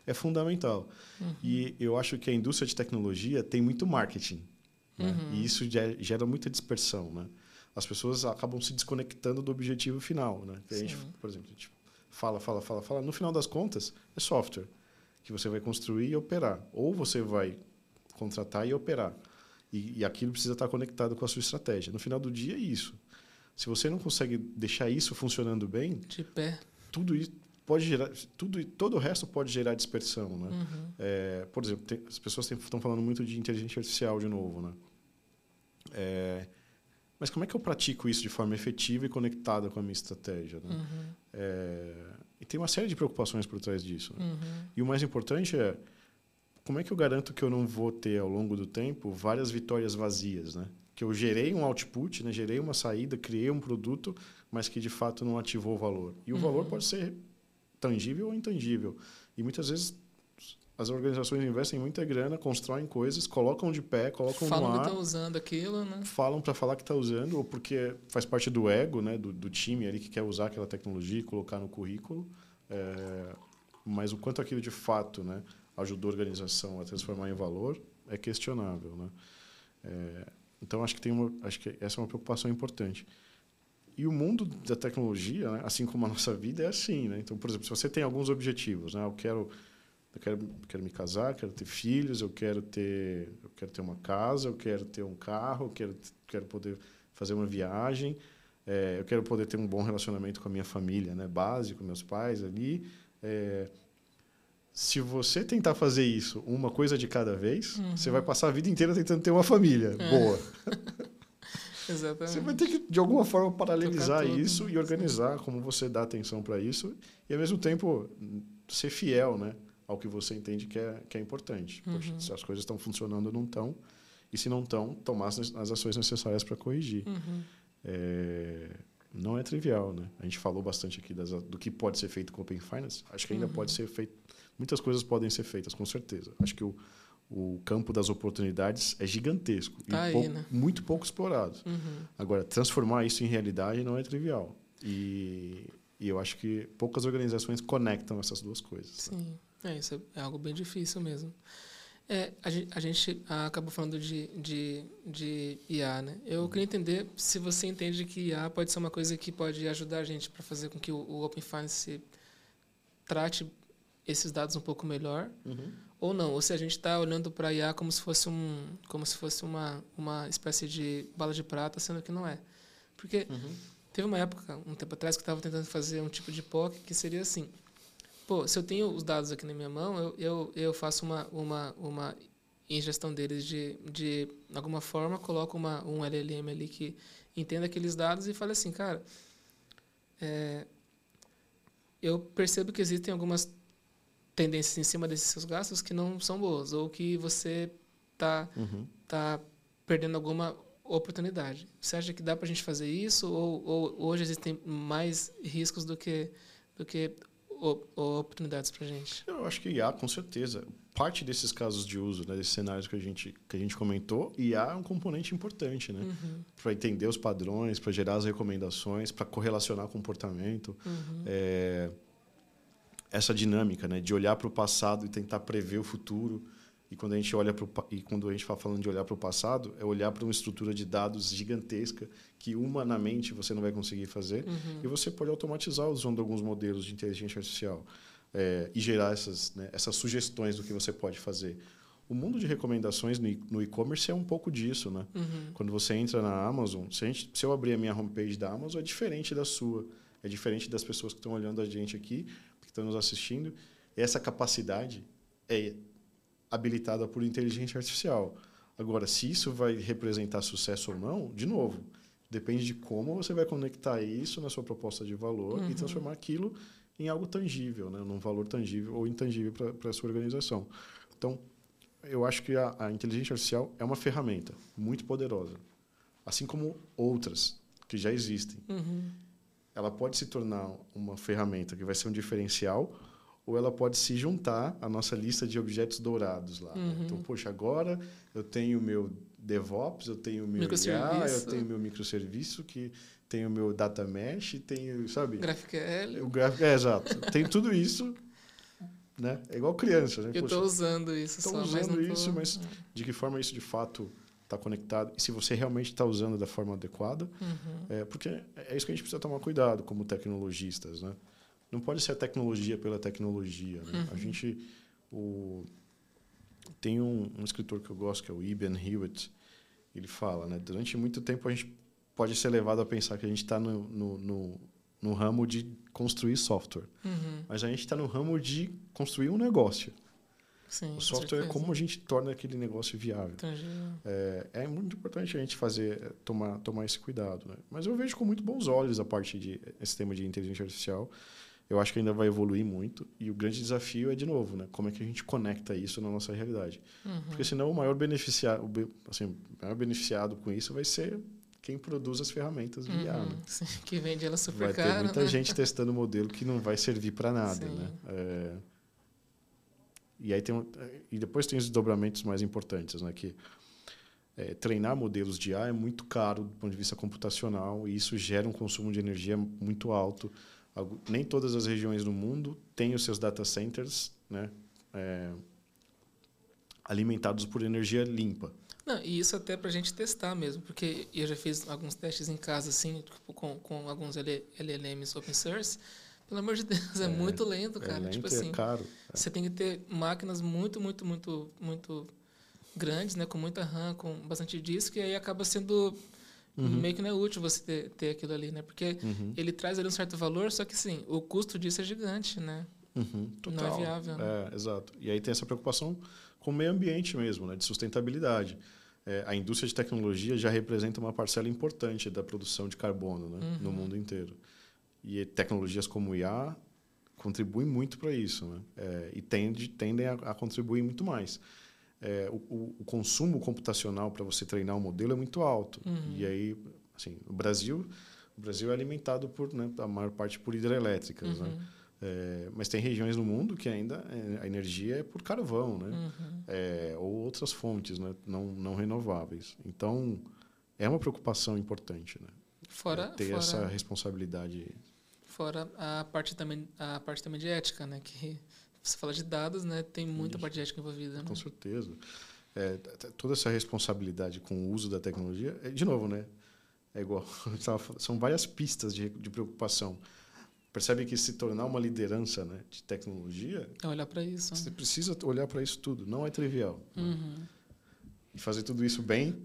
é fundamental. Uhum. E eu acho que a indústria de tecnologia tem muito marketing. Né? Uhum. E isso gera muita dispersão. Né? As pessoas acabam se desconectando do objetivo final. Né? A gente, por exemplo, a gente fala, fala, fala, fala. No final das contas, é software que você vai construir e operar. Ou você vai contratar e operar. E, e aquilo precisa estar conectado com a sua estratégia. No final do dia é isso. Se você não consegue deixar isso funcionando bem, de pé, tudo isso pode gerar tudo todo o resto pode gerar dispersão, né? Uhum. É, por exemplo, tem, as pessoas estão falando muito de inteligência artificial de novo, né? É, Mas como é que eu pratico isso de forma efetiva e conectada com a minha estratégia? Né? Uhum. É, e tem uma série de preocupações por trás disso. Né? Uhum. E o mais importante é como é que eu garanto que eu não vou ter ao longo do tempo várias vitórias vazias, né? Que eu gerei um output, né? gerei uma saída, criei um produto, mas que de fato não ativou o valor. E o uhum. valor pode ser tangível ou intangível. E muitas vezes as organizações investem muita grana, constroem coisas, colocam de pé, colocam falam no ar. Falam que estão usando aquilo, né? Falam para falar que está usando, ou porque faz parte do ego né, do, do, time ali que quer usar aquela tecnologia e colocar no currículo. É, mas o quanto aquilo de fato né, ajudou a organização a transformar em valor é questionável. Né? É, então, acho que, tem uma, acho que essa é uma preocupação importante. E o mundo da tecnologia, né, assim como a nossa vida, é assim. Né? Então, por exemplo, se você tem alguns objetivos, né, eu quero eu quero, quero me casar, quero ter filhos, eu quero ter, eu quero ter uma casa, eu quero ter um carro, eu quero, quero poder fazer uma viagem, é, eu quero poder ter um bom relacionamento com a minha família, né, básico, meus pais ali. É, se você tentar fazer isso uma coisa de cada vez, uhum. você vai passar a vida inteira tentando ter uma família é. boa. Exatamente. Você vai ter que, de alguma forma, paralelizar isso e organizar como você dá atenção para isso e, ao mesmo tempo, ser fiel, né? Ao que você entende que é, que é importante. Uhum. Poxa, se as coisas estão funcionando, não estão. E se não estão, tomar as, as ações necessárias para corrigir. Uhum. É, não é trivial, né? A gente falou bastante aqui das, do que pode ser feito com Open Finance. Acho que ainda uhum. pode ser feito. Muitas coisas podem ser feitas, com certeza. Acho que o, o campo das oportunidades é gigantesco tá e aí, pouco, né? muito pouco explorado. Uhum. Agora, transformar isso em realidade não é trivial. E, e eu acho que poucas organizações conectam essas duas coisas. Sim. É, isso é algo bem difícil mesmo. É, a, gente, a gente acabou falando de, de, de IA, né? Eu uhum. queria entender se você entende que IA pode ser uma coisa que pode ajudar a gente para fazer com que o, o Open Finance trate esses dados um pouco melhor, uhum. ou não, ou se a gente está olhando para IA como se fosse um, como se fosse uma, uma espécie de bala de prata, sendo que não é, porque uhum. teve uma época, um tempo atrás, que eu estava tentando fazer um tipo de POC que seria assim: pô, se eu tenho os dados aqui na minha mão, eu, eu, eu faço uma, uma, uma ingestão deles de, de alguma forma, coloco uma, um LLM ali que entenda aqueles dados e fala assim, cara, é, eu percebo que existem algumas tendências em cima desses seus gastos que não são boas, ou que você está uhum. tá perdendo alguma oportunidade. Você acha que dá para a gente fazer isso, ou, ou hoje existem mais riscos do que, do que oportunidades para a gente? Eu acho que IA, com certeza. Parte desses casos de uso, né, desses cenários que a gente, que a gente comentou, IA é um componente importante, né? Uhum. Para entender os padrões, para gerar as recomendações, para correlacionar comportamento. Uhum. É, essa dinâmica, né, de olhar para o passado e tentar prever o futuro. E quando a gente olha pro, e quando a gente fala falando de olhar para o passado, é olhar para uma estrutura de dados gigantesca que humanamente você não vai conseguir fazer uhum. e você pode automatizar usando alguns modelos de inteligência artificial é, e gerar essas né, essas sugestões do que você pode fazer. O mundo de recomendações no e-commerce é um pouco disso, né? Uhum. Quando você entra na Amazon, se, gente, se eu abrir a minha homepage da Amazon, é diferente da sua, é diferente das pessoas que estão olhando a gente aqui, que estão nos assistindo. E essa capacidade é habilitada por inteligência artificial. Agora, se isso vai representar sucesso ou não, de novo, depende de como você vai conectar isso na sua proposta de valor uhum. e transformar aquilo em algo tangível, né? num valor tangível ou intangível para a sua organização. Então, eu acho que a, a, inteligência artificial é uma ferramenta muito poderosa, assim como outras que já existem. Uhum. Ela pode se tornar uma ferramenta que vai ser um diferencial ou ela pode se juntar à nossa lista de objetos dourados lá. Uhum. Então, poxa, agora eu tenho o meu DevOps, eu tenho o meu IA, eu tenho o meu microserviço, que tem o meu data mesh, tenho, sabe? GraphQL. O GraphQL, é, exato. tem tudo isso, né? É igual criança, né? Eu estou usando isso só, usando mas isso, tô... mas de que forma isso de fato está conectado e se você realmente está usando da forma adequada, uhum. é, porque é isso que a gente precisa tomar cuidado como tecnologistas, né? Não pode ser a tecnologia pela tecnologia. Né? Uhum. A gente o, tem um, um, escritor que eu gosto que é o Ibn Hewitt. Ele fala, né? Durante muito tempo a gente pode ser levado a pensar que a gente está no, no, no, no, ramo de construir software, uhum. mas a gente está no ramo de construir um negócio. Sim, o software é como a gente torna aquele negócio viável. É, é, muito importante a gente fazer, tomar, tomar esse cuidado. Né? Mas eu vejo com muito bons olhos a parte de esse tema de inteligência artificial. Eu acho que ainda vai evoluir muito. E o grande desafio é, de novo, né? como é que a gente conecta isso na nossa realidade. Uhum. Porque senão o maior beneficiado, assim, o maior beneficiado com isso vai ser quem produz as ferramentas de IA. Uhum, né? sim, que vende ela super vai caro. Vai ter muita né? gente testando modelo que não vai servir para nada. Né? É, e aí tem e depois tem os desdobramentos mais importantes, né? Que é, treinar modelos de IA é muito caro do ponto de vista computacional e isso gera um consumo de energia muito alto. Nem todas as regiões do mundo têm os seus data centers, né? É, alimentados por energia limpa. Não, e isso até para a gente testar mesmo, porque eu já fiz alguns testes em casa, assim, tipo, com, com alguns LLMs open source, pelo amor de Deus, é, é muito lento, cara. É lento tipo assim, é caro. Você tem que ter máquinas muito, muito, muito, muito grandes, né? Com muita RAM, com bastante disco, e aí acaba sendo uhum. meio que não é útil você ter, ter aquilo ali, né? Porque uhum. ele traz ali um certo valor, só que sim, o custo disso é gigante, né? Uhum. Não é viável. Né? É, exato. E aí tem essa preocupação com o meio ambiente mesmo, né? De sustentabilidade. É, a indústria de tecnologia já representa uma parcela importante da produção de carbono né? no uhum. mundo inteiro. E tecnologias como IA contribuem muito para isso, né? É, e tende, tendem a, a, contribuir muito mais. É, o, o, consumo computacional para você treinar um modelo é muito alto. Uhum. E aí, assim, o Brasil, o Brasil é alimentado por, né, a maior parte por hidrelétricas, né? uhum. né? É, mas tem regiões no mundo que ainda é, a energia é por carvão, né? Uhum. É, ou outras fontes, né? Não, não renováveis. Então, é uma preocupação importante, né? Fora, é ter fora... essa responsabilidade Fora a parte também, a parte também de ética, né? Que você fala de dados, né? Tem muita Isso. parte de ética envolvida. Né? Com certeza. É, toda essa responsabilidade com o uso da tecnologia, é, de novo, né? É igual, são várias pistas de, de preocupação. Percebe que se tornar uma liderança né, de tecnologia. É olhar para isso. Você né? precisa olhar para isso tudo. Não é trivial. Uhum. Né? E fazer tudo isso bem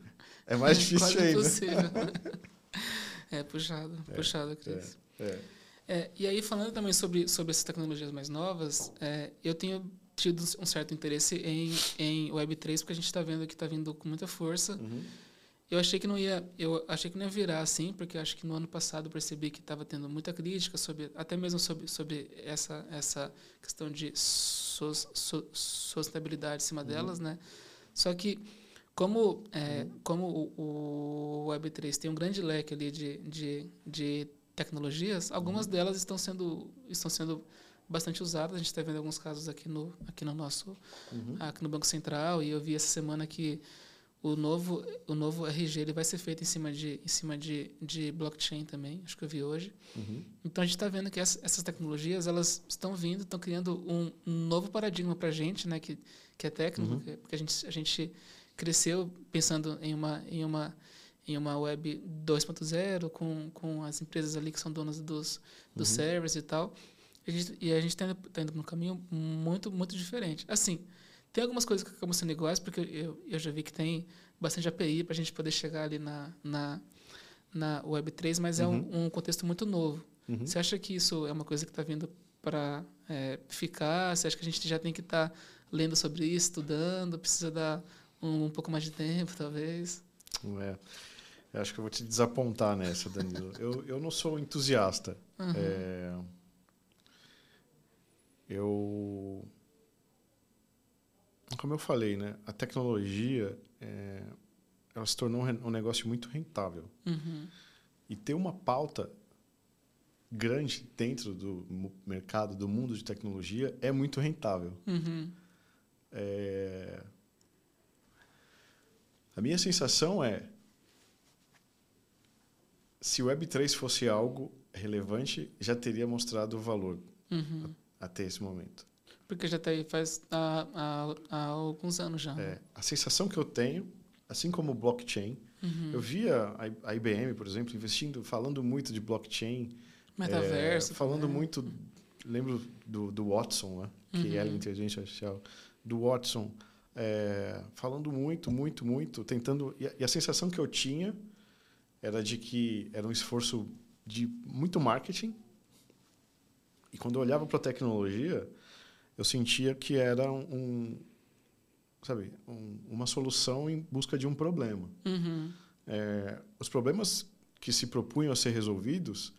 é mais difícil ainda. é puxado, é, puxado, Cris. É, é. É, e aí, falando também sobre, sobre essas tecnologias mais novas, é, eu tenho tido um certo interesse em, em Web3, porque a gente está vendo que está vindo com muita força. Uhum. Eu achei que não ia, eu achei que não ia virar assim, porque acho que no ano passado eu percebi que estava tendo muita crítica sobre, até mesmo sobre, sobre essa essa questão de so, so, sustentabilidade em cima uhum. delas, né? Só que como é, uhum. como o, o Web3 tem um grande leque ali de, de, de tecnologias, algumas uhum. delas estão sendo estão sendo bastante usadas. A gente está vendo alguns casos aqui no aqui no nosso uhum. aqui no Banco Central e eu vi essa semana que o novo o novo RG ele vai ser feito em cima de em cima de, de blockchain também. Acho que eu vi hoje. Uhum. Então a gente está vendo que essa, essas tecnologias elas estão vindo, estão criando um, um novo paradigma para a gente, né? Que que é técnico, uhum. porque a gente a gente cresceu pensando em uma em uma em uma web 2.0 com, com as empresas ali que são donas dos, dos uhum. servers e tal. E a gente, e a gente está indo, tá indo num caminho muito, muito diferente. Assim, tem algumas coisas que acabam sendo iguais, porque eu, eu já vi que tem bastante API para a gente poder chegar ali na, na, na Web3, mas uhum. é um, uhum. um, contexto muito novo. Uhum. Você acha que isso é uma coisa que está vindo para é, ficar? Você acha que a gente já tem que estar tá lendo sobre isso, estudando? Precisa dar um, um pouco mais de tempo, talvez? É. Eu acho que eu vou te desapontar nessa, Danilo. eu, eu não sou entusiasta. Uhum. É, eu. Como eu falei, né? A tecnologia é, ela se tornou um negócio muito rentável. Uhum. E ter uma pauta grande dentro do mercado, do mundo de tecnologia, é muito rentável. Uhum. É... A minha sensação é se o Web3 fosse algo relevante, já teria mostrado o valor uhum. até esse momento. Porque já tem faz há, há, há, alguns anos já. É, a sensação que eu tenho, assim como o blockchain, uhum. eu via a IBM, por exemplo, investindo, falando muito de blockchain. Metaverso. É, falando também. muito, lembro do, do Watson, né? que uhum. era inteligência artificial, do Watson, é, falando muito, muito, muito, tentando. E a, e a sensação que eu tinha era de que era um esforço de muito marketing. E quando eu olhava para a tecnologia, eu sentia que era um, sabe, um, uma solução em busca de um problema. Uhum. É, os problemas que se propunham a ser resolvidos,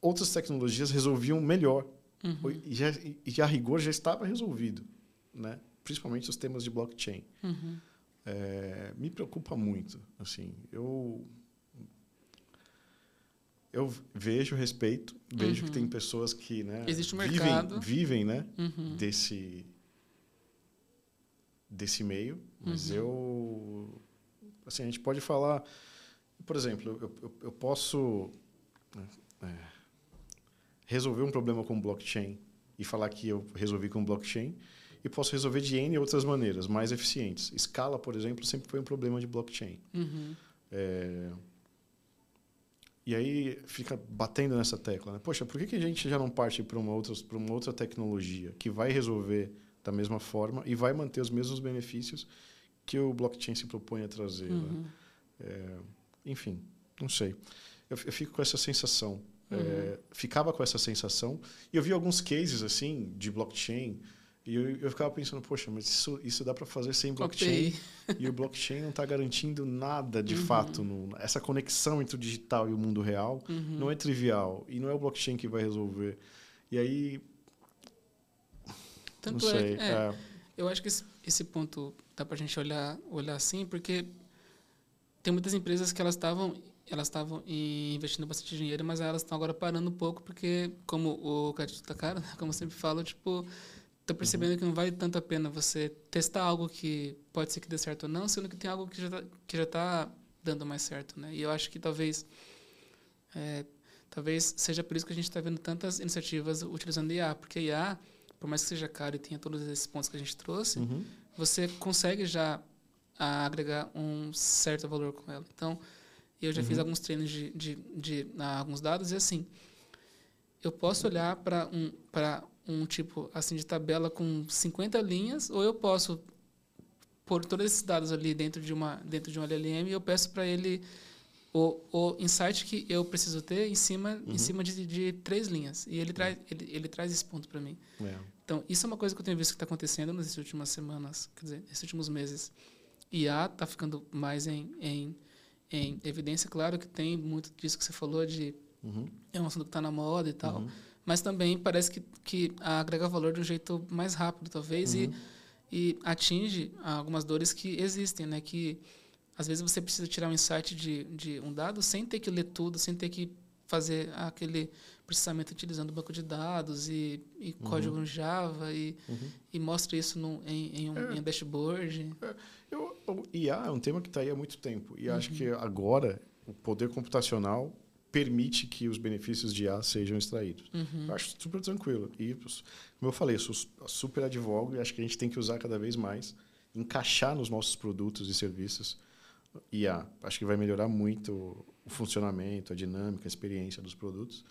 outras tecnologias resolviam melhor. Uhum. E, já, e a rigor já estava resolvido, né? principalmente os temas de blockchain. Uhum. É, me preocupa muito. Assim, eu eu vejo respeito, vejo Uhum. que tem pessoas que né, Existe um vivem, mercado. vivem né, Uhum. desse desse meio, mas Uhum. eu assim a gente pode falar, por exemplo, eu, eu, eu posso né, é, resolver um problema com blockchain e falar que eu resolvi com blockchain e posso resolver de N outras maneiras, mais eficientes. Escala, por exemplo, sempre foi um problema de blockchain. Uhum. É, E aí fica batendo nessa tecla, né? Poxa, por que, que a gente já não parte para uma, outra, para uma outra tecnologia que vai resolver da mesma forma e vai manter os mesmos benefícios que o blockchain se propõe a trazer? né? Uhum. É, enfim, não sei. Eu, eu fico com essa sensação. Uhum. É, ficava com essa sensação. E eu vi alguns cases assim de blockchain e eu, eu ficava pensando, poxa, mas isso, isso dá para fazer sem blockchain Ok. e o blockchain não está garantindo nada de Uhum. fato. No, essa conexão entre o digital e o mundo real Uhum. não é trivial e não é o blockchain que vai resolver. E aí, Tanto não é, sei. é, é, Eu acho que esse, esse ponto dá para a gente olhar, olhar assim, porque tem muitas empresas que elas estavam elas estavam investindo bastante dinheiro, mas elas estão agora parando um pouco porque, como o crédito tá caro, né, como eu sempre falo, tipo, tô percebendo que não vale tanto a pena você testar algo que pode ser que dê certo ou não, sendo que tem algo que já tá, que já tá dando mais certo, né? E eu acho que talvez é, talvez seja por isso que a gente está vendo tantas iniciativas utilizando IA, porque IA, por mais que seja caro e tenha todos esses pontos que a gente trouxe, uhum, você consegue já agregar um certo valor com ela. Então, eu já fiz Uhum. alguns treinos de, de, de ah, alguns dados e assim, eu posso olhar para um para um tipo assim de tabela com 50 linhas ou eu posso pôr todos esses dados ali dentro de uma dentro de um LLM e eu peço para ele o, o insight que eu preciso ter em cima Uhum. em cima de, de três linhas e ele traz ele, ele traz esse ponto para mim é. então, isso é uma coisa que eu tenho visto que está acontecendo nas últimas semanas, quer dizer, nesses últimos meses. IA está ficando mais em, em, em evidência. Claro que tem muito disso que você falou, de Uhum, é um assunto que está na moda e tal, uhum, mas também parece que, que agrega valor de um jeito mais rápido, talvez, uhum. e, e atinge algumas dores que existem, né? Que às vezes você precisa tirar um insight de, de um dado sem ter que ler tudo, sem ter que fazer aquele processamento utilizando banco de dados e, e código no Java e, Uhum. e mostra isso no, em, em, um, É. em um dashboard. Eu, o IA é um tema que está aí há muito tempo. E acho Uhum. que agora o poder computacional permite que os benefícios de IA sejam extraídos. Uhum. Eu acho super tranquilo. E, como eu falei, eu super advogo e acho que a gente tem que usar cada vez mais, encaixar nos nossos produtos e serviços IA. Acho que vai melhorar muito o funcionamento, a dinâmica, a experiência dos produtos,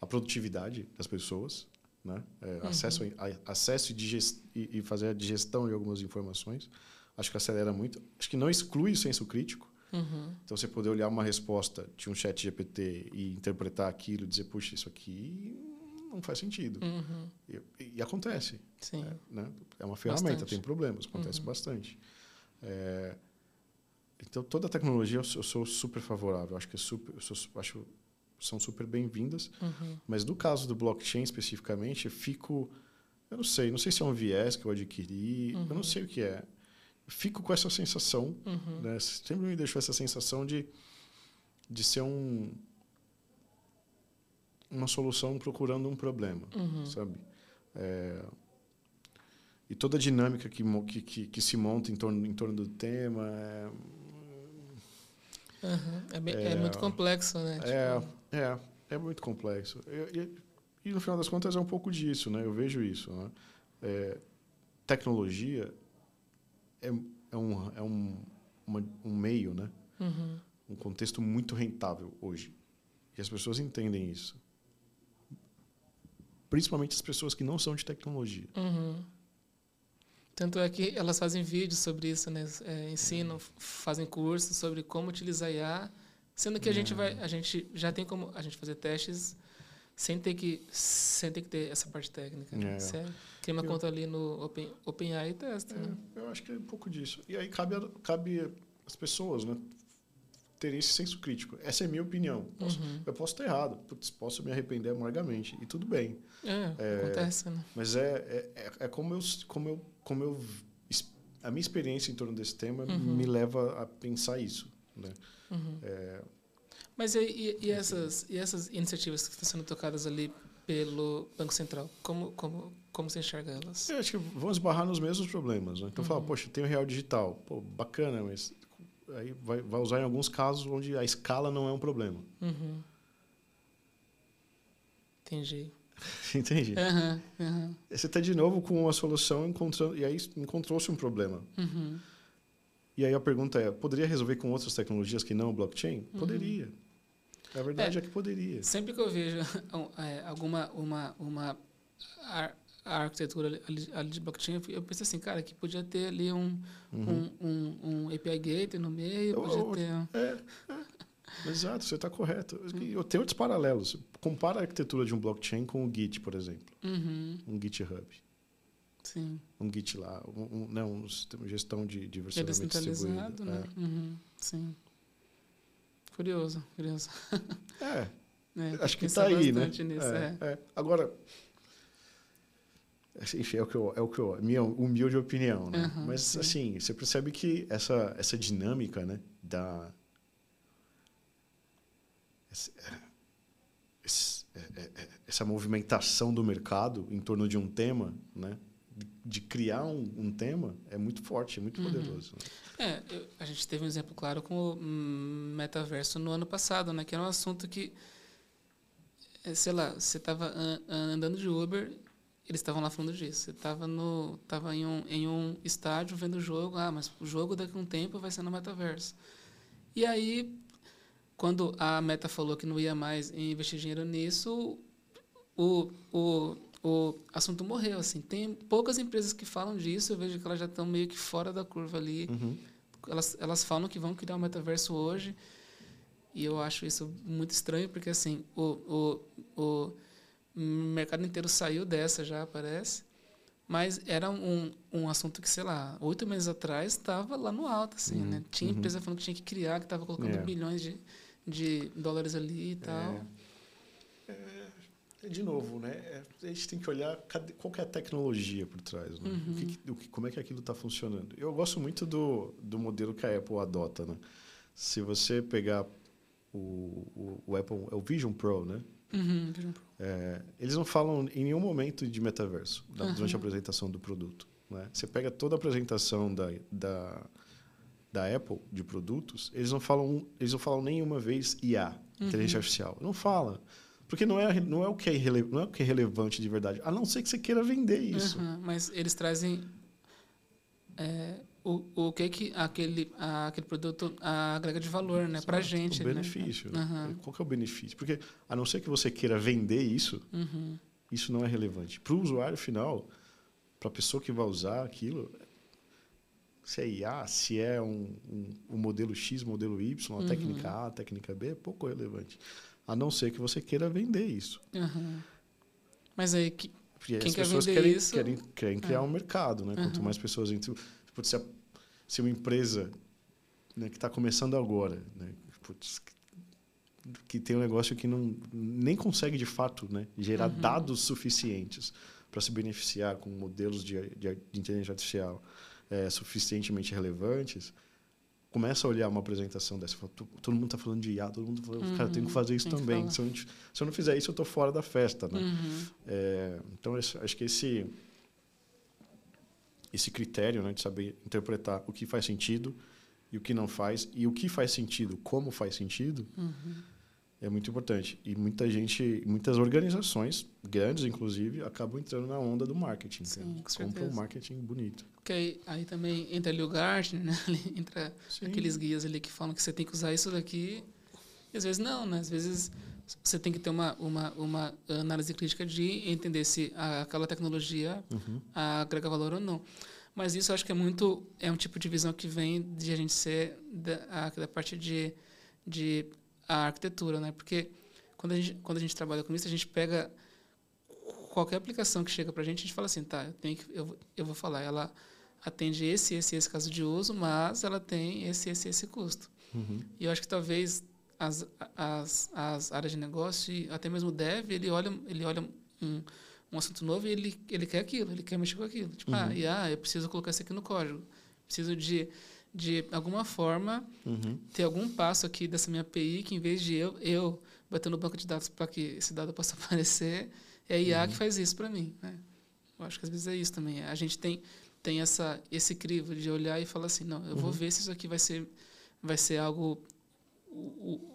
a produtividade das pessoas, né? É, Uhum. acesso, a, acesso e, digest, e, e fazer a digestão de algumas informações. Acho que acelera muito. Acho que não exclui o senso crítico. Uhum. Então, você poder olhar uma resposta de um chat GPT e interpretar aquilo e dizer, puxa, isso aqui não faz sentido. Uhum. E, e acontece. Sim. É, né? é uma ferramenta, Bastante. tem problemas, acontece Uhum. bastante. É, então, toda a tecnologia eu sou, eu sou super favorável. Acho que é super, sou, acho, são super bem-vindas. Uhum. Mas no caso do blockchain especificamente, eu fico... Eu não sei, não sei se é um viés que eu adquiri, eu não Uhum. sei o que é. Fico com essa sensação Uhum. né? Sempre me deixou essa sensação de, de ser um, uma solução procurando um problema, Uhum. sabe? É, e toda a dinâmica que, que, que, se monta em torno, em torno do tema é, Uhum. É, bem- é É, muito complexo, né? é, Tipo, é, é muito complexo. E, e- e, no final das contas é um pouco disso, né? Eu vejo isso. Né? É, tecnologia é, é, um, é um, uma- um meio, né? uhum. um contexto muito rentável hoje. E as pessoas entendem isso. Principalmente as pessoas que não são de tecnologia. Uhum. Tanto é que elas fazem vídeos sobre isso, né? É, ensinam, f- fazem cursos sobre como utilizar IA, sendo que a gente vai, a gente já tem como a gente fazer testes sem ter que sem ter que ter essa parte técnica. Né? É. Sério. Cria uma eu, conta ali no Open, OpenAI e testa. É, né? Eu acho que é um pouco disso. E aí cabe, cabe as pessoas, né? Terem esse senso crítico. Essa é a minha opinião. Posso, uhum. Eu posso estar errado, Putz, posso me arrepender amargamente. E tudo bem. É, é acontece, né? Mas é, é, é, é como, eu, como, eu, como eu. A minha experiência em torno desse tema uhum. me leva a pensar isso. Né? Uhum. Mas e, e, essas, e essas iniciativas que estão sendo tocadas ali pelo Banco Central, como, como, como você enxerga elas? Eu acho que vão esbarrar nos mesmos problemas. Né? Então, uhum. fala, poxa, tem o real digital. Pô, bacana, mas aí vai, vai usar em alguns casos onde a escala não é um problema. Uhum. Entendi. Entendi. Uhum, uhum. Você está de novo com uma solução encontrando, e aí encontrou-se um problema. Uhum. E aí a pergunta é, poderia resolver com outras tecnologias que não o blockchain? Poderia. A verdade é, é que poderia. Sempre que eu vejo é, alguma uma, uma ar, arquitetura ali, ali, de blockchain, eu penso assim, cara, que podia ter ali um, uhum. um, um, um, API Gateway no meio, podia ter... É, é. Exato, você está correto. Eu tenho outros paralelos. Compara a arquitetura de um blockchain com o Git, por exemplo. Uhum. Um GitHub. Sim. Um Git lá. Um, um, não, um sistema de gestão de, de versionamento distribuído. Né? É. Uhum. Sim. Curioso, curioso. É. é acho que está aí, né? Nisso, é, é. é. Agora, enfim, é o que eu, é o que eu, minha humilde opinião, né? Uhum, Mas sim. assim, você percebe que essa essa dinâmica, né, da essa, essa movimentação do mercado em torno de um tema, né? de criar um, um, tema é muito forte, é muito uhum. poderoso. Né? É, eu, a gente teve um exemplo claro com o metaverso no ano passado, né? Que era um assunto que, é, sei lá, você estava andando de Uber, eles estavam lá falando disso. Você estava no, tava em um, em um estádio vendo o jogo, ah, mas o jogo daqui a um tempo vai ser no metaverso. E aí, quando a Meta falou que não ia mais investir dinheiro nisso, o, o o assunto morreu. Assim. Tem poucas empresas que falam disso, eu vejo que elas já estão meio que fora da curva ali. Uhum. Elas, elas falam que vão criar um metaverso hoje, e eu acho isso muito estranho, porque assim, o, o, o mercado inteiro saiu dessa já, parece. Mas era um, um assunto que, sei lá, oito meses atrás estava lá no alto, assim, uhum. né? Tinha uhum. empresa falando que tinha que criar, que estava colocando é. bilhões de, de dólares ali e tal. É. É, de novo, né? É, a gente tem que olhar qual que é a tecnologia por trás, né? Uhum. O que, o que, como é que aquilo está funcionando. Eu gosto muito do, do modelo que a Apple adota, né? Se você pegar o, o, o Apple, é o Vision Pro, né? Uhum, Vision Pro. É, eles não falam em nenhum momento de metaverso uhum. durante a apresentação do produto. Né? Você pega toda a apresentação da, da, da Apple de produtos, eles não falam, eles não falam nenhuma vez IA, inteligência uhum. artificial. Não fala. Porque não é, não, é o que é irrele, não é o que é relevante de verdade. A não ser que você queira vender isso. Uhum, mas eles trazem é, o, o que que aquele, aquele produto agrega de valor né, para a gente. O benefício. Né? Uhum. Qual que é o benefício? Porque a não ser que você queira vender isso, uhum. isso não é relevante. Para o usuário final, para a pessoa que vai usar aquilo, se é IA, se é um, um, um modelo X, modelo Y, a uhum. técnica A, a técnica B, é pouco relevante. A não ser que você queira vender isso. Uhum. Mas aí, que, quem as quer pessoas vender querem, isso... querem, querem criar uhum. um mercado, né? Quanto mais pessoas entram... Putz, se, a, se uma empresa né, que está começando agora, né, putz, que tem um negócio que não nem consegue de fato né, gerar uhum. dados suficientes para se beneficiar com modelos de, de, de inteligência artificial é, suficientemente relevantes, começa a olhar uma apresentação dessa, fala, todo mundo está falando de IA, todo mundo tá falando, uhum, cara, eu tenho que fazer isso também. Se eu, não, se eu, não, fizer isso, eu estou fora da festa, né? Uhum. É, então, acho que esse esse critério, né, de saber interpretar o que faz sentido e o que não faz e o que faz sentido, como faz sentido, uhum. É muito importante. E muita gente, muitas organizações grandes, inclusive, acabam entrando na onda do marketing, Sim, compram um marketing bonito. Porque aí, aí também entra ali o Gartner, né? entra Sim. aqueles guias ali que falam que você tem que usar isso daqui. E às vezes não, né? Às vezes você tem que ter uma, uma, uma análise crítica de entender se aquela tecnologia uhum. agrega valor ou não. Mas isso eu acho que é muito é um tipo de visão que vem de a gente ser da, a, da parte de, de a arquitetura, né? Porque quando a gente, quando a gente trabalha com isso, a gente pega qualquer aplicação que chega para a gente, a gente fala assim, tá, eu, tenho que, eu, eu vou falar, ela atende esse, esse, esse caso de uso, mas ela tem esse, esse, esse custo. Uhum. E eu acho que talvez as, as, as áreas de negócio, até mesmo o dev, ele olha, ele olha um, um assunto novo e ele, ele quer aquilo, ele quer mexer com aquilo. Tipo, ah, uhum. ah, e, ah, eu preciso colocar isso aqui no código. Preciso de, de alguma forma, uhum. ter algum passo aqui dessa minha API que, em vez de eu, eu bater no banco de dados para que esse dado possa aparecer, é a IA uhum. que faz isso para mim. Né? Eu acho que às vezes é isso também. A gente tem, tem essa, esse crivo de olhar e falar assim, não, eu vou uhum. ver se isso aqui vai ser, vai ser algo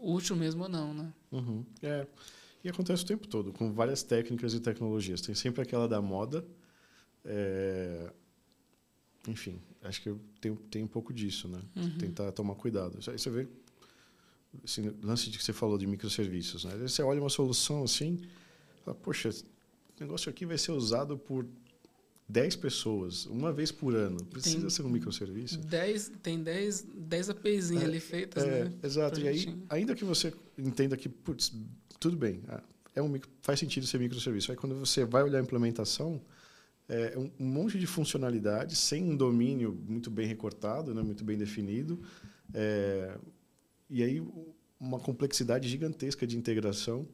útil mesmo ou não. Né? Uhum. É. E acontece o tempo todo, com várias técnicas e tecnologias. Tem sempre aquela da moda. É... Enfim, acho que tem, tem um pouco disso, né? Uhum. Tentar tomar cuidado. Aí você vê esse lance de que você falou de microserviços, né? Você olha uma solução assim, fala, poxa, esse negócio aqui vai ser usado por 10 pessoas, uma vez por ano. Precisa tem ser um microserviço? 10, tem 10, 10 APIs é, ali feitas, é, né? Exato. E aí, ainda que você entenda que, putz, tudo bem, ah, é um, faz sentido ser microserviço. Aí quando você vai olhar a implementação, é um, um monte de funcionalidades sem um domínio muito bem recortado, né, muito bem definido. É, e aí uma complexidade gigantesca de integração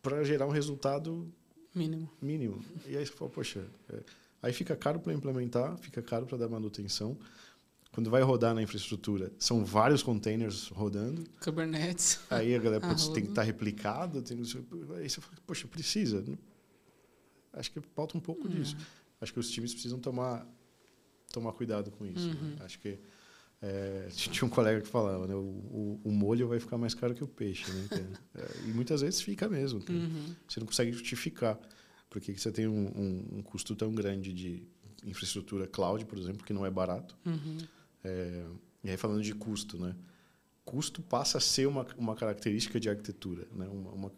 para gerar um resultado mínimo. Mínimo. E aí você fala, poxa, é, aí fica caro para implementar, fica caro para dar manutenção. Quando vai rodar na infraestrutura, são vários containers rodando. Kubernetes. Aí a galera putz, tem que estar tá replicado. Tem, aí você fala, poxa, precisa. Acho que falta um pouco uhum. disso. Acho que os times precisam tomar, tomar cuidado com isso. Né? Uhum. Né? Acho que é, tinha um colega que falava, né? O, o, o, molho vai ficar mais caro que o peixe, né? É, e muitas vezes fica mesmo. Uhum. Você não consegue justificar porque você tem um, um, um, custo tão grande de infraestrutura cloud, por exemplo, que não é barato. Uhum. É, e aí falando de custo, né? Custo passa a ser uma, uma característica de arquitetura, né? Uma, uma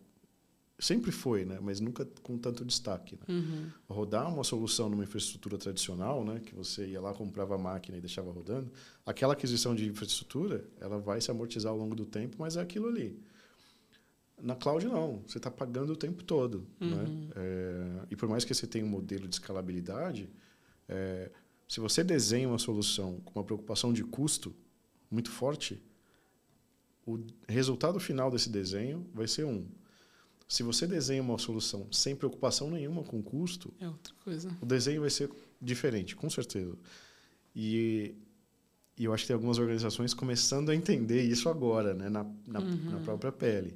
sempre foi, né? Mas nunca com tanto destaque. Né? Uhum. Rodar uma solução numa infraestrutura tradicional, né? Que você ia lá comprava a máquina e deixava rodando, aquela aquisição de infraestrutura, ela vai se amortizar ao longo do tempo, mas é aquilo ali. Na cloud não, você está pagando o tempo todo, né? uhum. né? É, e por mais que você tenha um modelo de escalabilidade, é, se você desenha uma solução com uma preocupação de custo muito forte, o resultado final desse desenho vai ser um. Se você desenha uma solução sem preocupação nenhuma com custo, é outra coisa. O desenho vai ser diferente, com certeza. E, e eu acho que tem algumas organizações começando a entender isso agora, né, na, na, uhum. na própria pele.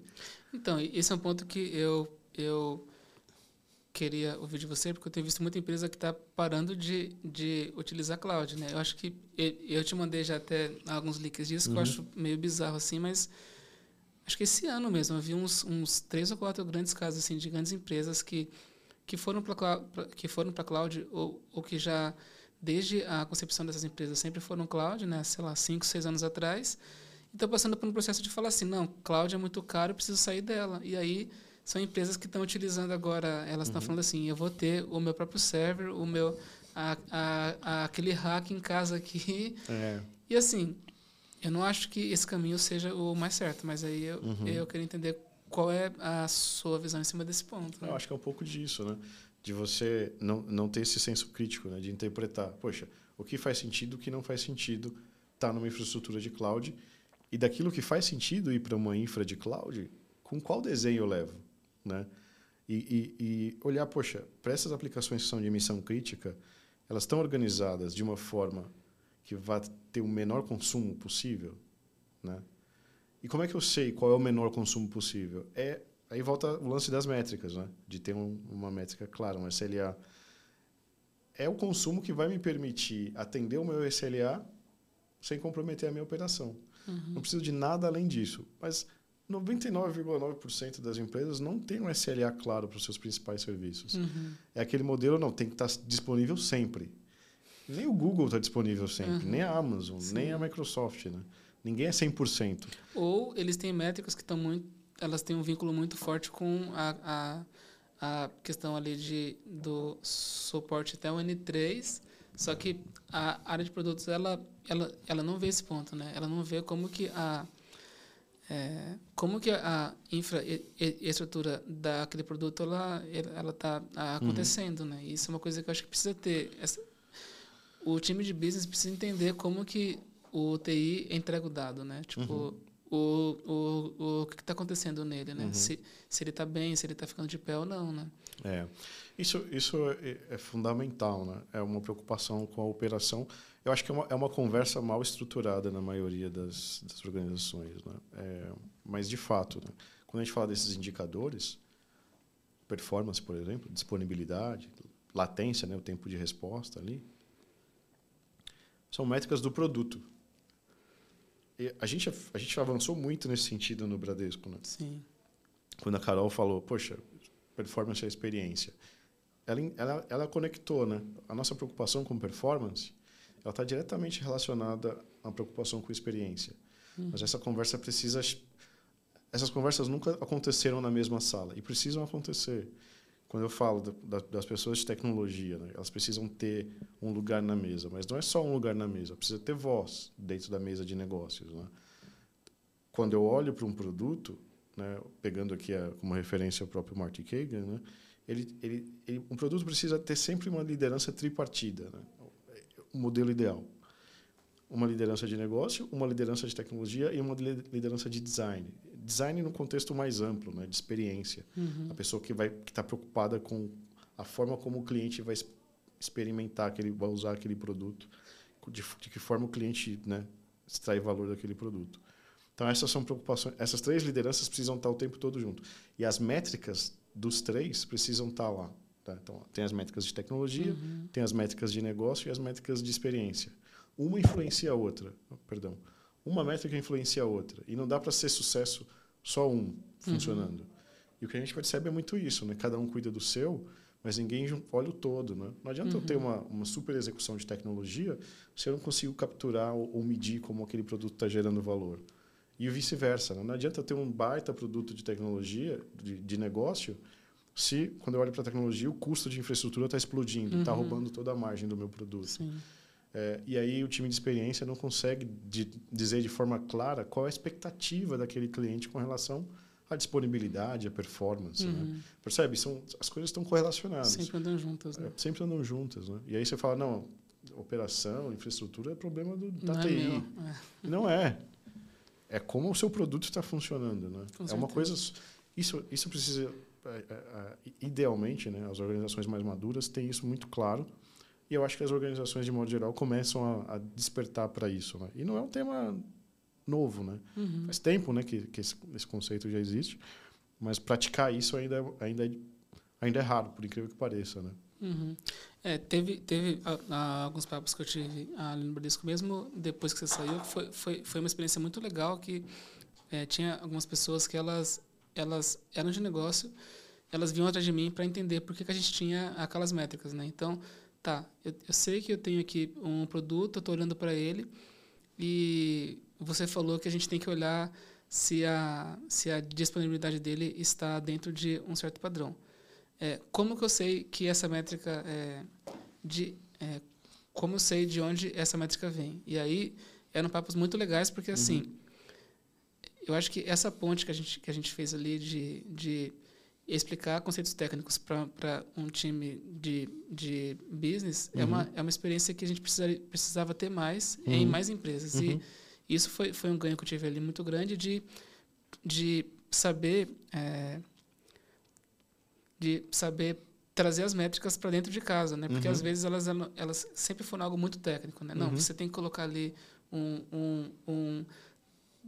Então, esse é um ponto que eu eu queria ouvir de você, porque eu tenho visto muita empresa que está parando de, de utilizar cloud, né? Eu acho que eu te mandei já até alguns links disso, uhum. que eu uhum. acho meio bizarro assim, mas acho que esse ano mesmo, vi uns, uns três ou quatro grandes casos assim de grandes empresas que que foram para para cloud ou, ou que já desde a concepção dessas empresas sempre foram cloud, né? Sei lá, cinco, seis anos atrás, e estão passando por um processo de falar assim, não, cloud é muito caro, eu preciso sair dela. E aí são empresas que estão utilizando agora, elas estão uhum. falando assim, eu vou ter o meu próprio server, o meu a, a, a aquele hack em casa aqui. É. E assim, eu não acho que esse caminho seja o mais certo, mas aí eu, uhum. eu queria entender qual é a sua visão em cima desse ponto. Né? Eu acho que é um pouco disso, né? De você não, não ter esse senso crítico, né? De interpretar, poxa, o que faz sentido, o que não faz sentido está numa infraestrutura de cloud e daquilo que faz sentido ir para uma infra de cloud, com qual desenho eu levo? né? E, e, e olhar, poxa, para essas aplicações que são de emissão crítica, elas estão organizadas de uma forma que vai ter o menor consumo possível, né? E como é que eu sei qual é o menor consumo possível? É aí volta o lance das métricas, né? De ter um, uma métrica clara, um SLA. É o consumo que vai me permitir atender o meu SLA sem comprometer a minha operação. Uhum. Não preciso de nada além disso. Mas 99,9% das empresas não tem um SLA claro para os seus principais serviços. Uhum. É aquele modelo, não, tem que estar disponível sempre. Nem o Google está disponível sempre, uhum. nem a Amazon, Sim. nem a Microsoft. Né? Ninguém é 100%. Ou eles têm métricas que estão muito. Elas têm um vínculo muito forte com a, a, a questão ali de, do suporte até o N3. Só que a área de produtos, ela, ela, ela não vê esse ponto, né? Ela não vê como que a é, como que a infraestrutura daquele produto ela ela está acontecendo, uhum. né? Isso é uma coisa que eu acho que precisa ter. Essa, o time de business precisa entender como que o TI entrega o dado, né? Tipo, uhum. o, o, o que está acontecendo nele, né? Uhum. Se, se ele está bem, se ele está ficando de pé ou não, né? É. Isso, isso é, é, fundamental, né? É uma preocupação com a operação. Eu acho que é uma, é uma conversa mal estruturada na maioria das, das organizações, né? É, mas, de fato, né? quando a gente fala desses indicadores, performance, por exemplo, disponibilidade, latência, né? o tempo de resposta ali, são métricas do produto. E a gente, a gente avançou muito nesse sentido no Bradesco. Né? Sim. Quando a Carol falou, poxa, performance é experiência. Ela, ela, ela conectou, né? A nossa preocupação com performance, ela está diretamente relacionada à preocupação com experiência. Uhum. Mas essa conversa precisa... Essas conversas nunca aconteceram na mesma sala e precisam acontecer quando eu falo da, das pessoas de tecnologia, né, elas precisam ter um lugar na mesa, mas não é só um lugar na mesa, precisa ter voz dentro da mesa de negócios. Né? Quando eu olho para um produto, né, pegando aqui a, como referência o próprio Marty Kagan, né, ele, ele, ele, um produto precisa ter sempre uma liderança tripartida, né, o modelo ideal. Uma liderança de negócio, uma liderança de tecnologia e uma liderança de design design no contexto mais amplo, né, de experiência. Uhum. A pessoa que vai que está preocupada com a forma como o cliente vai experimentar aquele, vai usar aquele produto, de, de que forma o cliente, né, extrai valor daquele produto. Então essas são preocupações. Essas três lideranças precisam estar o tempo todo junto. E as métricas dos três precisam estar lá. Tá? Então tem as métricas de tecnologia, uhum. tem as métricas de negócio e as métricas de experiência. Uma influencia a outra. Perdão uma métrica influencia a outra. E não dá para ser sucesso só um funcionando. Uhum. E o que a gente percebe é muito isso, né? Cada um cuida do seu, mas ninguém olha o todo, né? Não adianta uhum. eu ter uhum. uma, uma super execução de tecnologia se eu não consigo capturar ou, ou medir como aquele produto está gerando valor. E vice-versa. Né? Não adianta eu ter um baita produto de tecnologia, de, de negócio, se, quando eu olho para a tecnologia, o custo de infraestrutura está explodindo, está uhum. roubando toda a margem do meu produto. Sim. É, e aí o time de experiência não consegue de, dizer de forma clara qual é a expectativa daquele cliente com relação à disponibilidade, à performance. Né? Uhum. Né? Percebe? São, as coisas estão correlacionadas. Sempre andam juntas. Né? É, sempre andam juntas. Né? E aí você fala, não, operação, infraestrutura é problema do, da não TI. É é. Não é. É como o seu produto está funcionando. Né? é uma coisa... Isso, isso precisa... É, é, idealmente, né, as organizações mais maduras têm isso muito claro e eu acho que as organizações, de modo geral, começam a, a despertar para isso. Né? E não é um tema novo, né? Uhum. Faz tempo né, que, que esse, esse, conceito já existe, mas praticar isso ainda, ainda, é, ainda é raro, por incrível que pareça, né? Uhum. É, teve teve a, a, alguns papos que eu tive ali no Bradesco mesmo, depois que você saiu, foi, foi, foi uma experiência muito legal que é, tinha algumas pessoas que elas, elas eram de negócio, elas vinham atrás de mim para entender por que, que a gente tinha aquelas métricas, né? Então, tá, eu, eu sei que eu tenho aqui um produto, eu estou olhando para ele e você falou que a gente tem que olhar se a, se a disponibilidade dele está dentro de um certo padrão. É, como que eu sei que essa métrica é de é, como eu sei de onde essa métrica vem? E aí eram papos muito legais porque assim uhum. eu acho que essa ponte que a gente que a gente fez ali de, de explicar conceitos técnicos para um time de, de business uhum. é, uma, é uma experiência que a gente precisa, precisava ter mais uhum. em mais empresas. Uhum. E isso foi, foi um ganho que eu tive ali muito grande de, de saber é, de saber trazer as métricas para dentro de casa, né? Porque às uhum. vezes elas, elas sempre foram algo muito técnico, né? Não, uhum. você tem que colocar ali um, um, um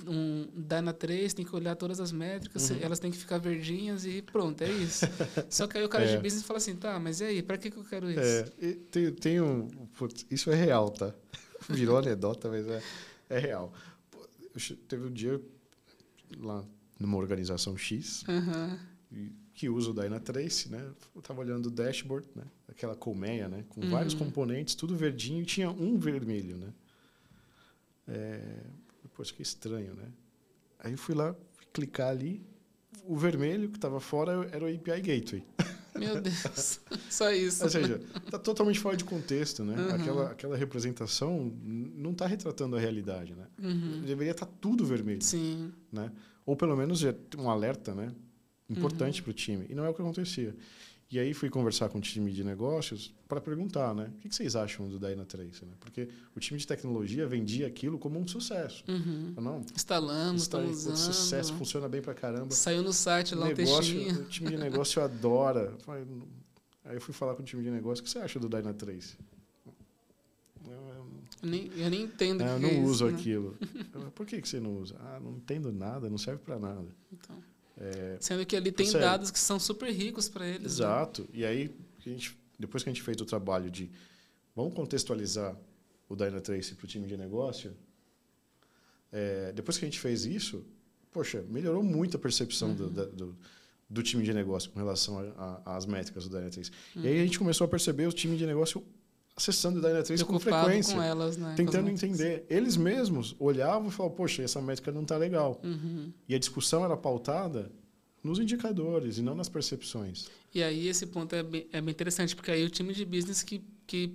um Dyna 3 tem que olhar todas as métricas, uhum. elas têm que ficar verdinhas e pronto, é isso. Só que aí o cara é. de business fala assim, tá, mas e aí, para que, que eu quero isso? É, tem, tem um. Putz, isso é real, tá? Virou anedota, mas é, é real. Teve um dia lá numa organização X uhum. que usa o Dynatrace, né? Eu tava olhando o dashboard, né? Aquela colmeia, né? Com uhum. vários componentes, tudo verdinho e tinha um vermelho, né? É, Poxa, que estranho, né? Aí eu fui lá, clicar ali, o vermelho que estava fora era o API Gateway. Meu Deus, só isso. Ou seja, está totalmente fora de contexto, né? Uhum. Aquela, aquela representação não está retratando a realidade, né? Uhum. Deveria estar tá tudo vermelho. Sim. Né? Ou pelo menos um alerta, né? Importante uhum. para o time. E não é o que acontecia. E aí fui conversar com o time de negócios para perguntar, né? O que vocês acham do Dyna 3? Né? Porque o time de tecnologia vendia aquilo como um sucesso. Uhum. Não, Instalamos, está, usando. Sucesso, funciona bem para caramba. Saiu no site lá negócio, um O time de negócio adora. Aí eu fui falar com o time de negócio, o que você acha do Dyna 3? Eu nem, eu nem entendo é, Eu não é uso isso, aquilo. Né? Por que, que você não usa? Ah, não entendo nada, não serve para nada. Então. É, Sendo que ali tem sério. dados que são super ricos para eles. Né? Exato. Né? E aí, gente, depois que a gente fez o trabalho de vamos contextualizar o Dynatrace para o time de negócio, é, depois que a gente fez isso, poxa, melhorou muito a percepção uhum. do, do, do, time de negócio com relação às métricas do Dynatrace. Uhum. E aí a gente começou a perceber o time de negócio acessando o Dynatrace com frequência, com elas, né? tentando entender. Eles mesmos olhavam e falavam, poxa, essa métrica não está legal. Uhum. E a discussão era pautada nos indicadores e não nas percepções. E aí esse ponto é bem, é bem interessante, porque aí o time de business que, que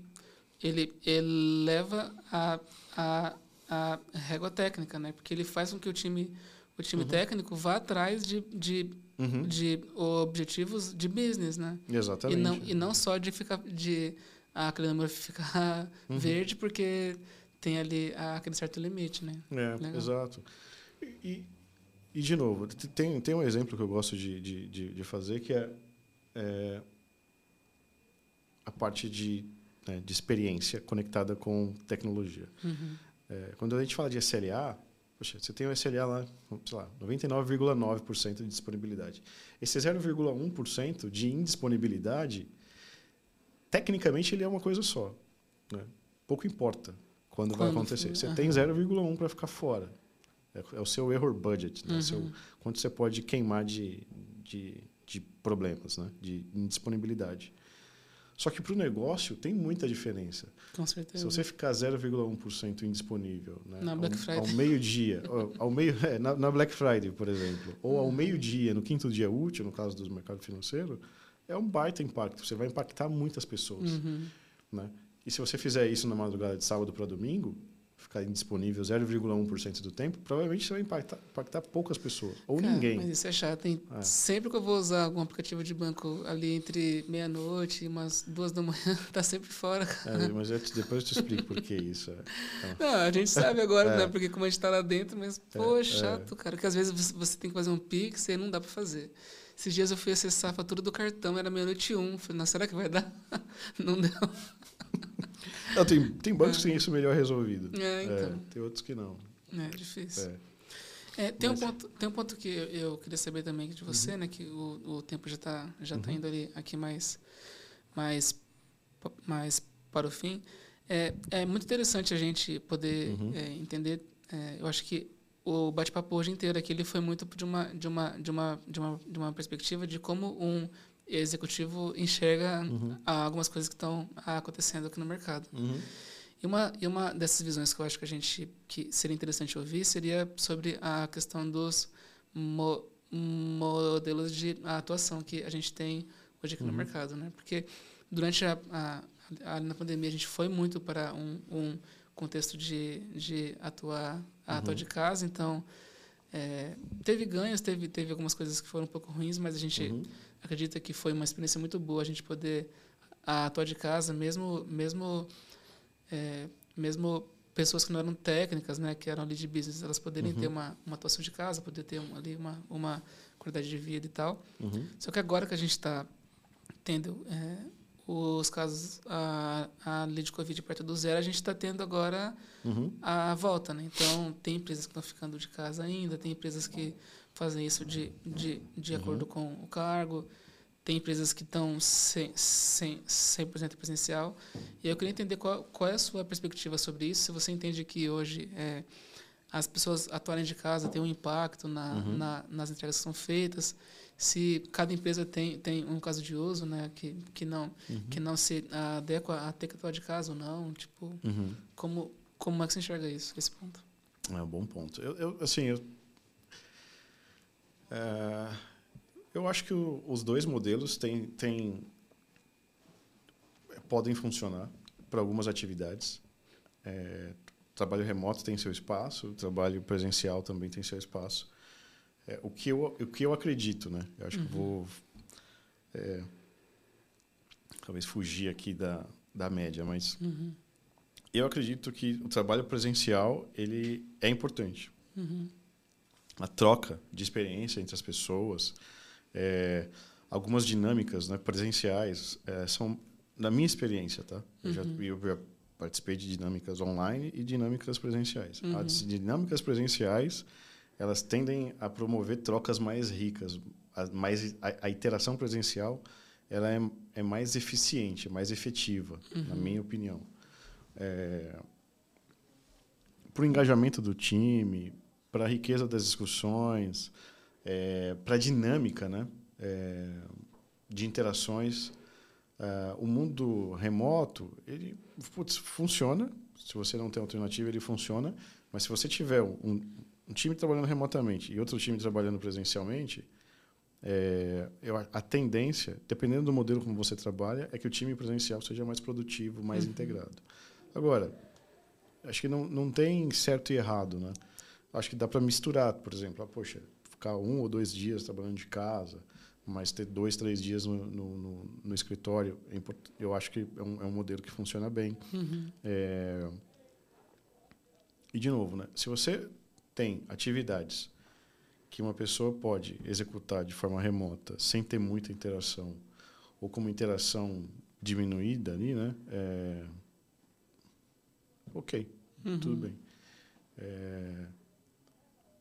ele, ele leva a, a, a régua técnica, né? Porque ele faz com que o time, o time uhum. técnico vá atrás de, de, uhum. de objetivos de business, né? Exatamente. E não, e não só de ficar... De, a número ficar uhum. verde porque tem ali aquele certo limite, né? É, Legal. exato. E, e, de novo, tem, tem um exemplo que eu gosto de, de, de, de fazer que é, é, a parte de, né, de experiência conectada com tecnologia. Uhum. É, quando a gente fala de SLA, poxa, você tem o SLA lá, sei lá, 99,9% de disponibilidade. Esse 0,1% de indisponibilidade tecnicamente ele é uma coisa só. Né? Pouco importa quando, quando vai acontecer. Você uhum. tem 0,1 para ficar fora. É, é, o seu error budget, né? Uhum. Seu, quanto você pode queimar de, de, de problemas, né? de indisponibilidade. Só que para o negócio tem muita diferença. Com certeza. Se você ficar 0,1% indisponível né? na Black Friday. ao, ao meio-dia, ao, ao, meio, é, na, na, Black Friday, por exemplo, ou ao uhum. meio-dia, no quinto dia útil, no caso do mercado financeiro, é um baita impacto. Você vai impactar muitas pessoas. Uhum. Né? E se você fizer isso na madrugada de sábado para domingo, ficar indisponível 0,1% do tempo, provavelmente você vai impactar, impactar poucas pessoas. Ou Cara, ninguém. Mas isso é chato. Tem, é. Sempre que eu vou usar algum aplicativo de banco ali entre meia-noite e umas duas da manhã, tá sempre fora. É, mas eu te, depois eu te explico por que isso. É. Não, a gente sabe agora, é. né? Porque como a gente está lá dentro, mas, pô, é, é chato, cara. Que às vezes você tem que fazer um Pix e não dá para fazer. Esses dias eu fui acessar a fatura do cartão, era meia-noite um. Falei, não, será que vai dar? Não deu. Não, tem, tem bancos que têm isso melhor resolvido. É, então. É, tem outros que não. É difícil. É. É, tem, Mas... um ponto, tem um ponto que eu, queria saber também de você, uhum. né? Que o, o tempo já está já tá uhum. indo ali aqui mais, mais, mais para o fim. É, é muito interessante a gente poder uhum. é, entender. É, eu acho que o bate-papo hoje inteiro aqui ele foi muito de uma de uma de uma de uma, de uma perspectiva de como um executivo enxerga uhum. algumas coisas que estão acontecendo aqui no mercado. Uhum. E uma e uma dessas visões que eu acho que a gente que seria interessante ouvir seria sobre a questão dos mo, modelos de atuação que a gente tem hoje aqui uhum. no mercado, né? Porque durante a, a, a, na pandemia a gente foi muito para um, um contexto de, de atuar, uhum. atuar de casa, então é, teve ganhos, teve, teve algumas coisas que foram um pouco ruins, mas a gente uhum. acredita que foi uma experiência muito boa a gente poder atuar de casa, mesmo mesmo é, mesmo pessoas que não eram técnicas, né, que eram ali de business, elas poderem uhum. ter uma, uma atuação de casa, poder ter uma, ali uma, uma qualidade de vida e tal. Uhum. Só que agora que a gente está tendo é, os casos a, a de Covid perto do zero, a gente está tendo agora uhum. a volta. Né? Então, tem empresas que estão ficando de casa ainda, tem empresas que fazem isso de, de, de uhum. acordo com o cargo, tem empresas que estão 100%, 100, 100 presencial. E eu queria entender qual, qual é a sua perspectiva sobre isso, se você entende que hoje é, as pessoas atuarem de casa têm um impacto na, uhum. na, nas entregas que são feitas, se cada empresa tem, tem um caso de uso, né, que, que não uhum. que não se adequa a ter que atuar de casa ou não, tipo, uhum. como como é que você enxerga isso, esse ponto? É um bom ponto. Eu, eu assim, eu, é, Eu acho que o, os dois modelos têm, têm, podem funcionar para algumas atividades. É, trabalho remoto tem seu espaço, trabalho presencial também tem seu espaço. É, o, que eu, o que eu acredito, né? Eu acho uhum. que vou é, talvez fugir aqui da, da média, mas uhum. eu acredito que o trabalho presencial ele é importante. Uhum. A troca de experiência entre as pessoas, é, algumas dinâmicas né, presenciais é, são, na minha experiência, tá? Eu, já, uhum. eu já participei de dinâmicas online e dinâmicas presenciais. Uhum. As dinâmicas presenciais elas tendem a promover trocas mais ricas, a, mais a, a interação presencial ela é, é mais eficiente, mais efetiva, uhum. na minha opinião. É, para o engajamento do time, para a riqueza das discussões, é, para a dinâmica né? É, de interações. Uh, o mundo remoto, ele putz, funciona. Se você não tem alternativa, ele funciona. Mas se você tiver um, um time trabalhando remotamente e outro time trabalhando presencialmente, é, eu, a tendência, dependendo do modelo como você trabalha, é que o time presencial seja mais produtivo, mais uhum. integrado. Agora, acho que não, não tem certo e errado, né? Acho que dá para misturar, por exemplo, ah, poxa, ficar um ou dois dias trabalhando de casa, mas ter dois, três dias no, no, no, no escritório, é eu acho que é um, é um modelo que funciona bem. Uhum. É... E, de novo, né? se você tem atividades que uma pessoa pode executar de forma remota sem ter muita interação ou com uma interação diminuída ali, né? É... Ok, uhum. tudo bem. É...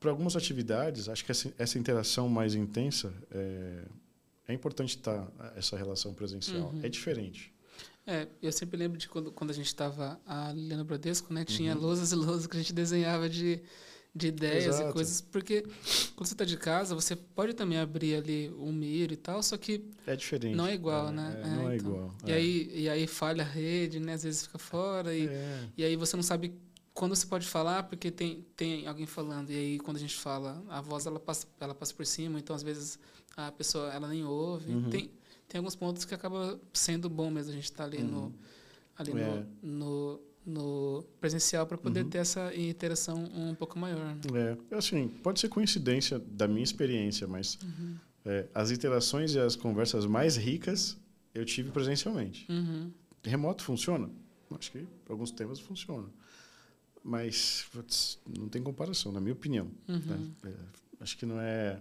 Para algumas atividades, acho que essa, essa interação mais intensa é, é importante estar tá, essa relação presencial. Uhum. É diferente. É, eu sempre lembro de quando, quando a gente estava a Liliana Bradesco, né? Tinha uhum. lousas e lousas que a gente desenhava de de ideias Exato. e coisas, porque quando você está de casa, você pode também abrir ali um Miro e tal, só que é diferente. Não é igual, é, né? É, não é, então. igual. E aí e aí falha a rede, né? Às vezes fica fora e, é. e aí você não sabe quando você pode falar porque tem tem alguém falando e aí quando a gente fala a voz ela passa ela passa por cima, então às vezes a pessoa ela nem ouve. Uhum. Tem tem alguns pontos que acaba sendo bom mesmo a gente estar tá ali uhum. no ali no, é. no no presencial para poder uhum. ter essa interação um pouco maior. Né? É, assim, pode ser coincidência da minha experiência, mas uhum. é, as interações e as conversas mais ricas eu tive presencialmente. Uhum. Remoto funciona? Acho que alguns temas funciona. Mas putz, não tem comparação, na minha opinião. Né? É, acho que não é.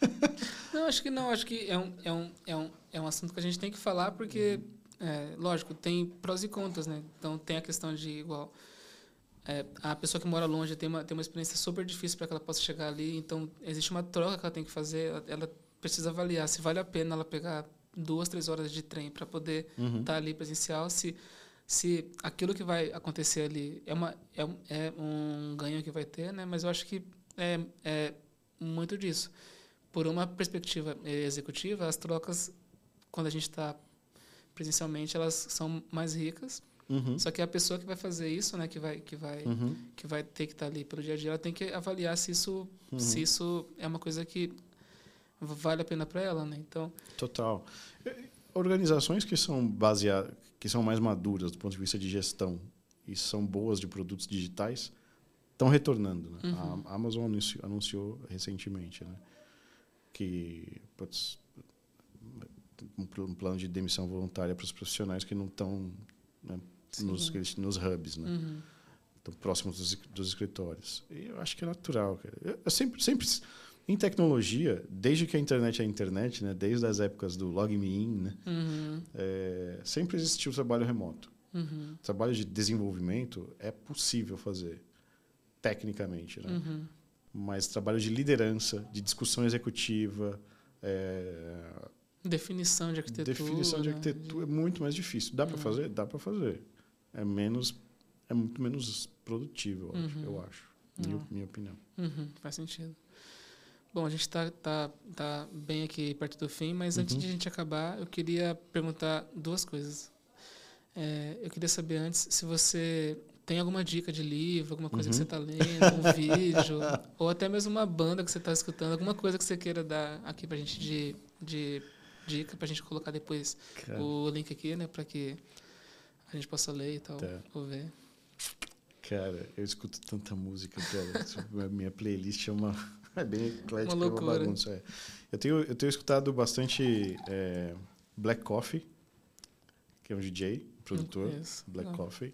não, acho que não. Acho que é um, é, um, é, um, é um assunto que a gente tem que falar porque uhum. É, lógico, tem prós e contras, né? Então tem a questão de igual é, a pessoa que mora longe tem uma tem uma experiência super difícil para que ela possa chegar ali. Então existe uma troca que ela tem que fazer. Ela, ela precisa avaliar se vale a pena ela pegar duas, três horas de trem para poder estar uhum. tá ali presencial. Se se aquilo que vai acontecer ali é uma é, é um ganho que vai ter, né? Mas eu acho que é, é muito disso. Por uma perspectiva executiva, as trocas quando a gente está presencialmente elas são mais ricas. Uhum. Só que a pessoa que vai fazer isso, né, que vai que vai uhum. que vai ter que estar ali pelo dia a dia, ela tem que avaliar se isso uhum. se isso é uma coisa que vale a pena para ela, né? Então, total. Organizações que são baseadas, que são mais maduras do ponto de vista de gestão e são boas de produtos digitais, estão retornando. Né? Uhum. A Amazon anunciou, anunciou recentemente, né, que putz, um plano de demissão voluntária para os profissionais que não estão né, nos, nos hubs, né? Uhum. Estão próximos dos, dos, escritórios. E eu acho que é natural. Eu, eu, sempre, sempre, em tecnologia, desde que a internet é a internet, né, desde as épocas do Log Me In, né, uhum. é, sempre existiu trabalho remoto. Uhum. Trabalho de desenvolvimento é possível fazer, tecnicamente. Né? Uhum. Mas trabalho de liderança, de discussão executiva, é, Definição de arquitetura. Definição de arquitetura é muito mais difícil. Dá uhum. para fazer? Dá para fazer. É menos é muito menos produtivo, eu acho. Uhum. Eu acho minha, uhum. minha opinião. Uhum. Faz sentido. Bom, a gente está tá, tá bem aqui perto do fim, mas antes de a gente acabar, eu queria perguntar duas coisas. É, eu queria saber antes se você tem alguma dica de livro, alguma coisa uhum. que você está lendo, um vídeo, ou até mesmo uma banda que você está escutando, alguma coisa que você queira dar aqui para a gente de, de dica, para a gente colocar depois Cara. o link aqui, né, para que a gente possa ler e tal, tá. ou ver. Cara, eu escuto tanta música, cara. minha playlist é uma é bem eclética, uma, loucura. uma bagunça. É. Eu tenho eu tenho escutado bastante é, Black Coffee, que é um DJ, produtor, Black. Coffee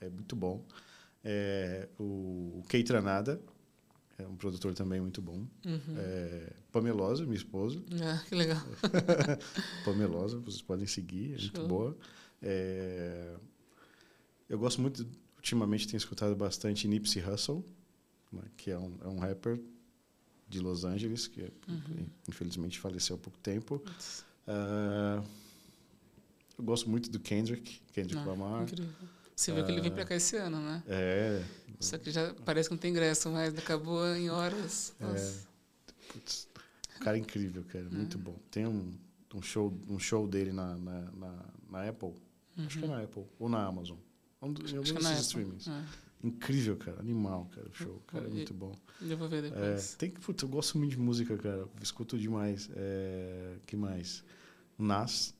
é muito bom. É, o, o Keitranada, é um produtor também muito bom. Uhum. É, Pamelosa, minha esposa. Ah, que legal. Pamelosa, vocês podem seguir, é Show. muito boa. É, eu gosto muito, ultimamente tenho escutado bastante Nipsey Hussle, né, que é um, é um rapper de Los Angeles, que uhum. infelizmente faleceu há pouco tempo. Uh, eu gosto muito do Kendrick, Kendrick ah, Lamar. Incrível. Você viu que ele vem para cá esse ano, né? É. Só que já parece que não tem ingresso, mas acabou em horas. É. Putz, cara é incrível, cara. É. Muito bom. Tem um, um, show, um show dele na, na, na, na Apple. Uhum. Acho que é na Apple. Ou na Amazon. Um, em algum é desses streamings. É. Incrível, cara. Animal, cara, o show. Cara, é muito bom. Eu vou ver depois. É, tem que, putz, eu gosto muito de música, cara. Escuto demais. É, que mais? Nas.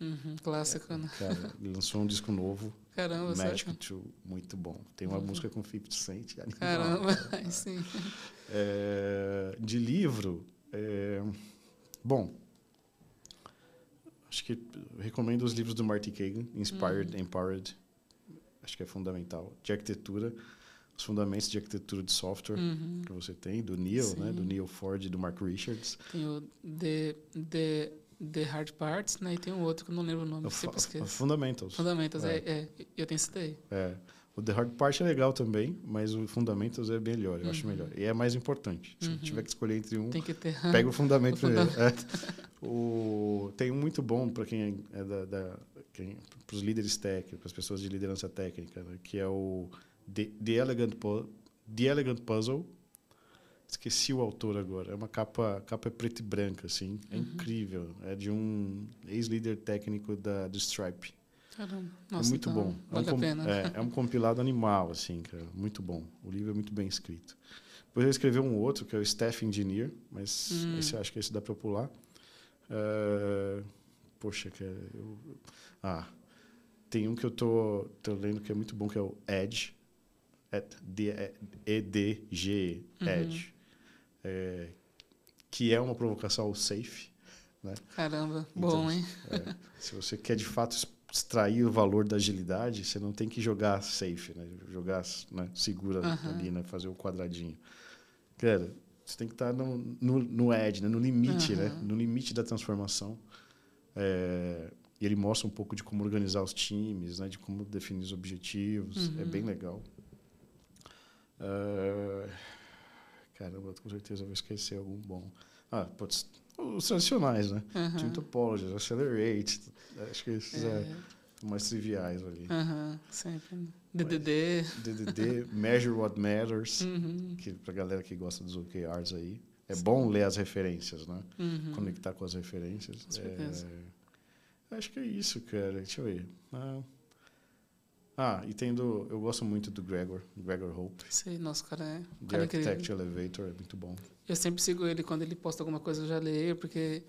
Uhum, clássico, é, né? Cara, lançou um disco novo. Caramba, Magic True, muito bom. Tem uma uhum. música com 50 Cent. Animal, Caramba, cara. sim. É, de livro, é, bom, acho que recomendo os livros do Marty Kagan, Inspired, uhum. Empowered. Acho que é fundamental. De arquitetura, os fundamentos de arquitetura de software uhum. que você tem, do Neil, né? Do Neil Ford e do Mark Richards. Tem o The, The The Hard Parts, né? E tem um outro que eu não lembro o nome, o sempre esqueço. Fundamentals. Fundamentals, é. é, é eu tenho esse daí. É. O The Hard Part é legal também, mas o Fundamentals é melhor, eu uhum. acho melhor. E é mais importante. Se uhum. tiver que escolher entre um, pega o Fundamento primeiro. É. O, tem um muito bom para quem é da, da para os líderes técnicos, para as pessoas de liderança técnica, né? que é o The, The, Elegant, The Elegant Puzzle, Esqueci o autor agora. É uma capa, capa preto e branca, assim. É uhum. incrível. É de um ex-líder técnico da, do Stripe. Caramba. É Nossa, é muito então bom. Vale é um, a pena. É, é, um compilado animal, assim, cara. Muito bom. O livro é muito bem escrito. Depois ele escreveu um outro, que é o Staff Engineer, mas hum. esse acho que esse dá para pular. Uh, poxa, cara. Eu, ah, tem um que eu tô, tô lendo que é muito bom, que é o Edge. E-D-G, uhum. Edge é, que é uma provocação ao safe. Né? Caramba, então, bom, hein? É, se você quer de fato extrair o valor da agilidade, você não tem que jogar safe, né? jogar né? segura uhum. ali, né? fazer o quadradinho. Cara, você tem que estar no, no, no edge, né? no limite, uhum. né? no limite da transformação. É, e ele mostra um pouco de como organizar os times, né? de como definir os objetivos. É uhum. É bem legal. Uh, Caramba, com certeza eu vou esquecer algum bom. Ah, putz, os tradicionais, né? Uhum. Team Topologies, Accelerate, acho que esses é, é mais triviais ali. Uhum, sempre. DDD. DDD, Measure What Matters, uhum. que pra galera que gosta dos OKRs aí. É Sim. bom ler as referências, né? Uhum. Conectar com as referências. Com é, acho que é isso, cara. Deixa eu ver. Ah, ah, e tem do. Eu gosto muito do Gregor, Gregor Hope. Sei, nossa, cara é. The Architect Elevator é muito bom. Eu sempre sigo ele quando ele posta alguma coisa, eu já leio, porque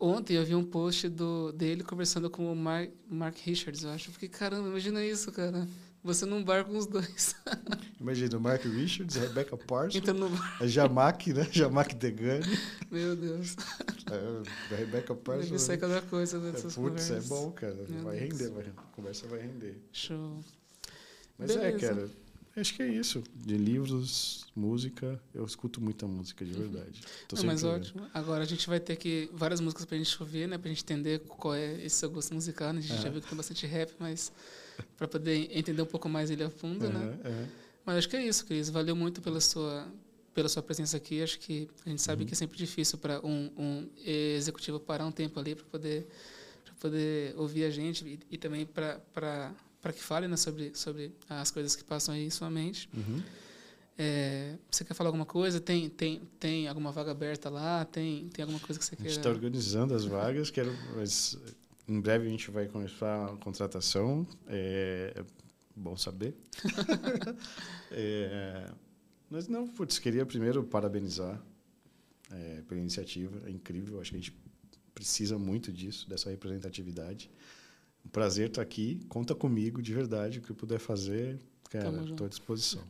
ontem eu vi um post do, dele conversando com o Mark, Mark Richards, eu acho. Eu fiquei, caramba, imagina isso, cara. Você num bar com os dois. Imagina, o Mark Richards, a Rebecca Parsons, Entra no a Jamak, né? Jamak Degani. Meu Deus. É, a Rebecca Parsons. Deve sair cada coisa dessas é, Putz, é bom, cara. Meu vai Deus. render, vai, a conversa vai render. Show. Mas é, Beleza. é, cara, acho que é isso. De livros, música, eu escuto muita música, de uhum. verdade. Não, mas ótimo. Agora a gente vai ter que várias músicas pra gente ouvir, né? Pra gente entender qual é esse seu gosto musical. Né? A gente já viu que tem bastante rap, mas para poder entender um pouco mais ele a fundo, uhum, né? Uhum. Mas acho que é isso, Cris. Valeu muito pela sua pela sua presença aqui. Acho que a gente sabe uhum. que é sempre difícil para um, um, executivo parar um tempo ali para poder para poder ouvir a gente e, e também para para que fale né, sobre sobre as coisas que passam aí em sua mente. Uhum. É, você quer falar alguma coisa? Tem, tem, tem alguma vaga aberta lá? Tem, tem alguma coisa que você quer? A gente está organizando as vagas, quero, mas em breve a gente vai começar a contratação. É, bom saber. é, mas não, putz, queria primeiro parabenizar é, pela iniciativa, é incrível, acho que a gente precisa muito disso, dessa representatividade. Um prazer estar aqui, conta comigo, de verdade, o que eu puder fazer, cara, estou à disposição.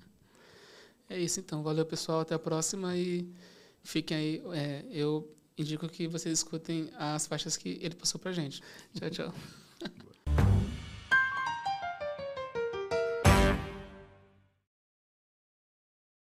É isso então, valeu pessoal, até a próxima e fiquem aí, é, eu indico que vocês escutem as faixas que ele passou pra gente. Tchau, tchau.